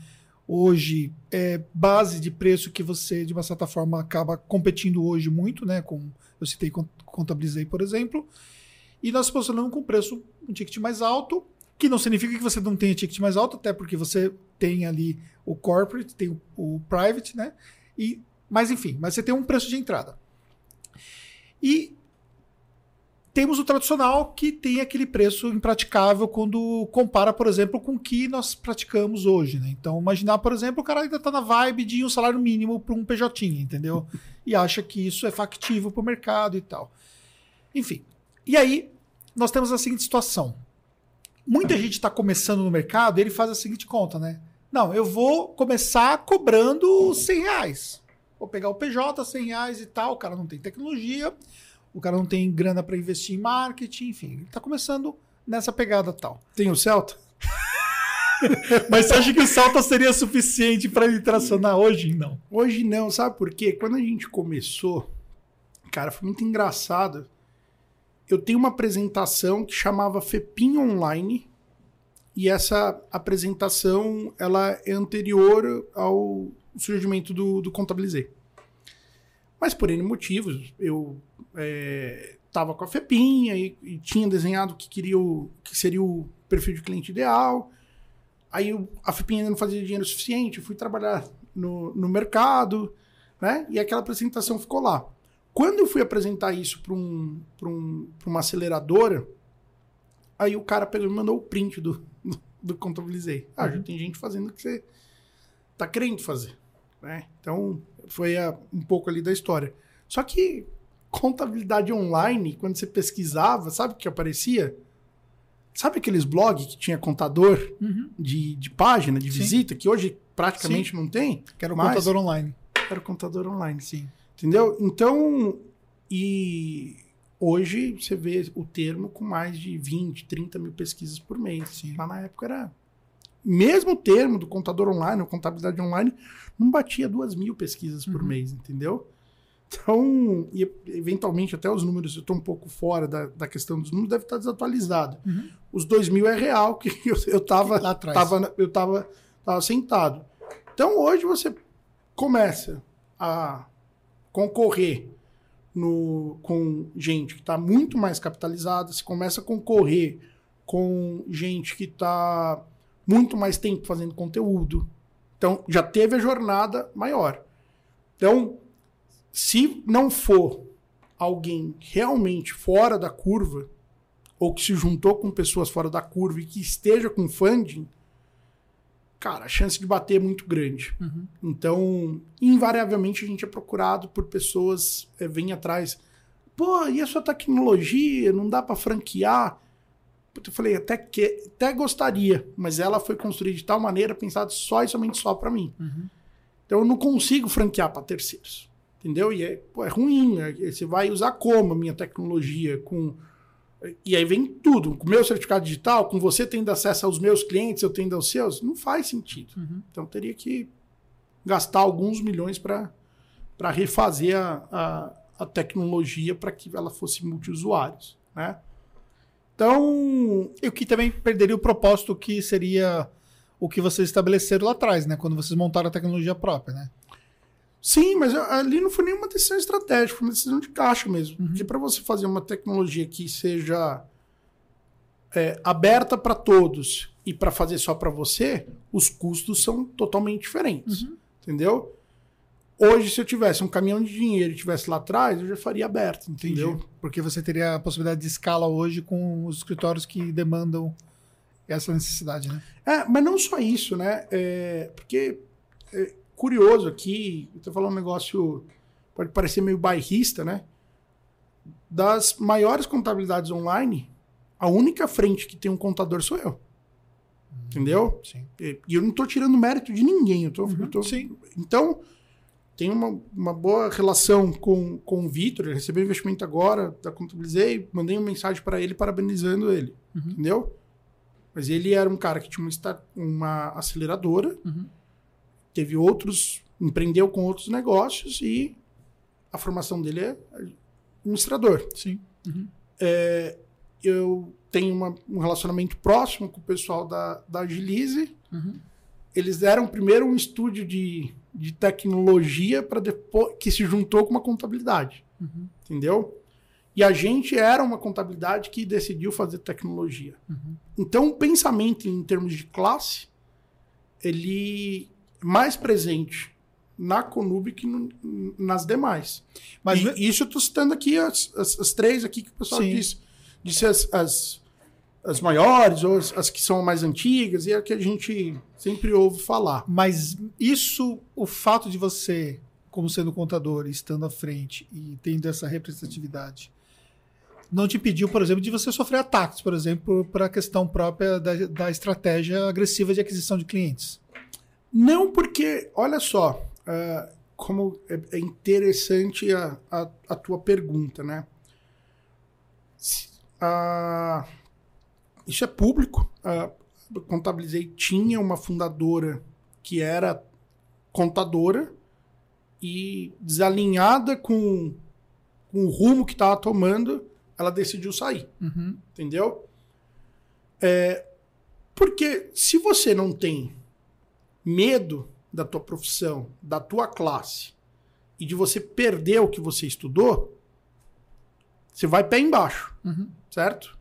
hoje é base de preço que você de uma certa forma acaba competindo hoje muito, né? Com eu citei Cont- contabilizei, por exemplo, e nós posicionamos com preço um ticket mais alto, que não significa que você não tenha ticket mais alto, até porque você tem ali o corporate, tem o, o private, né? E mas enfim, mas você tem um preço de entrada. E temos o tradicional que tem aquele preço impraticável quando compara, por exemplo, com o que nós praticamos hoje. Né? Então, imaginar, por exemplo, o cara ainda está na vibe de um salário mínimo para um PJ, entendeu? E acha que isso é factível para o mercado e tal. Enfim. E aí, nós temos a seguinte situação. muita gente está começando no mercado e ele faz a seguinte conta, né? Não, eu vou começar cobrando 100 reais. Vou pegar o PJ, 100 reais e tal. O cara não tem tecnologia, o cara não tem grana para investir em marketing, enfim. Ele está começando nessa pegada tal.
Tem o Celta?
Mas você acha que o Celta seria suficiente para ele tracionar hoje? Não.
Hoje não, sabe por quê? Quando a gente começou, cara, foi muito engraçado. Eu tenho uma apresentação que chamava FEPIM Online, e essa apresentação ela é anterior ao surgimento do, do Contabilizei. Mas por N motivos, eu estava é, com a FEPINha e, e, tinha desenhado o que queria o que seria o perfil de cliente ideal. Aí eu, a FEPINha ainda não fazia dinheiro suficiente, fui trabalhar no, no mercado, né? E aquela apresentação ficou lá. Quando eu fui apresentar isso para um, um, uma aceleradora, aí o cara pegou me mandou o print do, do, do Contabilizei. Ah, já uhum. tem gente fazendo o que você tá querendo fazer. Né? Então, foi a, um pouco ali da história. Só que contabilidade online, quando você pesquisava, sabe o que aparecia? Sabe aqueles blogs que tinha contador uhum. de, de página, de sim. visita, que hoje praticamente sim. não tem?
Que era o contador online.
Era o contador online, sim. Entendeu? Então, e hoje você vê o termo com mais de 20, 30 mil pesquisas por mês. Sim. Lá na época era. Mesmo o termo do contador online, ou contabilidade online, não batia duas mil pesquisas por uhum. mês, entendeu? Então, e eventualmente até os números, eu estou um pouco fora da, da questão dos números, deve estar desatualizado. Uhum. Os dois mil é real, que eu, eu tava, Lá atrás. Tava, eu tava, tava sentado. Então hoje você começa a concorrer no, com gente que está muito mais capitalizada, você começa a concorrer com gente que está muito mais tempo fazendo conteúdo. Então, já teve a jornada maior. Então, se não for alguém realmente fora da curva, ou que se juntou com pessoas fora da curva e que esteja com funding, cara, a chance de bater é muito grande. Uhum. Então, invariavelmente a gente é procurado por pessoas, é, vem atrás, pô, e a sua tecnologia, não dá para franquear? Eu falei, até que até gostaria, mas ela foi construída de tal maneira, pensada só e somente só para mim. Uhum. Então eu não consigo franquear para terceiros. Entendeu? E é, pô, é ruim. É, você vai usar como a minha tecnologia com e aí vem tudo. Com o meu certificado digital, com você tendo acesso aos meus clientes, eu tendo aos seus, não faz sentido. Uhum. Então teria que gastar alguns milhões para refazer a, a, a tecnologia para que ela fosse multiusuários. Né? Então.
E o que também perderia o propósito que seria o que vocês estabeleceram lá atrás, né? Quando vocês montaram a tecnologia própria, né?
Sim, mas ali não foi nenhuma decisão estratégica, foi uma decisão de caixa mesmo. Uhum. Porque para você fazer uma tecnologia que seja é, aberta para todos e para fazer só para você, os custos são totalmente diferentes. Uhum. Entendeu? Hoje, se eu tivesse um caminhão de dinheiro e tivesse lá atrás, eu já faria aberto, entendeu? Entendi.
Porque você teria a possibilidade de escala hoje com os escritórios que demandam essa necessidade, né?
É, mas não só isso, né? É, porque é, curioso aqui, eu tô falando um negócio, pode parecer meio bairrista, né? Das maiores contabilidades online, a única frente que tem um contador sou eu. Hum, Entendeu? Sim. E, eu não estou tirando mérito de ninguém. Eu tô, uhum, eu tô, sim. Então, tenho uma, uma boa relação com, com o Vitor. Ele recebeu investimento agora, da Contabilizei, mandei uma mensagem para ele parabenizando ele. Uhum. Entendeu? Mas ele era um cara que tinha uma, uma aceleradora. Uhum teve outros, empreendeu com outros negócios e a formação dele é administrador.
Sim. Uhum.
É, eu tenho uma, um relacionamento próximo com o pessoal da, da Agilize. Uhum. Eles deram primeiro um estúdio de, de tecnologia para depois que se juntou com uma contabilidade. Uhum. Entendeu? E a gente era uma contabilidade que decidiu fazer tecnologia. Uhum. Então, o pensamento em termos de classe, ele mais presente na Conub que nas demais. Mas e, isso eu estou citando aqui as, as, as, três aqui que o pessoal Sim. disse. Disse as, as, as maiores, ou as, as, que são mais antigas, e é a que a gente sempre ouve falar.
Mas isso, o fato de você, como sendo contador, estando à frente e tendo essa representatividade, não te impediu, por exemplo, de você sofrer ataques, por exemplo, para a questão própria da, da estratégia agressiva de aquisição de clientes.
Não, porque, olha só, uh, como é, é interessante a, a, a, tua pergunta, né? Uh, isso é público. Uh, contabilizei, tinha uma fundadora que era contadora e desalinhada com, com o rumo que estava tomando, ela decidiu sair.
Uhum.
Entendeu? É, porque se você não tem medo da tua profissão, da tua classe e de você perder o que você estudou, você vai pé embaixo,
uhum.
certo?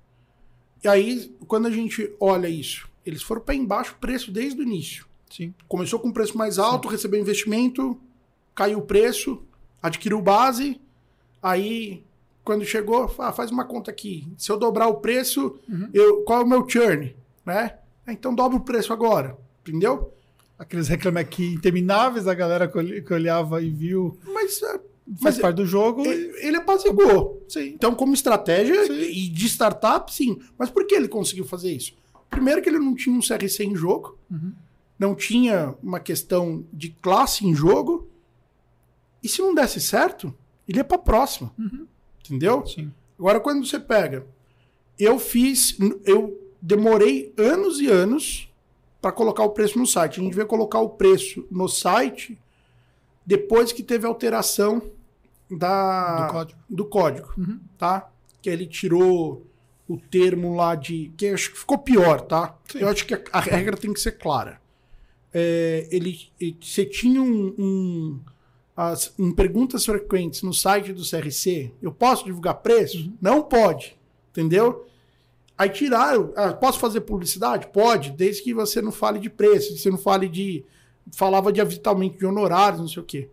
E aí, quando a gente olha isso, eles foram pé embaixo preço desde o início.
Sim.
Começou com preço mais alto, Sim. recebeu investimento, caiu o preço, adquiriu base, aí quando chegou, ah, faz uma conta aqui. Se eu dobrar o preço,
uhum.
eu, qual é o meu churn? Né? Ah, então dobra o preço agora, entendeu?
Aqueles reclame aqui intermináveis, a galera que olhava e viu.
Mas é,
faz parte do jogo.
Ele, ele apaziguou.
Sim.
Então, como estratégia
Sim.
e de startup, sim. Mas por que ele conseguiu fazer isso? Primeiro que ele não tinha um CRC em jogo,
uhum.
não tinha uma questão de classe em jogo. E se não desse certo, ele ia para a próxima.
Uhum.
Entendeu?
Sim.
Agora, quando você pega, eu fiz, eu demorei anos e anos para colocar o preço no site. A gente veio colocar o preço no site depois que teve alteração da,
do código,
do código
uhum.
tá? Que ele tirou o termo lá de. que acho que ficou pior, tá?
Sim.
Eu acho que a, a, regra tem que ser clara. É, ele, você tinha um, um as, em perguntas frequentes no site do CRC, eu posso divulgar preço?
Uhum.
Não pode, entendeu? Aí tiraram, ah, posso fazer publicidade? Pode, desde que você não fale de preço, você não fale de. Falava de avitamento de honorários, não sei o quê.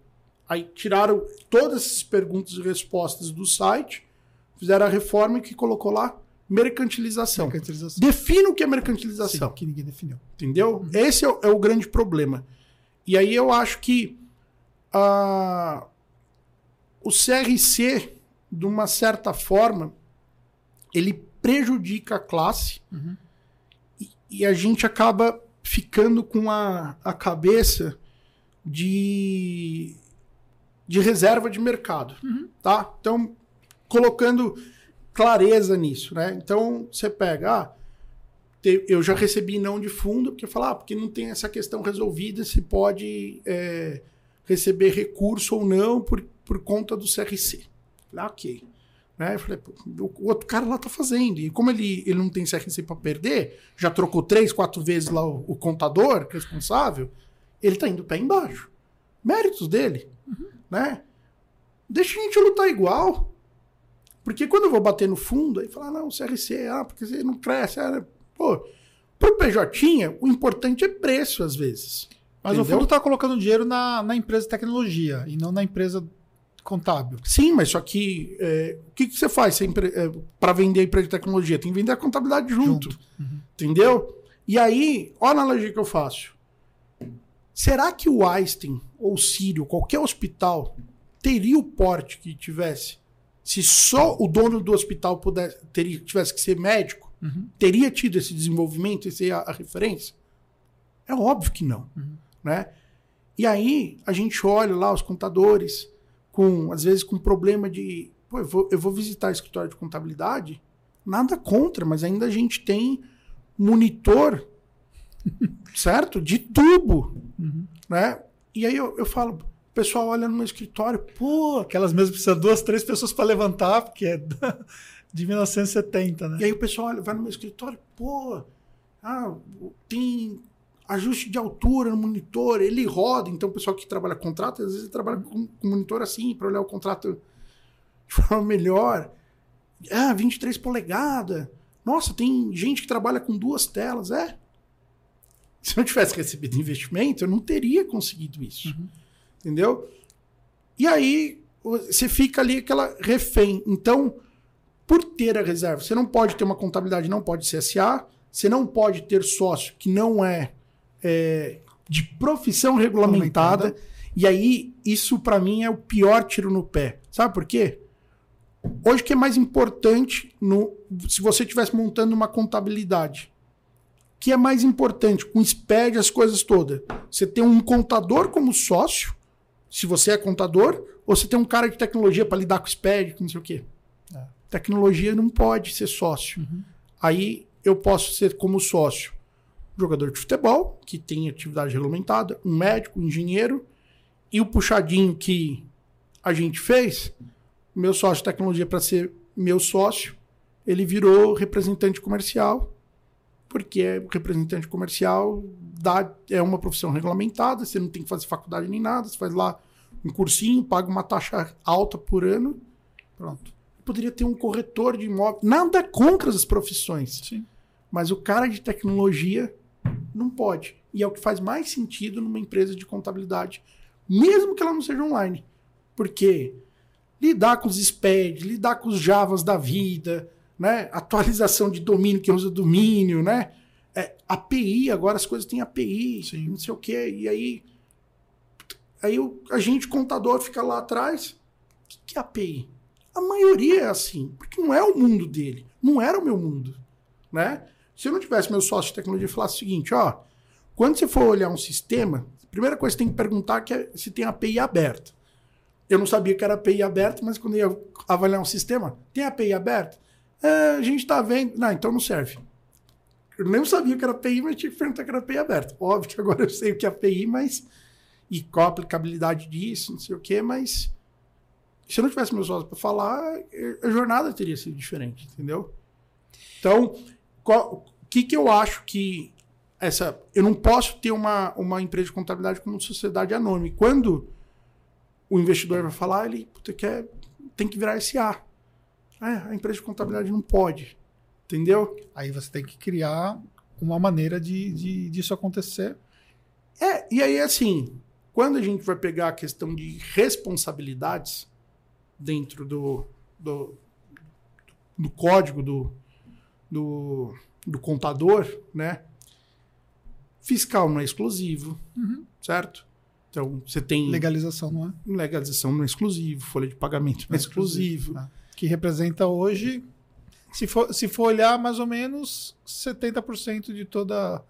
Aí tiraram todas essas perguntas e respostas do site, fizeram a reforma que colocou lá mercantilização.
mercantilização.
Defina o que é mercantilização.
Sim, que ninguém definiu.
Entendeu? Esse é o, é o grande problema. E aí eu acho que ah, o CRC, de uma certa forma, ele prejudica a classe
uhum.
e, e, a gente acaba ficando com a, a cabeça de, de reserva de mercado.
Uhum.
Tá? Então, colocando clareza nisso. Né? Então, você pega. Ah, eu já recebi não de fundo, porque falar, ah, porque não tem essa questão resolvida se pode é, receber recurso ou não por, por conta do CRC. Ah, ok. Né? Eu falei, o outro cara lá tá fazendo. E como ele, ele não tem CRC para perder, já trocou três, quatro vezes lá o, o, contador responsável, ele tá indo pé embaixo. Méritos dele.
Uhum.
Né? Deixa a gente lutar igual. Porque quando eu vou bater no fundo, aí fala, não, CRC, ah, porque você não cresce. Ah, pô, pro PJ, o importante é preço, às vezes.
Mas Entendeu? o fundo está colocando dinheiro na, na empresa de tecnologia e não na empresa contábil.
Sim, mas só que é, o que, que você faz é, para vender a empresa de tecnologia? Tem que vender a contabilidade junto.
junto. Uhum.
Entendeu? E aí, olha a analogia que eu faço. Será que o Einstein ou o Sírio, qualquer hospital, teria o porte que tivesse se só o dono do hospital pudesse, teria, tivesse que ser médico?
Uhum.
Teria tido esse desenvolvimento, essa é a, a referência? É óbvio que não.
Uhum.
Né? E aí a gente olha lá os contadores com, às vezes, com problema de. Pô, eu vou, eu vou visitar escritório de contabilidade, nada contra, mas ainda a gente tem monitor, certo? De tubo.
Uhum.
Né? E aí eu, eu falo, o pessoal olha no meu escritório, pô.
Aquelas mesmas precisam duas, três pessoas para levantar, porque é de 1970, né?
E aí o pessoal olha, vai no meu escritório, pô, ah, tem ajuste de altura no monitor, ele roda. Então, o pessoal que trabalha com contrato, às vezes trabalha com, com monitor assim, para olhar o contrato de forma melhor. Ah, 23 polegadas. Nossa, tem gente que trabalha com duas telas. É. Se eu tivesse recebido investimento, eu não teria conseguido isso.
Uhum.
Entendeu? E aí, você fica ali aquela refém. Então, por ter a reserva, você não pode ter uma contabilidade, não pode ser SA, você não pode ter sócio que não é é, de profissão regulamentada. E aí, isso para mim é o pior tiro no pé. Sabe por quê? Hoje, que é mais importante no, se você estivesse montando uma contabilidade? O que é mais importante com SPED, as coisas todas? Você tem um contador como sócio, se você é contador, ou você tem um cara de tecnologia para lidar com SPED, com não sei o quê. É. Tecnologia não pode ser sócio. Uhum. Aí eu posso ser como sócio jogador de futebol, que tem atividade regulamentada, um médico, um engenheiro, e o puxadinho que a gente fez, meu sócio de tecnologia para ser meu sócio, ele virou representante comercial, porque é representante comercial dá, é uma profissão regulamentada, você não tem que fazer faculdade nem nada, você faz lá um cursinho, paga uma taxa alta por ano, pronto. Poderia ter um corretor de imóvel, nada contra as profissões. Sim. Mas o cara de tecnologia não pode. E é o que faz mais sentido numa empresa de contabilidade, mesmo que ela não seja online. Porque lidar com os SPED, lidar com os Javas da vida, né? atualização de domínio que usa domínio, né? É, API, agora as coisas têm API, Sim. não sei o quê. E aí, aí o, a gente, contador, fica lá atrás. O que, que é API? A maioria é assim, porque não é o mundo dele, não era o meu mundo, né? Se eu não tivesse meu sócio de tecnologia e falasse o seguinte, ó, quando você for olhar um sistema, a primeira coisa que você tem que perguntar é se tem API aberta. Eu não sabia que era API aberta, mas quando eu ia avaliar um sistema, tem API aberta? É, a gente está vendo. Não, então não serve. Eu nem sabia que era API, mas tinha que perguntar que era API aberta. Óbvio que agora eu sei o que é API, mas. E qual a aplicabilidade disso, não sei o quê, mas. Se eu não tivesse meus sócios para falar, a jornada teria sido diferente, entendeu? Então, qual, que, que eu acho que essa. Eu não posso ter uma, uma empresa de contabilidade como sociedade anônima. quando o investidor vai falar, ele puta, quer, tem que virar SA. É, a empresa de contabilidade não pode. Entendeu?
Aí você tem que criar uma maneira de, de disso acontecer.
É, e aí assim, quando a gente vai pegar a questão de responsabilidades dentro do, do, do código do, do, do contador, né? Fiscal não é exclusivo, uhum. certo? Então, você tem.
Legalização não é?
Legalização não é exclusivo, folha de pagamento não é, é exclusivo.
Né? Que representa hoje, se for, se for olhar, mais ou menos 70% de toda.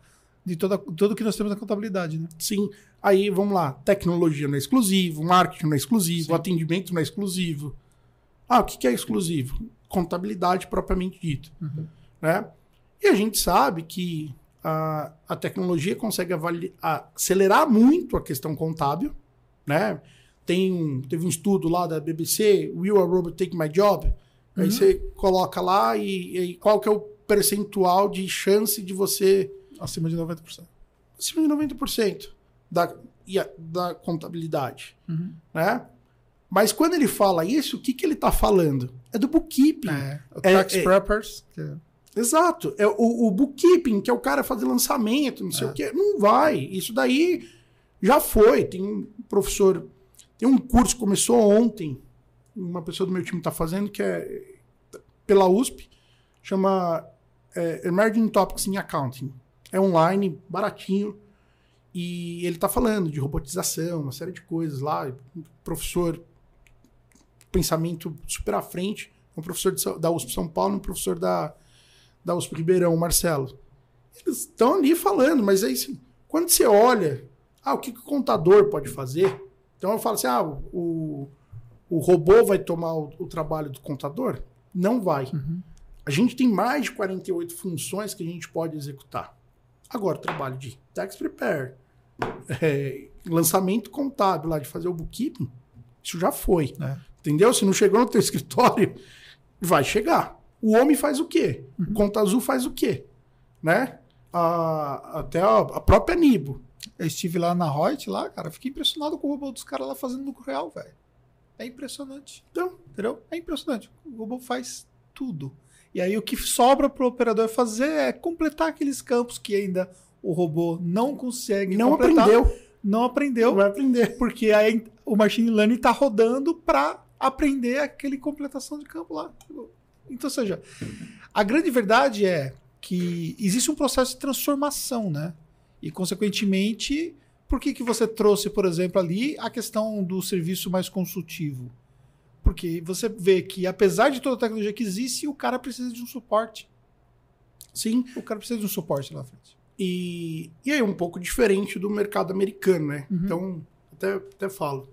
De toda, tudo que nós temos na contabilidade, né?
Sim. Aí, vamos lá. Tecnologia não é exclusivo, marketing não é exclusivo, Sim. atendimento não é exclusivo. Ah, o que é exclusivo? Contabilidade propriamente dito. Uhum. Né? E a gente sabe que a, a tecnologia consegue acelerar muito a questão contábil, né? Tem um, teve um estudo lá da BBC, Will a Robot Take My Job? Uhum. Aí você coloca lá e, e, qual que é o percentual de chance de você...
Acima de 90%.
Acima de 90% da, da contabilidade, uhum. né? Mas quando ele fala isso, o que, que ele está falando? É do bookkeeping. É,
o tax é, preppers.
É, Exato. É o, o bookkeeping, que é o cara fazer lançamento, não sei é. o quê. Não vai. Isso daí já foi. Tem um professor. Tem um curso que começou ontem. Uma pessoa do meu time está fazendo, que é pela USP. Chama é, Emerging Topics in Accounting. É online, baratinho. E ele está falando de robotização, uma série de coisas lá. Professor, pensamento super à frente. Um professor de, da USP São Paulo, um professor da da USP Ribeirão, Marcelo. Eles estão ali falando, mas aí quando você olha, ah, o que, que o contador pode fazer? Então eu falo assim, ah, o, o robô vai tomar o, o trabalho do contador? Não vai. Uhum. A gente tem mais de 48 funções que a gente pode executar. Agora, o trabalho de tax prepare, é, lançamento contábil lá, de fazer o bookkeeping, isso já foi. É. Entendeu? Se não chegou no teu escritório, vai chegar. O homem faz o quê? Uhum. O Conta Azul faz o quê? Né? A, até a, a, própria Nibo.
Eu estive lá na Reut, lá, cara, fiquei impressionado com o robô dos caras lá fazendo lucro real, velho. É impressionante. Então, entendeu? É impressionante. O robô faz tudo. E aí o que sobra para o operador fazer é completar aqueles campos que ainda o robô não consegue
não
completar.
aprendeu.
Não aprendeu. Não
vai aprender.
Porque aí o machine learning está rodando para aprender aquele completação de campo lá. Então, ou seja, a grande verdade é que existe um processo de transformação, né? E, consequentemente, por que, que você trouxe, por exemplo, ali a questão do serviço mais consultivo? Porque você vê que, apesar de toda a tecnologia que existe, o cara precisa de um suporte.
Sim.
O cara precisa de um suporte lá na frente.
E, e aí, um pouco diferente do mercado americano, né?
Uhum.
Então, até, até falo.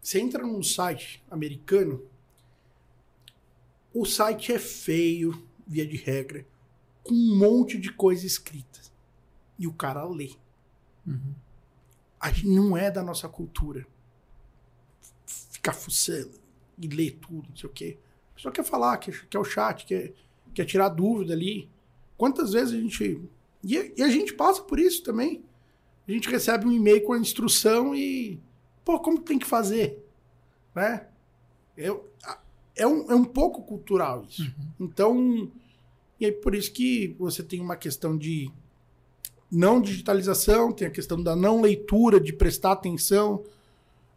Você entra num site americano, o site é feio, via de regra, com um monte de coisa escrita. E o cara lê.
Uhum.
A gente não é da nossa cultura. Ficar fuçando e ler tudo, não sei o quê. Pessoa quer falar, quer, quer o chat, quer, quer tirar dúvida ali. Quantas vezes a gente. E, a- e a gente passa por isso também. A gente recebe um e-mail com a instrução e. Pô, como tem que fazer? Né? É, é, um, é um pouco cultural isso. Então. E aí por isso que você tem uma questão de não digitalização, tem a questão da não leitura, de prestar atenção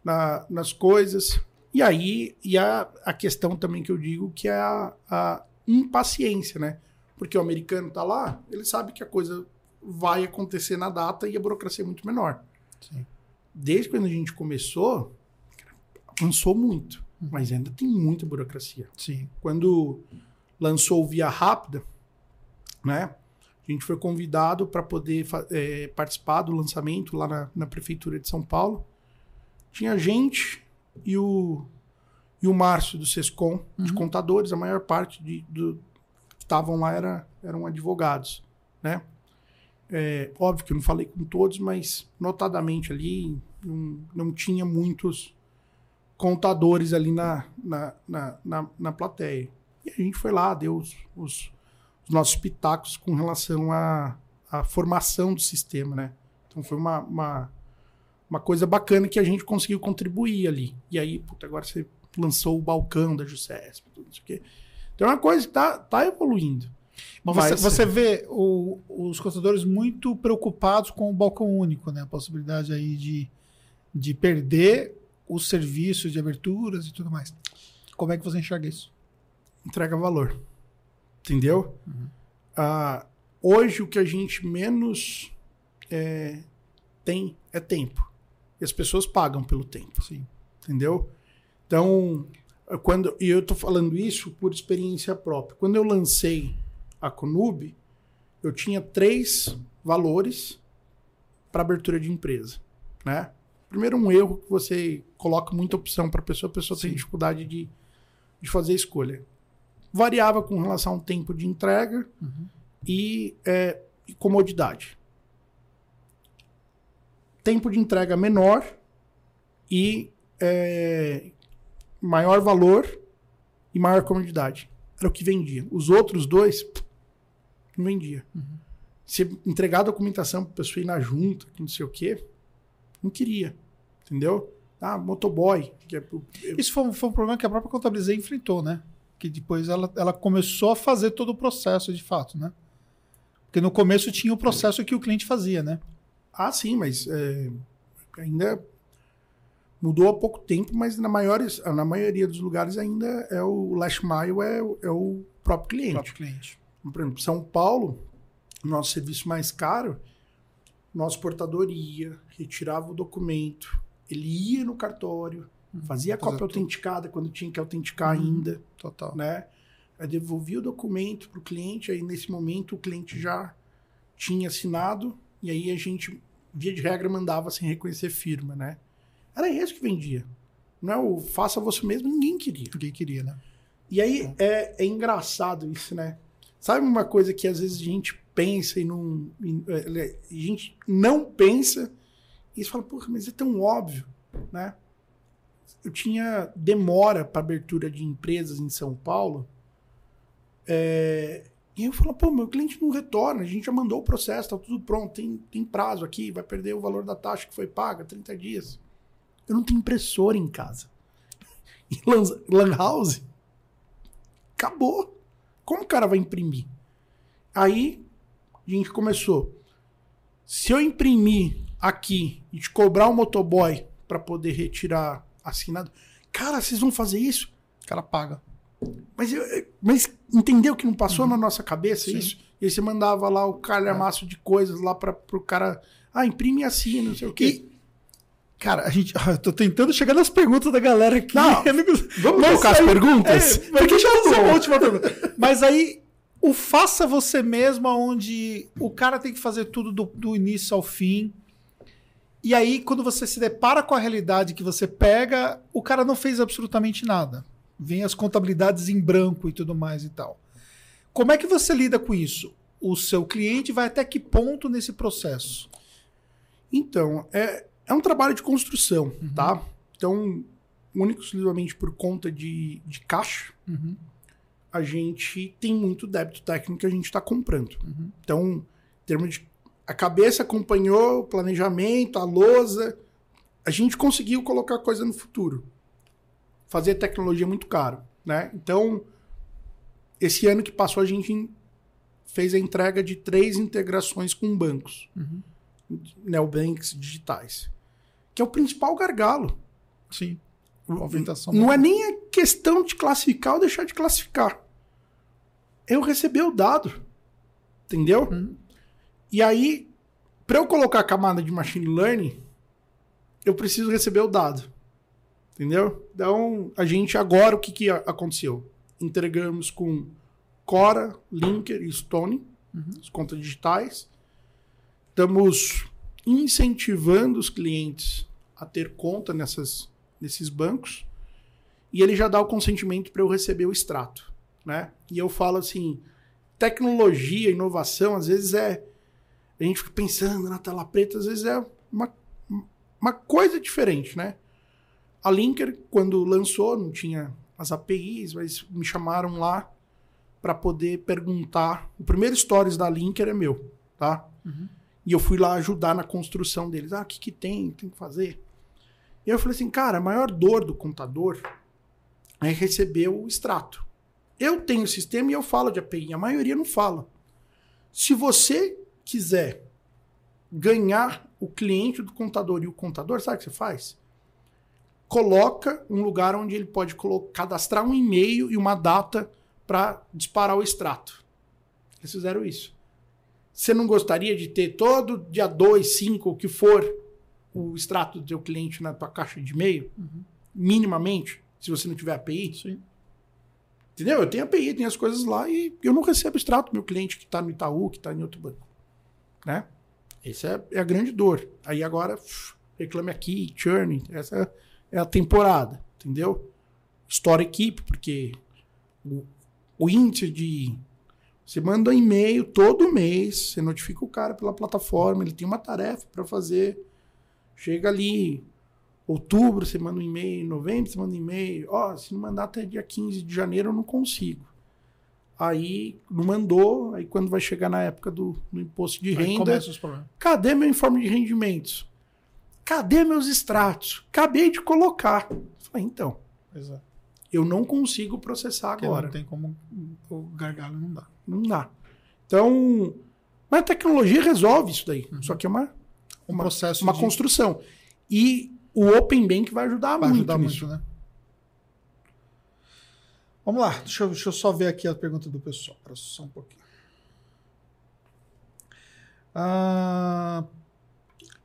na- nas coisas. E aí, e a, a questão também que eu digo que é a, a impaciência, né? Porque o americano tá lá, ele sabe que a coisa vai acontecer na data e a burocracia é muito menor.
Sim.
Desde quando a gente começou, avançou muito,
Uhum.
Mas ainda tem muita burocracia
Sim.
quando lançou o Via Rápida, né? A gente foi convidado para poder eh, participar do lançamento lá na, na prefeitura de São Paulo. Tinha gente e o e o Márcio do Sescom, de
Uhum.
contadores, a maior parte de, do, que estavam lá era, eram advogados, né? É, óbvio que eu não falei com todos, mas notadamente ali não, não tinha muitos contadores ali na, na, na, na, na plateia. E a gente foi lá, deu os, os, os nossos pitacos com relação à, à formação do sistema, né? Então foi uma, uma, uma coisa bacana que a gente conseguiu contribuir ali. E aí, puta, agora você lançou o balcão da Jusesp, tudo isso aqui. Então é uma coisa que tá, tá evoluindo.
Mas você, você vê o- os contadores muito preocupados com o balcão único, né? A possibilidade aí de, de perder os serviços de aberturas e tudo mais. Como é que você enxerga isso?
entrega valor. Entendeu? Ah, hoje o que a gente menos é, tem é tempo. E as pessoas pagam pelo tempo.
Sim.
Entendeu? Então, quando e eu tô falando isso por experiência própria. Quando eu lancei a Conub, eu tinha três valores para abertura de empresa, né? Primeiro um erro que você coloca muita opção para a pessoa, a pessoa tem
Sim.
dificuldade de, de fazer a escolha. Variava com relação ao tempo de entrega
Uhum.
e, é, e comodidade. Tempo de entrega menor e é, maior valor e maior comodidade. Era o que vendia. Os outros dois, não vendia. Se entregar a documentação para a pessoa ir na junta, que não sei o quê, não queria. Entendeu? Ah, motoboy. Que é,
Isso foi, um- foi um problema que a própria Contabilizei enfrentou, né? Que depois ela, ela começou a fazer todo o processo de fato, né? Porque no começo tinha o processo que o cliente fazia, né?
Ah, sim, mas é, ainda mudou há pouco tempo, mas na, maiores, na maioria dos lugares ainda é o last mile é, o- é o próprio
O
cliente.
próprio cliente.
Por exemplo, São Paulo, o nosso serviço mais caro, nosso portador ia, retirava o documento, ele ia no cartório, fazia a cópia
tudo.
autenticada quando tinha que autenticar
Uhum.
ainda,
Total.
né? Aí devolvia o documento para o cliente, aí nesse momento o cliente já tinha assinado, e aí a gente, via de regra, mandava sem reconhecer firma, né? Era isso que vendia. Não é o faça você mesmo, ninguém queria.
Ninguém queria, né?
E aí é, é engraçado isso, né? Sabe uma coisa que às vezes a gente pensa e não. é, a gente não pensa e você fala, porra, mas é tão óbvio, né? Eu tinha demora para abertura de empresas em São Paulo. é, e eu falo, pô, meu cliente não retorna, a gente já mandou o processo, tá tudo pronto, tem, tem prazo aqui, vai perder o valor da taxa que foi paga, 30 dias. Eu não tenho impressora em casa. E acabou. Como o cara vai imprimir? Aí a gente começou. Se eu imprimir aqui e te cobrar um motoboy para poder retirar assinado, cara, vocês vão fazer isso?
O cara paga.
Mas, mas entendeu que não passou na nossa cabeça
Sim.
isso? E aí você mandava lá o calhamaço de coisas lá para o cara. Ah, imprime assim, não sei o quê.
E, Cara, a gente. Eu tô tentando chegar nas perguntas da galera aqui.
Não, vamos tocar aí, as perguntas?
É, porque já é a última pergunta. Mas aí, o faça você mesmo, onde o cara tem que fazer tudo do, do início ao fim. E aí, quando você se depara com a realidade que você pega, o cara não fez absolutamente nada. Vem as contabilidades em branco e tudo mais e tal. Como é que você lida com isso? O seu cliente vai até que ponto nesse processo?
Então, é, é um trabalho de construção, uhum. tá? Então, único exclusivamente por conta de, de caixa, uhum. a gente tem muito débito técnico que a gente está comprando. Uhum. Então, em termos de. A cabeça acompanhou o planejamento, a lousa. A gente conseguiu colocar coisa no futuro. Fazer tecnologia é muito caro, né? Então, esse ano que passou, a gente fez a entrega de três integrações com bancos. Uhum. Neobanks digitais que é o principal gargalo.
Sim.
Movimentação. Não é nem a questão de classificar ou deixar de classificar. Eu receber o dado. Entendeu? Hum. E aí, para eu colocar a camada de machine learning, eu preciso receber o dado. Entendeu? Então, a gente agora, o que, que aconteceu? Entregamos com Cora, Linker e Stone, uhum. as contas digitais. Estamos incentivando os clientes a ter conta nessas, nesses bancos e ele já dá o consentimento para eu receber o extrato, né? E eu falo assim, tecnologia, inovação, às vezes é a gente fica pensando na tela preta, às vezes é uma, uma coisa diferente, né? A Linker, quando lançou, não tinha as APIs, mas me chamaram lá para poder perguntar. O primeiro stories da Linker é meu, tá? Uhum. E eu fui lá ajudar na construção deles. Ah, o que, que tem? Tem que fazer. E eu falei assim, cara, a maior dor do contador é receber o extrato. Eu tenho o sistema e eu falo de API, a maioria não fala. Se você quiser ganhar o cliente do contador e o contador, sabe o que você faz? Coloca um lugar onde ele pode cadastrar um e-mail e uma data para disparar o extrato. Eles fizeram isso. Você não gostaria de ter todo dia 2, 5, o que for, o extrato do seu cliente na tua caixa de e-mail? Uhum. Minimamente, se você não tiver API?
Sim.
Entendeu? Eu tenho API, tenho as coisas lá e eu não recebo extrato do meu cliente que está no Itaú, que está em outro banco. Né? Essa é, é, a grande dor. Aí agora, reclame aqui, churn, essa é a temporada, entendeu? Store equipe, porque o, o índice de você manda um e-mail todo mês, você notifica o cara pela plataforma, ele tem uma tarefa para fazer. Chega ali, outubro, você manda um e-mail, novembro, você manda um e-mail. Ó, oh, se não mandar até dia 15 de janeiro, eu não consigo. Aí não mandou, aí quando vai chegar na época do, do imposto de renda. Cadê meu informe de rendimentos? Cadê meus extratos? Acabei de colocar. Falei, então. Exato. Eu não consigo processar Porque agora.
Não tem como. O gargalo não dá.
Não dá. Então, mas a tecnologia resolve isso daí. Uhum. Só que é uma, um uma, processo uma de... construção. E o Open Bank vai ajudar vai muito ajudar nisso. Muito, né?
Vamos lá, deixa eu, deixa eu, só ver aqui a pergunta do pessoal. Para só um pouquinho. Ah,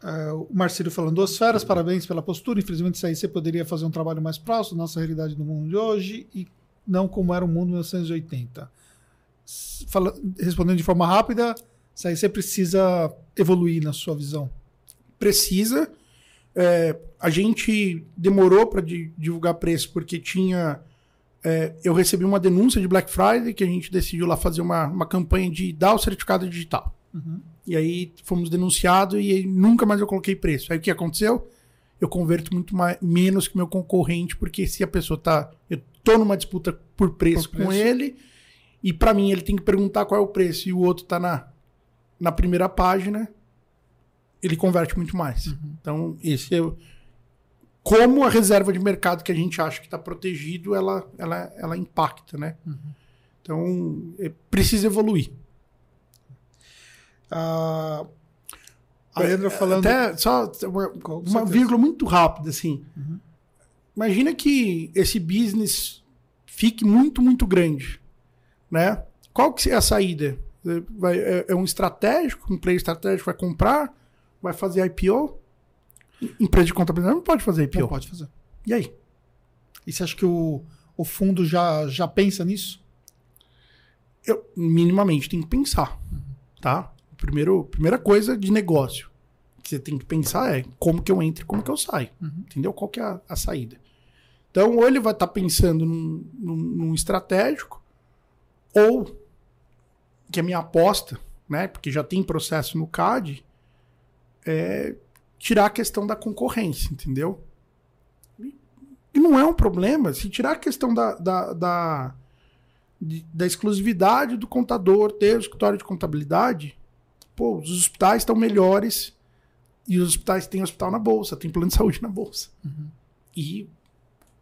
ah, o Marcelo falando, duas feras, parabéns pela postura. Infelizmente, aí você poderia fazer um trabalho mais próximo da nossa realidade do mundo de hoje e não como era o mundo em 1980 fala, respondendo de forma rápida, aí você precisa evoluir na sua visão.
Precisa. É, a gente demorou para divulgar preço porque tinha. É, eu recebi uma denúncia de Black Friday que a gente decidiu lá fazer uma, uma campanha de dar o certificado digital. Uhum. E aí fomos denunciados e nunca mais eu coloquei preço. Aí o que aconteceu? Eu converto muito mais, menos que meu concorrente, porque se a pessoa tá. Eu tô numa disputa por preço, por preço. com ele e para mim ele tem que perguntar qual é o preço e o outro tá na, na primeira página, ele converte muito mais. Uhum. Então, esse é como a reserva de mercado que a gente acha que está protegido, ela, ela, ela impacta, né? Uhum. Então, é, precisa evoluir.
Ah, a Leandra falando.
Até só uma, uma vírgula muito rápida, assim. Uhum. Imagina que esse business fique muito, muito grande né? Qual que é a saída? Vai, é, é, um estratégico, um player estratégico vai comprar, vai fazer IPO. Empresa de contabilidade não pode fazer IPO.
Não pode fazer.
E aí?
E você acha que o, o fundo já, já pensa nisso?
Eu, minimamente, tem que pensar. Tá? Primeiro, primeira coisa de negócio que você tem que pensar é como que eu entro e como que eu saio. Entendeu? Qual que é a, a saída? Então, ou ele vai estar pensando num, num, num estratégico, ou que a minha aposta, né? Porque já tem processo no CAD, é tirar a questão da concorrência, entendeu? E não é um problema. Se tirar a questão da, da, da, da exclusividade do contador ter o escritório de contabilidade, pô, os hospitais estão melhores e os hospitais têm hospital na bolsa, tem plano de saúde na bolsa. E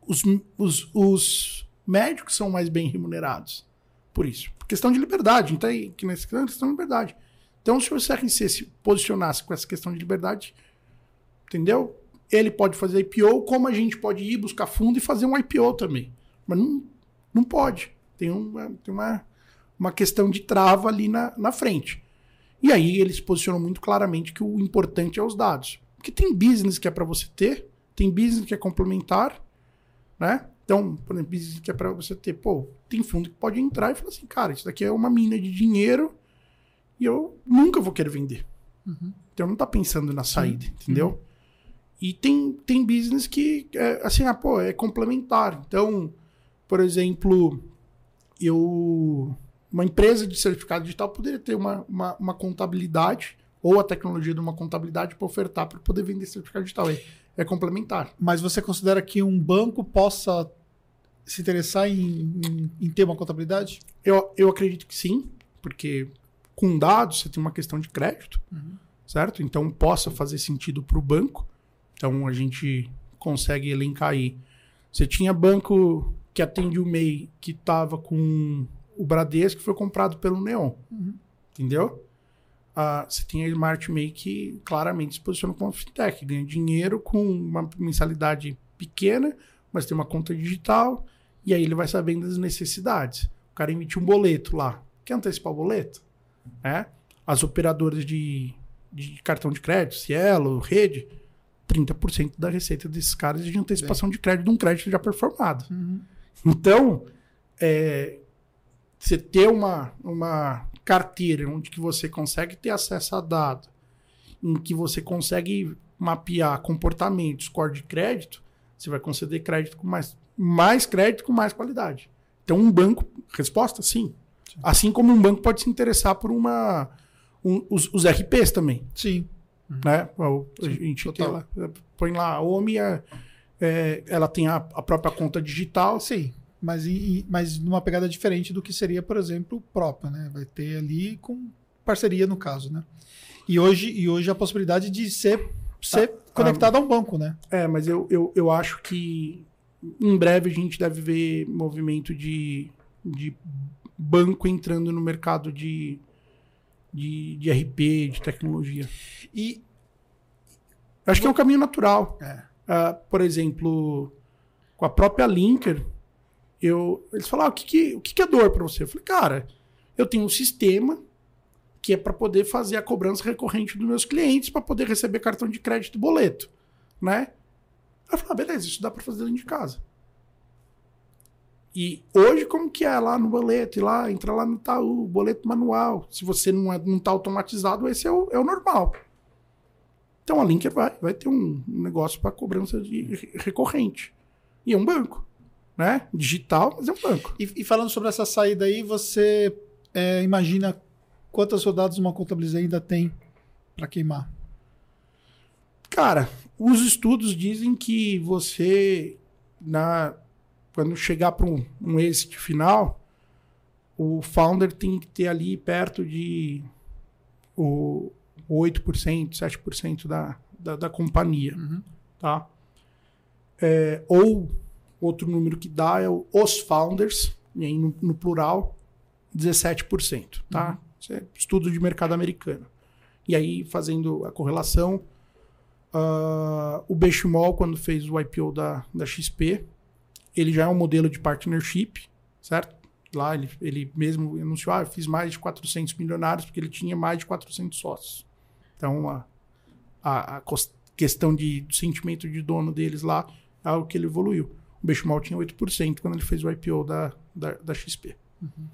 os, os, os médicos são mais bem remunerados por isso. Por questão de liberdade. Então, aí, que nessa é questão de liberdade. Então, se o CRC se posicionasse com essa questão de liberdade, entendeu? Ele pode fazer IPO, como a gente pode ir buscar fundo e fazer um IPO também. Mas não, não pode. Tem, uma, tem uma, uma questão de trava ali na, na frente. E aí ele se posicionou muito claramente que o importante é os dados. Porque tem business que é para você ter, tem business que é complementar, né? Então, por exemplo, business que é para você ter, pô, tem fundo que pode entrar e falar assim, cara, isso daqui é uma mina de dinheiro e eu nunca vou querer vender. Então não tá pensando na saída, entendeu? E tem, tem business que, é, assim, ah, pô, é complementar. Então, por exemplo, eu. Uma empresa de certificado digital poderia ter uma, uma, uma contabilidade ou a tecnologia de uma contabilidade para ofertar para poder vender certificado digital. É, é complementar.
Mas você considera que um banco possa se interessar em, em, em ter uma contabilidade?
Eu, eu acredito que sim, porque com dados você tem uma questão de crédito, certo? Então possa fazer sentido para o banco. Então a gente consegue elencar aí. Você tinha banco que atende o MEI que estava com o Bradesco que foi comprado pelo Neon. Entendeu? Ah, você tem a Smart MEI que claramente se posiciona como fintech, ganha dinheiro com uma mensalidade pequena, mas tem uma conta digital e aí ele vai sabendo das necessidades. O cara emitiu um boleto lá. Quer antecipar o boleto? É? As operadoras de, de cartão de crédito, Cielo, Rede, 30% da receita desses caras de antecipação de crédito de um crédito já performado. Então, é, você ter uma, uma carteira onde que você consegue ter acesso a dado, em que você consegue mapear comportamento, score de crédito, você vai conceder crédito com mais, mais crédito com mais qualidade. Então, um banco, resposta, sim. Assim como um banco pode se interessar por uma. um- os, os RPs também
Sim.
Né? O- a gente lá, põe lá a OMI, é, é, ela tem a, a própria conta digital.
Sim. Mas, em- mas numa pegada diferente do que seria, por exemplo, o próprio, né? Vai ter ali com parceria no caso, né? E hoje, e hoje a possibilidade de ser, ser
Ah,
conectado a um banco, né?
É, mas eu, eu, eu acho que em breve a gente deve ver movimento de, de banco entrando no mercado de, de, de RP, de tecnologia.
E
acho que é um caminho natural.
É.
Ah, por exemplo, com a própria Linker, eu, eles falaram: ah, o, que, que, o que, que é dor para você? Eu falei, cara, eu tenho um sistema que é para poder fazer a cobrança recorrente dos meus clientes para poder receber cartão de crédito e boleto, né? Aí eu falei, ah, beleza, isso dá para fazer dentro de casa. E hoje, como que é lá no boleto? Lá, entra lá no Itaú, boleto manual. Se você não, é, não tá automatizado, esse é o, é o normal. Então a Linker vai, vai ter um negócio para cobrança de re- recorrente. E é um banco, né? Digital, mas é um banco.
E, e falando sobre essa saída aí, você é, imagina quantas rodadas uma contabilidade ainda tem para queimar?
Cara, os estudos dizem que você, na, quando chegar para um, um exit final, o founder tem que ter ali perto de o 8%, 7% da, da, da companhia. Tá? É, ou outro número que dá é o- os founders, e aí no, no plural, 17%. Tá? Isso é estudo de mercado americano. E aí, fazendo a correlação, ah, o Benchimol, quando fez o IPO da, da XP, ele já é um modelo de partnership, certo? Lá ele, ele mesmo anunciou, ah, eu fiz mais de 400 milionários, porque ele tinha mais de 400 sócios. Então, a, a, a questão de do sentimento de dono deles lá, é algo que ele evoluiu. O Benchmark tinha 8% quando ele fez o IPO da, da, da XP. Uhum.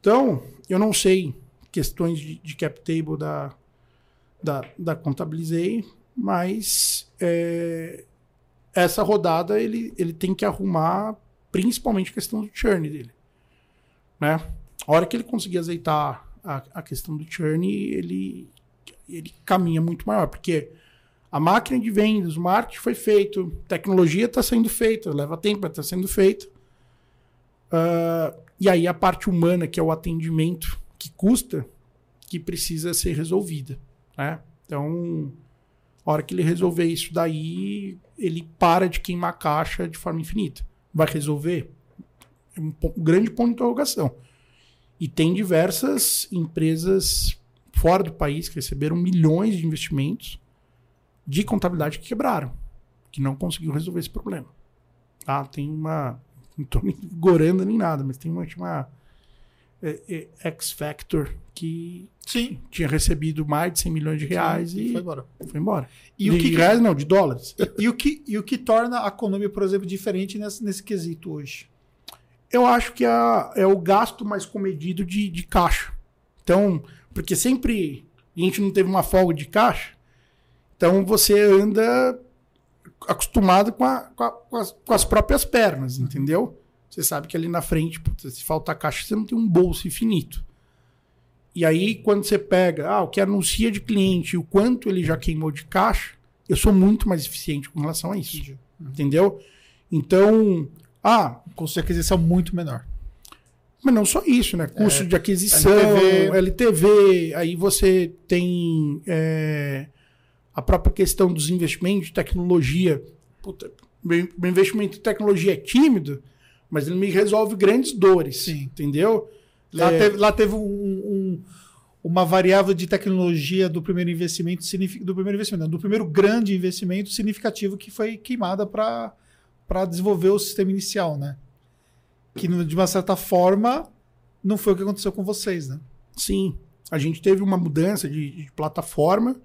Então, eu não sei questões de, de cap table da, da, da Contabilizei, mas é, essa rodada ele, ele tem que arrumar principalmente a questão do churn dele. Né? A hora que ele conseguir azeitar a, a questão do churn, ele, ele caminha muito maior, porque a máquina de vendas, o marketing foi feito, tecnologia está sendo feita, leva tempo para estar tá sendo feita. Uh, e aí a parte humana, que é o atendimento, que custa, que precisa ser resolvida. Né? Então, a hora que ele resolver isso daí, ele para de queimar caixa de forma infinita. Vai resolver? É um, grande ponto de interrogação. E tem diversas empresas fora do país que receberam milhões de investimentos de contabilidade que quebraram, que não conseguiu resolver esse problema. Tá? Tem uma. Não estou me gorando nem nada, mas tem uma, uma X Factor que
Sim.
tinha recebido mais de 100 milhões de reais Sim, e foi embora. Foi embora.
E de o que, reais não, de dólares. E, e, o que, e o que torna a economia, por exemplo, diferente nesse, nesse quesito hoje?
Eu acho que é, é o gasto mais comedido de, de caixa. Então, porque sempre a gente não teve uma folga de caixa, então você anda acostumado com, a, com, a, com, as, com as, próprias pernas, entendeu? Você sabe que ali na frente, se falta caixa, você não tem um bolso infinito. E aí, quando você pega ah, o que anuncia de cliente e o quanto ele já queimou de caixa, eu sou muito mais eficiente com relação a isso. Entendi. Entendeu? Então, ah.
Custo de aquisição muito menor.
Mas não só isso, né? Custo é, de aquisição, LTV. LTV, aí você tem é, a própria questão dos investimentos de tecnologia. Puta, meu investimento em tecnologia é tímido, mas ele me resolve grandes dores, Sim. entendeu?
Lá é... teve, lá teve um, um, uma variável de tecnologia do primeiro investimento, do primeiro investimento, não, do primeiro grande investimento significativo que foi queimada para desenvolver o sistema inicial, né? Que de uma certa forma não foi o que aconteceu com vocês, né?
Sim, a gente teve uma mudança de, de plataforma,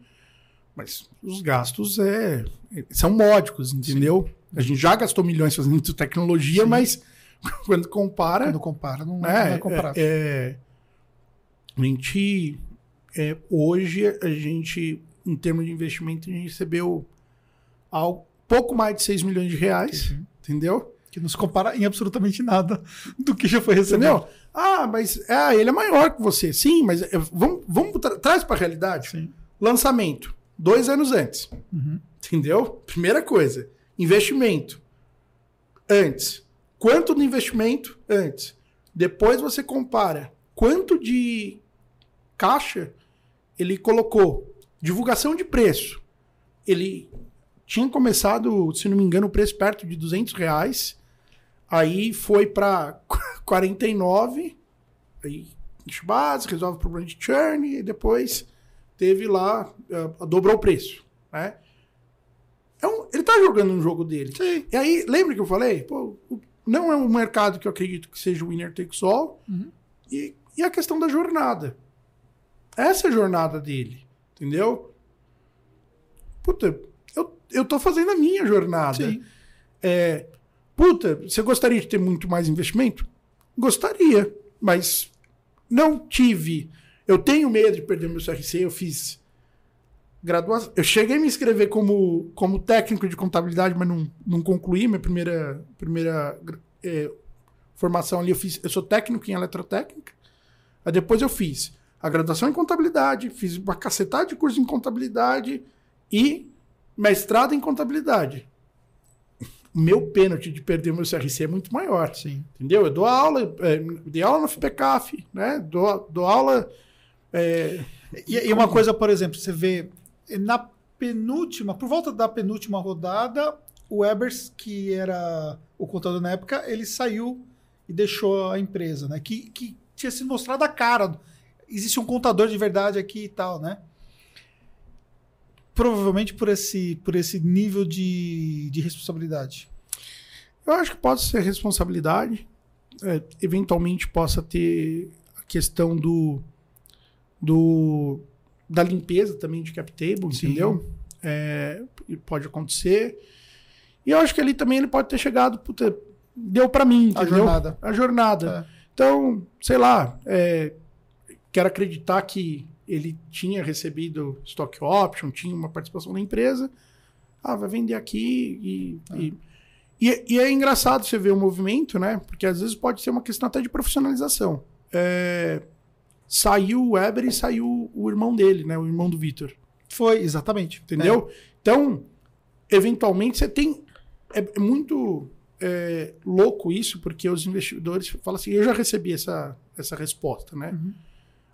mas os gastos é, são módicos, entendeu? Sim. A gente já gastou milhões fazendo tecnologia, Sim. mas quando compara.
Quando compara, não, é, não é comparável.
É, a gente. É, hoje, a gente, em termos de investimento, a gente recebeu algo, pouco mais de 6 milhões de reais. Uhum. Entendeu?
Que não se compara em absolutamente nada do que já foi recebido. Entendeu?
Ah, mas é, ele é maior que você. Sim, mas é, vamos, vamos tra traz para a realidade. Sim. Lançamento, dois anos antes. Uhum. Entendeu? Primeira coisa. Investimento, antes quanto do investimento antes. Depois você compara quanto de caixa ele colocou. Divulgação de preço. Ele tinha começado, se não me engano, o preço perto de 200 reais. Aí foi para 49. Aí nicho base, resolve o problema de churn. E depois teve lá, uh, dobrou o preço. Né? É um, ele tá jogando um jogo dele. Sim. E aí, lembra que eu falei? Pô, o não é um mercado que eu acredito que seja o winner takes all. Uhum. E, e a questão da jornada. Essa é a jornada dele. Entendeu? Puta, eu, eu tô fazendo a minha jornada. Sim. É, puta, você gostaria de ter muito mais investimento? Gostaria, mas não tive. Eu tenho medo de perder meu CRC, eu fiz graduação. Eu cheguei a me inscrever como, como técnico de contabilidade, mas não, não concluí minha primeira, primeira é, formação ali. Eu, fiz, eu sou técnico em eletrotécnica. Aí depois eu fiz a graduação em contabilidade, fiz uma cacetada de curso em contabilidade e mestrado em contabilidade. O meu pênalti de perder o meu CRC é muito maior. Sim. Entendeu? Eu dou aula, é, dei aula no FPCAF, né? Dou, dou aula. É,
e, e uma coisa, por exemplo, você vê na penúltima, por volta da penúltima rodada, o Ebers, que era o contador na época, ele saiu e deixou a empresa, né? Que, que tinha se mostrado a cara. Existe um contador de verdade aqui e tal, né? Provavelmente por esse, por esse nível de, de responsabilidade.
Eu acho que pode ser responsabilidade. É, eventualmente possa ter a questão do, do da limpeza também de cap table, Sim. entendeu? É, pode acontecer. E eu acho que ali também ele pode ter chegado, puta, deu para mim,
A
entendeu?
jornada.
A jornada.
É.
Então, sei lá, é, quero acreditar que ele tinha recebido stock option, tinha uma participação na empresa. Ah, vai vender aqui e. E, e, e é engraçado você ver o movimento, né? Porque às vezes pode ser uma questão até de profissionalização. É, saiu o Weber e saiu o irmão dele, né? O irmão do Vitor.
Foi, exatamente.
Entendeu? Então, eventualmente, você tem. É, é muito é, louco isso, porque os investidores falam assim: eu já recebi essa, essa resposta, né?
Uhum.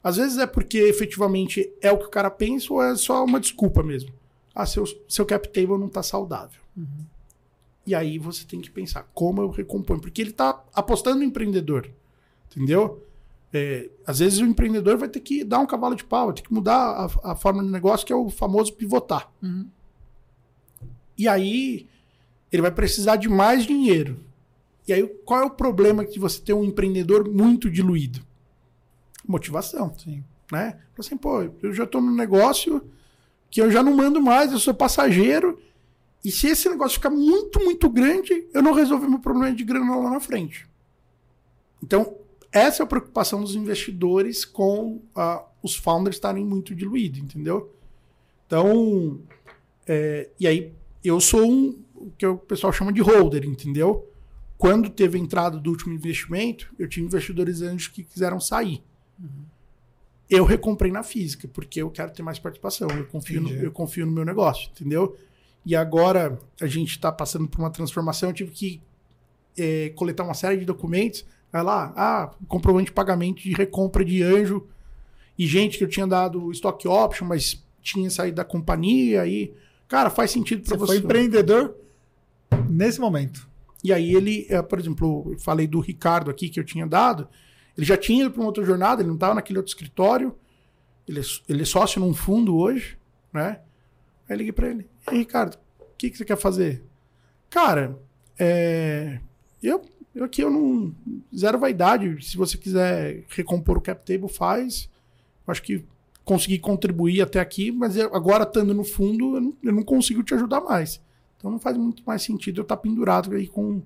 Às vezes é porque efetivamente é o que o cara pensa ou é só uma desculpa mesmo. Ah, seu, seu cap table não tá saudável. E aí você tem que pensar como eu recomponho. Porque ele tá apostando no empreendedor. Entendeu? É, às vezes o empreendedor vai ter que dar um cavalo de pau, vai ter que mudar a, a forma de negócio, que é o famoso pivotar.
Uhum.
E aí ele vai precisar de mais dinheiro. E aí qual é o problema de você ter um empreendedor muito diluído? Motivação,
Sim.
né? Assim, pô, eu já tô no negócio que eu já não mando mais, eu sou passageiro. E se esse negócio ficar muito, muito grande, eu não resolvo meu problema de grana lá na frente. Então, essa é a preocupação dos investidores com ah, os founders estarem muito diluídos, entendeu? Então, é, e aí eu sou um, o que o pessoal chama de holder, entendeu? Quando teve a entrada do último investimento, eu tinha investidores anjos que quiseram sair. Eu recomprei na física, porque eu quero ter mais participação. Eu confio, no, eu confio no meu negócio, entendeu? E agora a gente está passando por uma transformação. Eu tive que é, coletar uma série de documentos. Vai lá, ah, comprovante de pagamento de recompra de anjo. E gente que eu tinha dado stock option, mas tinha saído da companhia. Aí, cara, faz sentido para
Você
você.
foi empreendedor nesse momento.
E aí ele, eh, por exemplo, eu falei do Ricardo aqui que eu tinha dado, ele já tinha ido para uma outra jornada, ele não estava naquele outro escritório, ele é, ele é sócio num fundo hoje, né? Aí eu liguei para ele, e aí, Ricardo, o que, que você quer fazer? Cara, é, eu, eu aqui eu não. Zero vaidade. Se você quiser recompor o cap table, faz. Eu acho que consegui contribuir até aqui, mas eu- agora estando no fundo, eu não, eu não consigo te ajudar mais. Então não faz muito mais sentido eu estar pendurado aí com,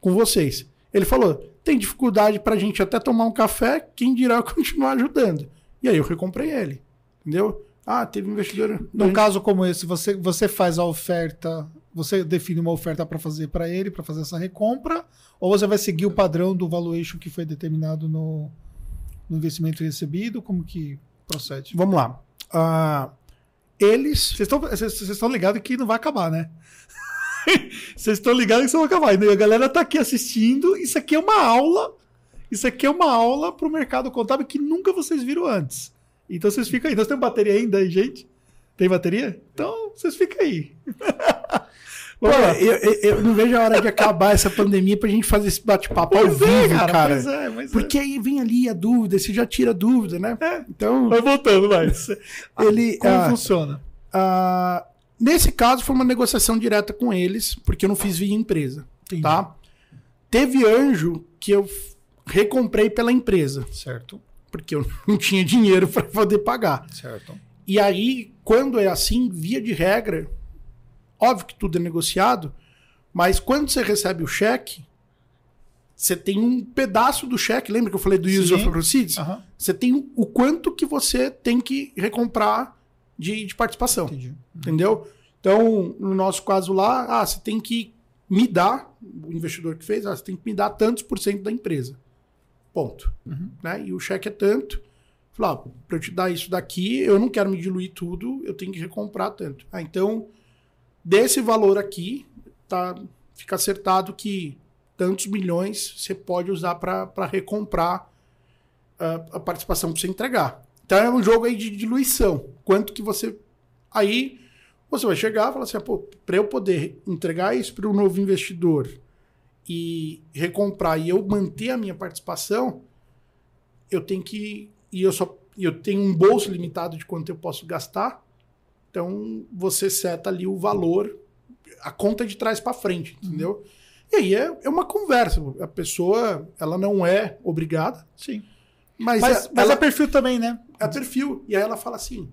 com vocês. Ele falou: tem dificuldade pra gente até tomar um café, quem dirá continuar ajudando. E aí eu recomprei ele. Entendeu? Ah, teve investidor.
Num caso como esse, você, você faz a oferta, você define uma oferta para fazer para ele, para fazer essa recompra, ou você vai seguir o padrão do valuation que foi determinado no, no investimento recebido? Como que procede?
Vamos lá. Ah, eles.
Vocês estão ligados que não vai acabar, né? Vocês estão ligados que isso vai acabar. E a galera tá aqui assistindo. Isso aqui é uma aula. Isso aqui é uma aula pro mercado contábil que nunca vocês viram antes. Então vocês ficam aí. Nós temos bateria ainda aí, gente? Tem bateria? Então vocês ficam aí.
Pô, eu, eu- não vejo a hora de acabar essa pandemia pra gente fazer esse bate-papo ao
é,
vivo, cara.
Pois é, mas
Porque aí vem ali a dúvida, você já tira a dúvida, né?
É.
Então,
Vai voltando, mais.
ele.
Como
ah,
funciona?
ah, nesse caso, foi uma negociação direta com eles, porque eu não fiz via empresa.
Entendi.
Tá? Teve anjo que eu recomprei pela empresa,
Certo,
porque eu não tinha dinheiro para poder pagar.
certo.
E aí, quando é assim, via de regra, óbvio que tudo é negociado, mas quando você recebe o cheque, você tem um pedaço do cheque, lembra que eu falei do
Sim.
use of proceeds?
Aham,
Você tem o quanto que você tem que recomprar de, de participação.
entendi.
Entendeu? Então, no nosso caso lá, ah, você tem que me dar, o investidor que fez, ah, você tem que me dar tantos por cento da empresa. Ponto.
Uhum.
Né? E o cheque é tanto. Falar, ah, para eu te dar isso daqui, eu não quero me diluir tudo, eu tenho que recomprar tanto. Ah, então, desse valor aqui, tá, fica acertado que tantos milhões você pode usar para recomprar ah, a participação para você entregar. Então é um jogo aí de diluição. Quanto que você. Aí você vai chegar e falar assim: pô, para eu poder entregar isso para um novo investidor e recomprar e eu manter a minha participação, eu tenho que. E eu só. Eu tenho um bolso limitado de quanto eu posso gastar. Então você seta ali o valor, a conta de trás para frente, entendeu? E aí é, é uma conversa. A pessoa, ela não é obrigada,
Sim.
mas,
Mas,
é-
mas
ela
é perfil também, né?
é perfil. E aí ela fala assim: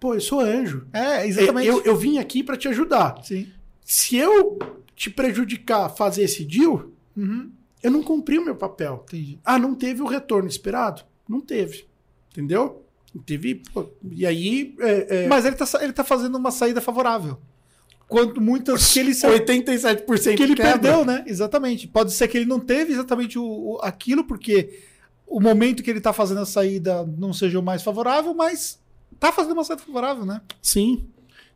Pô, eu sou anjo.
É, exatamente.
Eu, eu vim aqui para te ajudar.
Sim.
Se eu te prejudicar fazer esse deal,
Uhum.
eu não cumpri o meu papel.
Entendi.
Ah, não teve o retorno esperado? Não teve. Entendeu? Teve. pô, e aí. É, é,
Mas ele tá, sa- ele tá fazendo uma saída favorável. Quanto muitas que ele, se-
87%
que ele
quebra.
perdeu, né? Exatamente. Pode ser que ele não teve exatamente o, o- aquilo, porque o momento que ele tá fazendo a saída não seja o mais favorável, mas tá fazendo uma saída favorável, né?
Sim.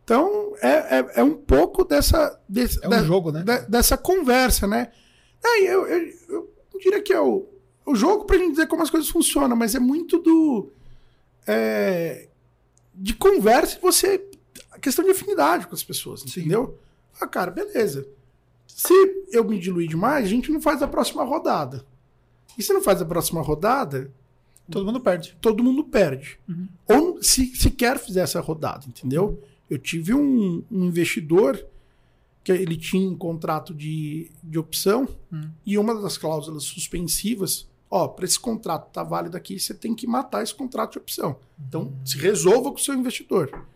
Então, é, é, é um pouco dessa. desse-
É um
da-
jogo, né?
da- dessa conversa, né? É, eu, eu, eu diria que é o, o jogo pra gente dizer como as coisas funcionam, mas é muito do. É, de conversa e você. A questão de afinidade com as pessoas,
Sim.
entendeu? Ah, cara, beleza. Se eu me diluir demais, a gente não faz a próxima rodada. E se não faz a próxima rodada,
Todo mundo perde.
todo mundo perde.
Uhum.
Ou se sequer fizer essa rodada, entendeu? Eu tive um, um investidor que ele tinha um contrato de, de opção
Hum.
e uma das cláusulas suspensivas, ó, para esse contrato estar válido aqui, você tem que matar esse contrato de opção. Então, se resolva com o seu investidor.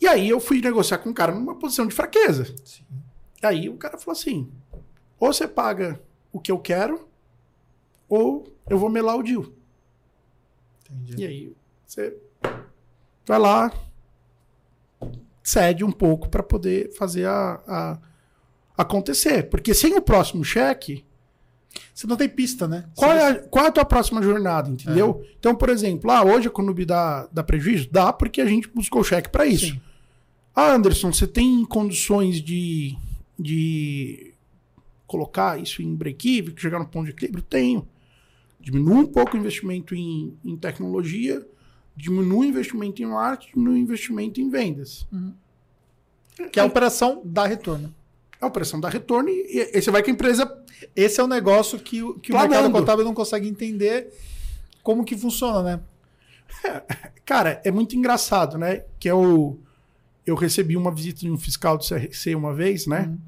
E aí eu fui negociar com o cara numa posição de fraqueza.
Sim.
Aí o cara falou assim: ou você paga o que eu quero, ou eu vou melar o deal.
Entendi.
E aí você vai lá, cede um pouco para poder fazer a, a- acontecer. Porque sem o próximo cheque,
Você não tem pista, né?
qual é, a, qual é a tua próxima jornada, entendeu? Então, por exemplo, ah, hoje a Conub dá, dá prejuízo? Dá porque a gente buscou o cheque para isso.
Sim.
Ah, Anderson, você tem condições de, de colocar isso em break-even, chegar no ponto de equilíbrio? Tenho. Diminua um pouco o investimento em, em tecnologia, diminua o investimento em marketing, diminua o investimento em vendas.
Que a operação dá retorno.
A operação dá retorno e, e aí você vai com a empresa.
Esse é um negócio que, o- que o
Planando.
mercado contábil não consegue entender como que funciona, né?
Cara, é muito engraçado, né? Que é o. Eu recebi uma visita de um fiscal do CRC uma vez, né?
Uhum.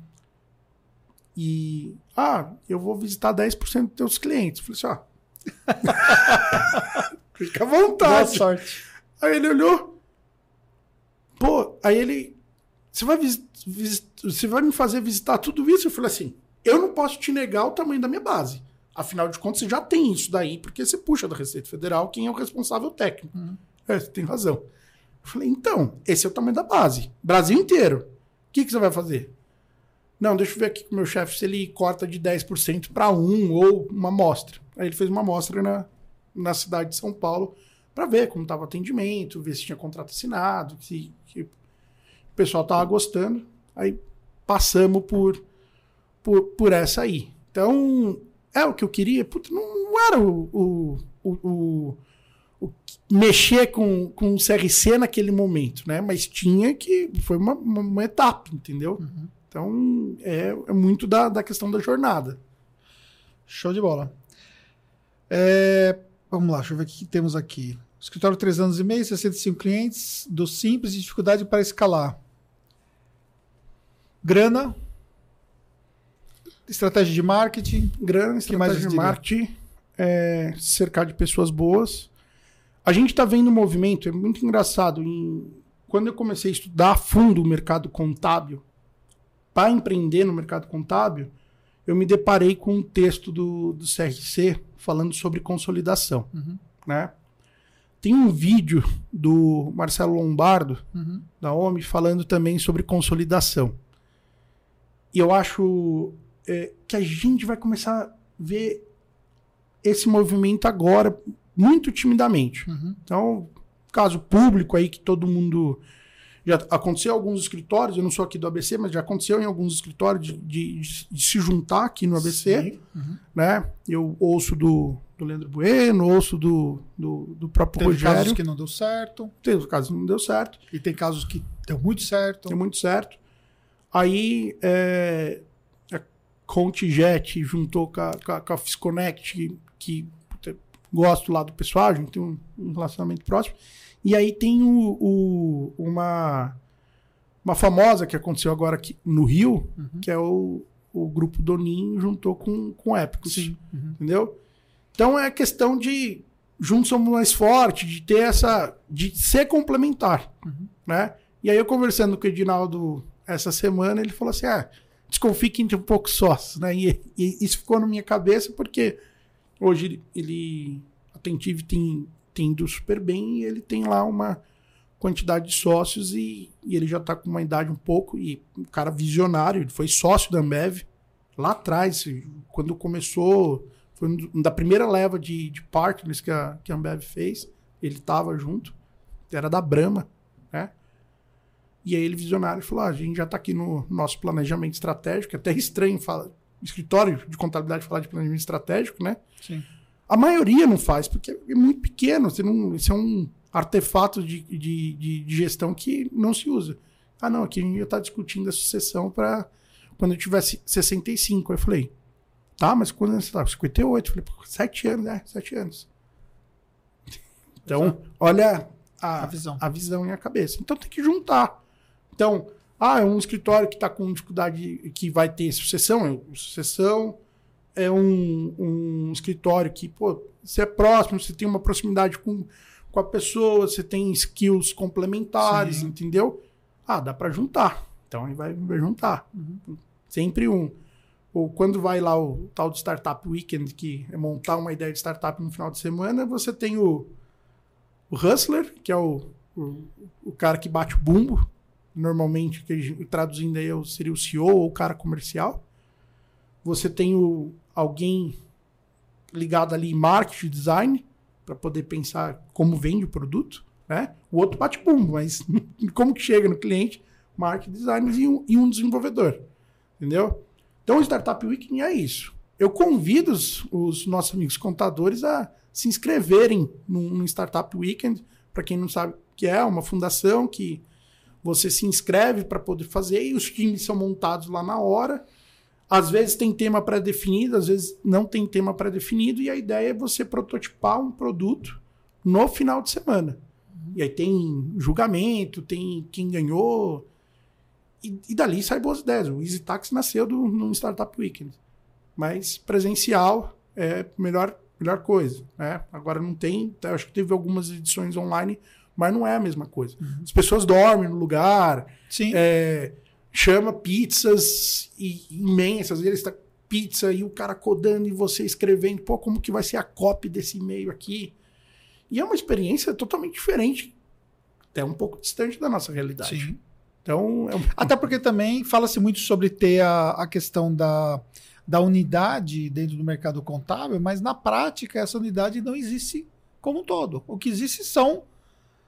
E. Ah, eu vou visitar 10% dos teus clientes. Eu falei assim, ó. Fica à
Boa
vontade.
sorte.
Aí ele olhou. Pô, aí ele. Você vai, você vai me fazer visitar tudo isso? Eu falei assim: eu não posso te negar o tamanho da minha base. Afinal de contas, você já tem isso daí, porque você puxa da Receita Federal quem é o responsável técnico. É, você tem razão. Eu falei, então, esse é o tamanho da base. Brasil inteiro. O que, que você vai fazer? Não, deixa eu ver aqui com o meu chefe se ele corta de 10% para um ou uma amostra. Aí ele fez uma amostra na, na cidade de São Paulo para ver como estava o atendimento, ver se tinha contrato assinado, se, que o pessoal estava gostando. Aí passamos por, por, por essa aí. Então, é o que eu queria. Puta, não, era o, o, o, o- mexer com, com o CRC naquele momento, né? Mas tinha que. Foi uma, uma, uma etapa, entendeu? Então, é, é muito da, da questão da jornada.
Show de bola. É, vamos lá, deixa eu ver o que temos aqui. Escritório 3 anos e meio, 65 clientes, do simples e dificuldade para escalar. Grana. Estratégia de marketing.
grana,
que mais
estratégia de marketing, é, cercar de pessoas boas. A gente está vendo um movimento, é muito engraçado. em- quando eu comecei a estudar a fundo o mercado contábil, para empreender no mercado contábil, eu me deparei com um texto do, do CRC falando sobre consolidação.
Uhum.
Né? Tem um vídeo do Marcelo Lombardo,
Uhum.
da OMI falando também sobre consolidação. E eu acho é, que a gente vai começar a ver esse movimento agora muito timidamente.
Uhum.
Então, caso público aí que todo mundo já aconteceu em alguns escritórios, eu não sou aqui do ABC, mas já aconteceu em alguns escritórios de, de- de se juntar aqui no ABC.
Uhum.
né? Eu ouço do, do Leandro Bueno, ouço do, do, do próprio
Teve
Rogério.
casos que não deu certo,
Teve casos que não deu certo.
e tem casos que deu muito certo.
Deu muito certo. Aí é, Contijet juntou com a, com a, com a Fisconnect, que, que puta, gosto lá do pessoal, a gente tem um, um relacionamento próximo. E aí tem o, o- uma, uma famosa que aconteceu agora aqui no Rio,
Uhum.
que é o, o grupo Donin juntou com, com Épicos.
Uhum.
Entendeu? Então é questão de juntos somos mais fortes, de ter essa. de ser complementar.
Uhum.
Né? E aí eu conversando com o Edinaldo essa semana, ele falou assim: ah, desconfie que entre um pouco sócios, né? E, e, isso ficou na minha cabeça porque hoje ele, ele a Tentive tem, tem indo super bem e ele tem lá uma quantidade de sócios e, e ele já está com uma idade um pouco e um cara visionário, ele foi sócio da Ambev lá atrás, quando começou, foi um da primeira leva de, de partners que a, que a Ambev fez, ele estava junto, era da Brahma? E aí ele visionário falou: ah, a gente já está aqui no nosso planejamento estratégico, é até estranho falar, escritório de contabilidade falar de planejamento estratégico, né?
Sim.
A maioria não faz, porque é muito pequeno, você não, isso é um artefato de, de, de, de gestão que não se usa. Ah, não, aqui a gente já está discutindo a sucessão para quando eu tivesse 65. Aí eu falei, tá, mas quando você estava? 58. Eu falei, pô, sete anos, né? Sete anos. Então, olha a,
A visão.
a visão e a cabeça. Então tem que juntar. Então, ah, é um escritório que está com dificuldade, que vai ter sucessão, é sucessão é um, um escritório que, pô, você é próximo, você tem uma proximidade com, com a pessoa, você tem skills complementares,
Sim.
entendeu? Ah, dá para juntar. Então aí vai, vai juntar. Sempre um. Ou quando vai lá o tal do Startup Weekend, que é montar uma ideia de startup no final de semana, você tem o, o Hustler, que é o, o, o cara que bate o bumbo, normalmente, que traduzindo aí seria o CEO ou o cara comercial. Você tem o, alguém ligado ali em marketing design, para poder pensar como vende o produto. Né? O outro bate bumbo, mas como que chega no cliente? Marketing design e um, e um desenvolvedor. Entendeu? Então, o Startup Weekend é isso. Eu convido os, os nossos amigos contadores a se inscreverem num, Startup Weekend. Para quem não sabe o que é, uma fundação que você se inscreve para poder fazer e os times são montados lá na hora. Às vezes tem tema pré-definido, às vezes não tem tema pré-definido, e a ideia é você prototipar um produto no final de semana. E aí tem julgamento, tem quem ganhou, e, e dali sai boas ideias. O Easy Tax nasceu do, no Startup Weekend. Mas presencial é melhor, melhor coisa. Né? Agora não tem, acho que teve algumas edições online, mas não é a mesma coisa. As pessoas dormem no lugar,
Sim.
é, chama pizzas e- imensas, vezes está pizza e o cara codando e você escrevendo, pô, como que vai ser a copy desse e-mail aqui? E é uma experiência totalmente diferente, até um pouco distante da nossa realidade.
Sim.
Então, é um...
Até porque também fala-se muito sobre ter a, a questão da, da unidade dentro do mercado contábil, mas na prática essa unidade não existe como um todo. O que existe são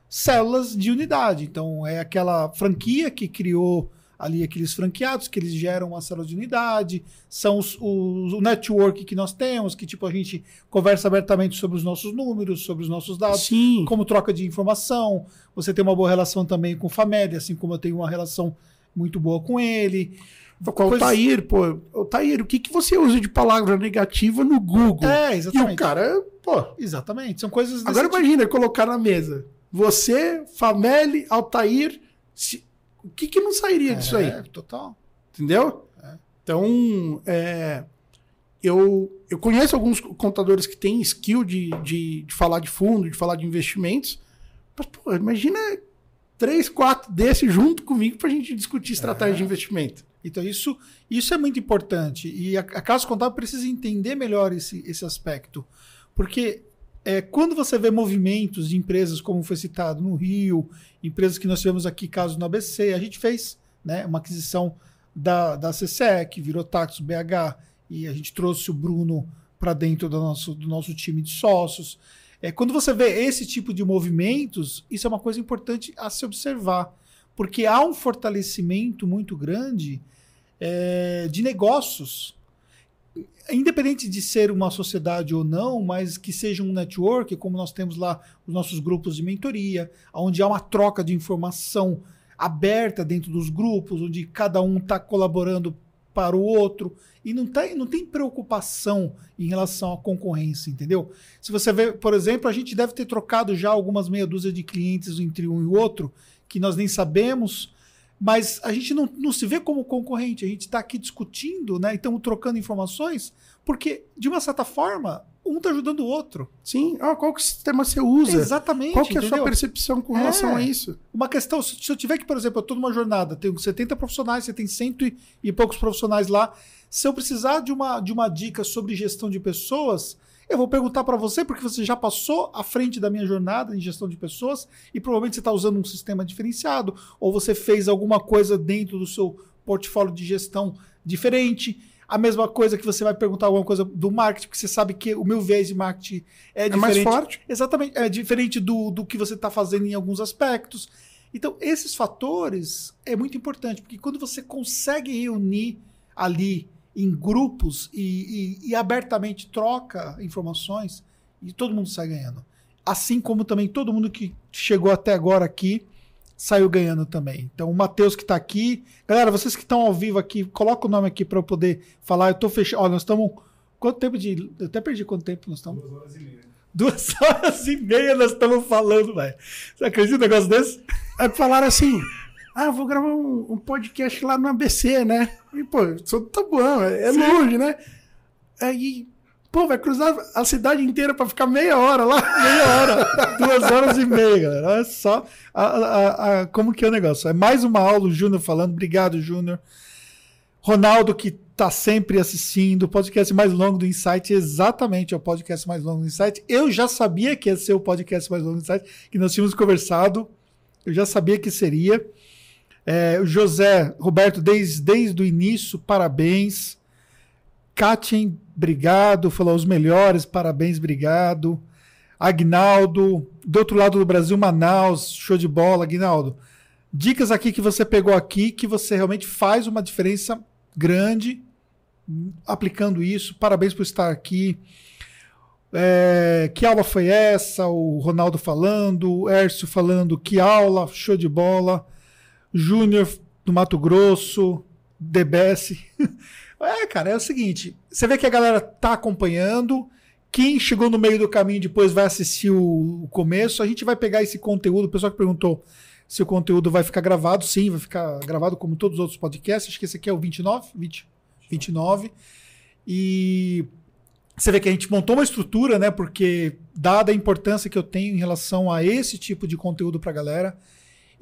células de unidade. Então é aquela franquia que criou ali aqueles franqueados que eles geram uma célula de unidade, são os, os- o network que nós temos, que tipo a gente conversa abertamente sobre os nossos números, sobre os nossos dados
sim,
como troca de informação. Você tem uma boa relação também com o Famed, assim como eu tenho uma relação muito boa com ele.
com o
coisas-
Tair, pô, o Tair, o que, que você usa de palavra negativa no Google?
É,
e
exatamente.
o cara, pô,
Exatamente. São coisas
Agora
tipo.
imagina colocar na mesa. Você, Fameli, Altair. se- O que, que não sairia disso aí?
É, total.
Entendeu? Então, é, eu, eu conheço alguns contadores que têm skill de, de, de falar de fundo, de falar de investimentos. Mas, pô, imagina três, quatro desses junto comigo para a gente discutir estratégia de investimento.
Então, isso, isso é muito importante. E a, a Casa Contábil precisa entender melhor esse, esse aspecto. Porque é, quando você vê movimentos de empresas, como foi citado no Rio, empresas que nós tivemos aqui, caso no ABC, a gente fez né, uma aquisição da, da CCE, que virou Taxo BH, e a gente trouxe o Bruno para dentro do nosso, do nosso time de sócios. É, quando você vê esse tipo de movimentos, isso é uma coisa importante a se observar, porque há um fortalecimento muito grande é, de negócios, independente de ser uma sociedade ou não, mas que seja um network, como nós temos lá os nossos grupos de mentoria, onde há uma troca de informação aberta dentro dos grupos, onde cada um está colaborando para o outro e não, tá, não tem preocupação em relação à concorrência, entendeu? Se você vê, por exemplo, a gente deve ter trocado já algumas meia dúzia de clientes entre um e o outro, que nós nem sabemos, mas a gente não, não se vê como concorrente, a gente está aqui discutindo, né? E estamos trocando informações, porque, de uma certa forma, um tá ajudando o outro.
Sim, ah, qual que sistema você usa?
Exatamente.
Qual que é a sua percepção com relação
É.
a isso?
Uma questão, se eu tiver que, por exemplo, eu tô numa jornada, tenho 70 profissionais, você tem cento e- e poucos profissionais lá. Se eu precisar de uma, de uma dica sobre gestão de pessoas, eu vou perguntar para você, porque você já passou à frente da minha jornada em gestão de pessoas e provavelmente você está usando um sistema diferenciado, ou você fez alguma coisa dentro do seu portfólio de gestão diferente. A mesma coisa que você vai perguntar alguma coisa do marketing, porque você sabe que o meu viés de marketing é,
É mais
diferente.
forte?
Exatamente. É diferente do, do que você está fazendo em alguns aspectos. Então, esses fatores é muito importante, porque quando você consegue reunir ali em grupos e, e- e abertamente troca informações, e todo mundo sai ganhando. Assim como também todo mundo que chegou até agora aqui saiu ganhando também. Então, o Matheus que está aqui. Galera, vocês que estão ao vivo aqui, coloca o nome aqui para eu poder falar. Eu tô fechando. Ó, nós estamos. Quanto tempo de. Eu até perdi quanto tempo nós estamos.
Duas horas e meia.
Duas horas e meia nós estamos falando, velho. Você acredita num negócio desse?
Aí falaram assim: ah, vou gravar um, um podcast lá no ABC, né? E, pô, sou do Tabuão, é, é longe, né? Aí, pô, vai cruzar a cidade inteira pra ficar meia hora lá.
Meia hora. Duas horas e meia, galera. Olha só a- a- a- como que é o negócio. É mais uma aula, o Júnior falando. Obrigado, Júnior. Ronaldo, que tá sempre assistindo. O podcast mais longo do Insight, exatamente é o podcast mais longo do Insight. Eu já sabia que ia ser o podcast mais longo do Insight, que nós tínhamos conversado. Eu já sabia que seria. É, José Roberto, desde, desde o início, parabéns. Katien, obrigado. Falou os melhores, parabéns, obrigado. Agnaldo, do outro lado do Brasil, Manaus, show de bola, Agnaldo. Dicas aqui que você pegou aqui, que você realmente faz uma diferença grande aplicando isso. Parabéns por estar aqui. É, que aula foi essa? O Ronaldo falando, o Ércio falando, que aula, show de bola. Júnior do Mato Grosso, DBS. É, cara, é o seguinte: você vê que a galera tá acompanhando. Quem chegou no meio do caminho depois vai assistir o, começo. A gente vai pegar esse conteúdo. O pessoal que perguntou se o conteúdo vai ficar gravado. Sim, vai ficar gravado como todos os outros podcasts. Acho que esse aqui é o 29, 20, 29. E você vê que a gente montou uma estrutura, né? Porque, dada a importância que eu tenho em relação a esse tipo de conteúdo pra galera.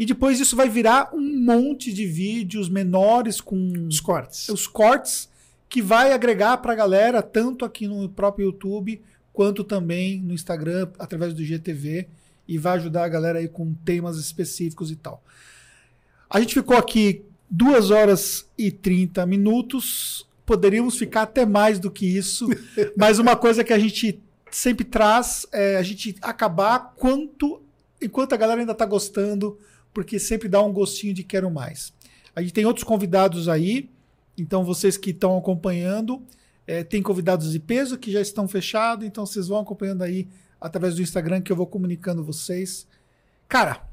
E depois isso vai virar um monte de vídeos menores com
Os cortes.
os cortes que vai agregar para a galera, tanto aqui no próprio YouTube, quanto também no Instagram, através do GTV, e vai ajudar a galera aí com temas específicos e tal. A gente ficou aqui 2 horas e 30 minutos, poderíamos ficar até mais do que isso, mas uma coisa que a gente sempre traz é a gente acabar quanto, enquanto a galera ainda está gostando, porque sempre dá um gostinho de quero mais. A gente tem outros convidados aí, então vocês que estão acompanhando, é, tem convidados de peso que já estão fechados, então vocês vão acompanhando aí através do Instagram que eu vou comunicando vocês. Cara,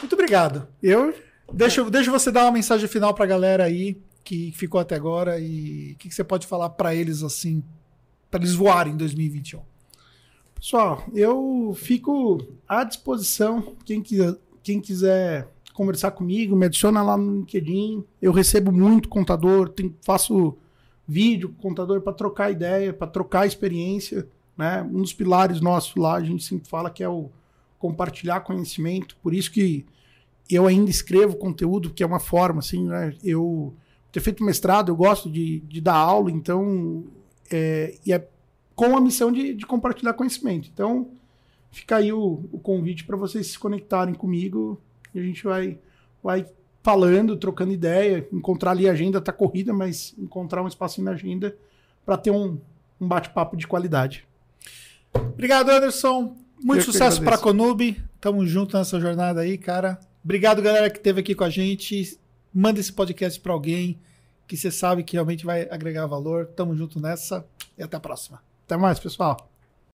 muito obrigado.
Eu,
Deixa, deixa você dar uma mensagem final pra galera aí que ficou até agora e o que, que você pode falar pra eles assim, pra eles voarem em 2021.
Pessoal, eu fico à disposição. Quem quiser, quem quiser conversar comigo, me adiciona lá no LinkedIn. Eu recebo muito contador, tem- faço vídeo com contador para trocar ideia, para trocar experiência. Né? Um dos pilares nossos lá, a gente sempre fala que é o compartilhar conhecimento. Por isso que eu ainda escrevo conteúdo, que é uma forma, assim, né? Eu ter feito mestrado, eu gosto de, de dar aula, então é, e é com a missão de, de compartilhar conhecimento. Então, fica aí o, o convite para vocês se conectarem comigo e a gente vai, vai falando, trocando ideia, encontrar ali a agenda, tá corrida, mas encontrar um espacinho na agenda para ter um, um bate-papo de qualidade.
Obrigado, Anderson. Muito
Eu
sucesso pra
agradeço.
Conube. Tamo junto nessa jornada aí, cara. Obrigado, galera, que esteve aqui com a gente. Manda esse podcast pra alguém que você sabe que realmente vai agregar valor. Tamo junto nessa e até a próxima.
Até mais, pessoal.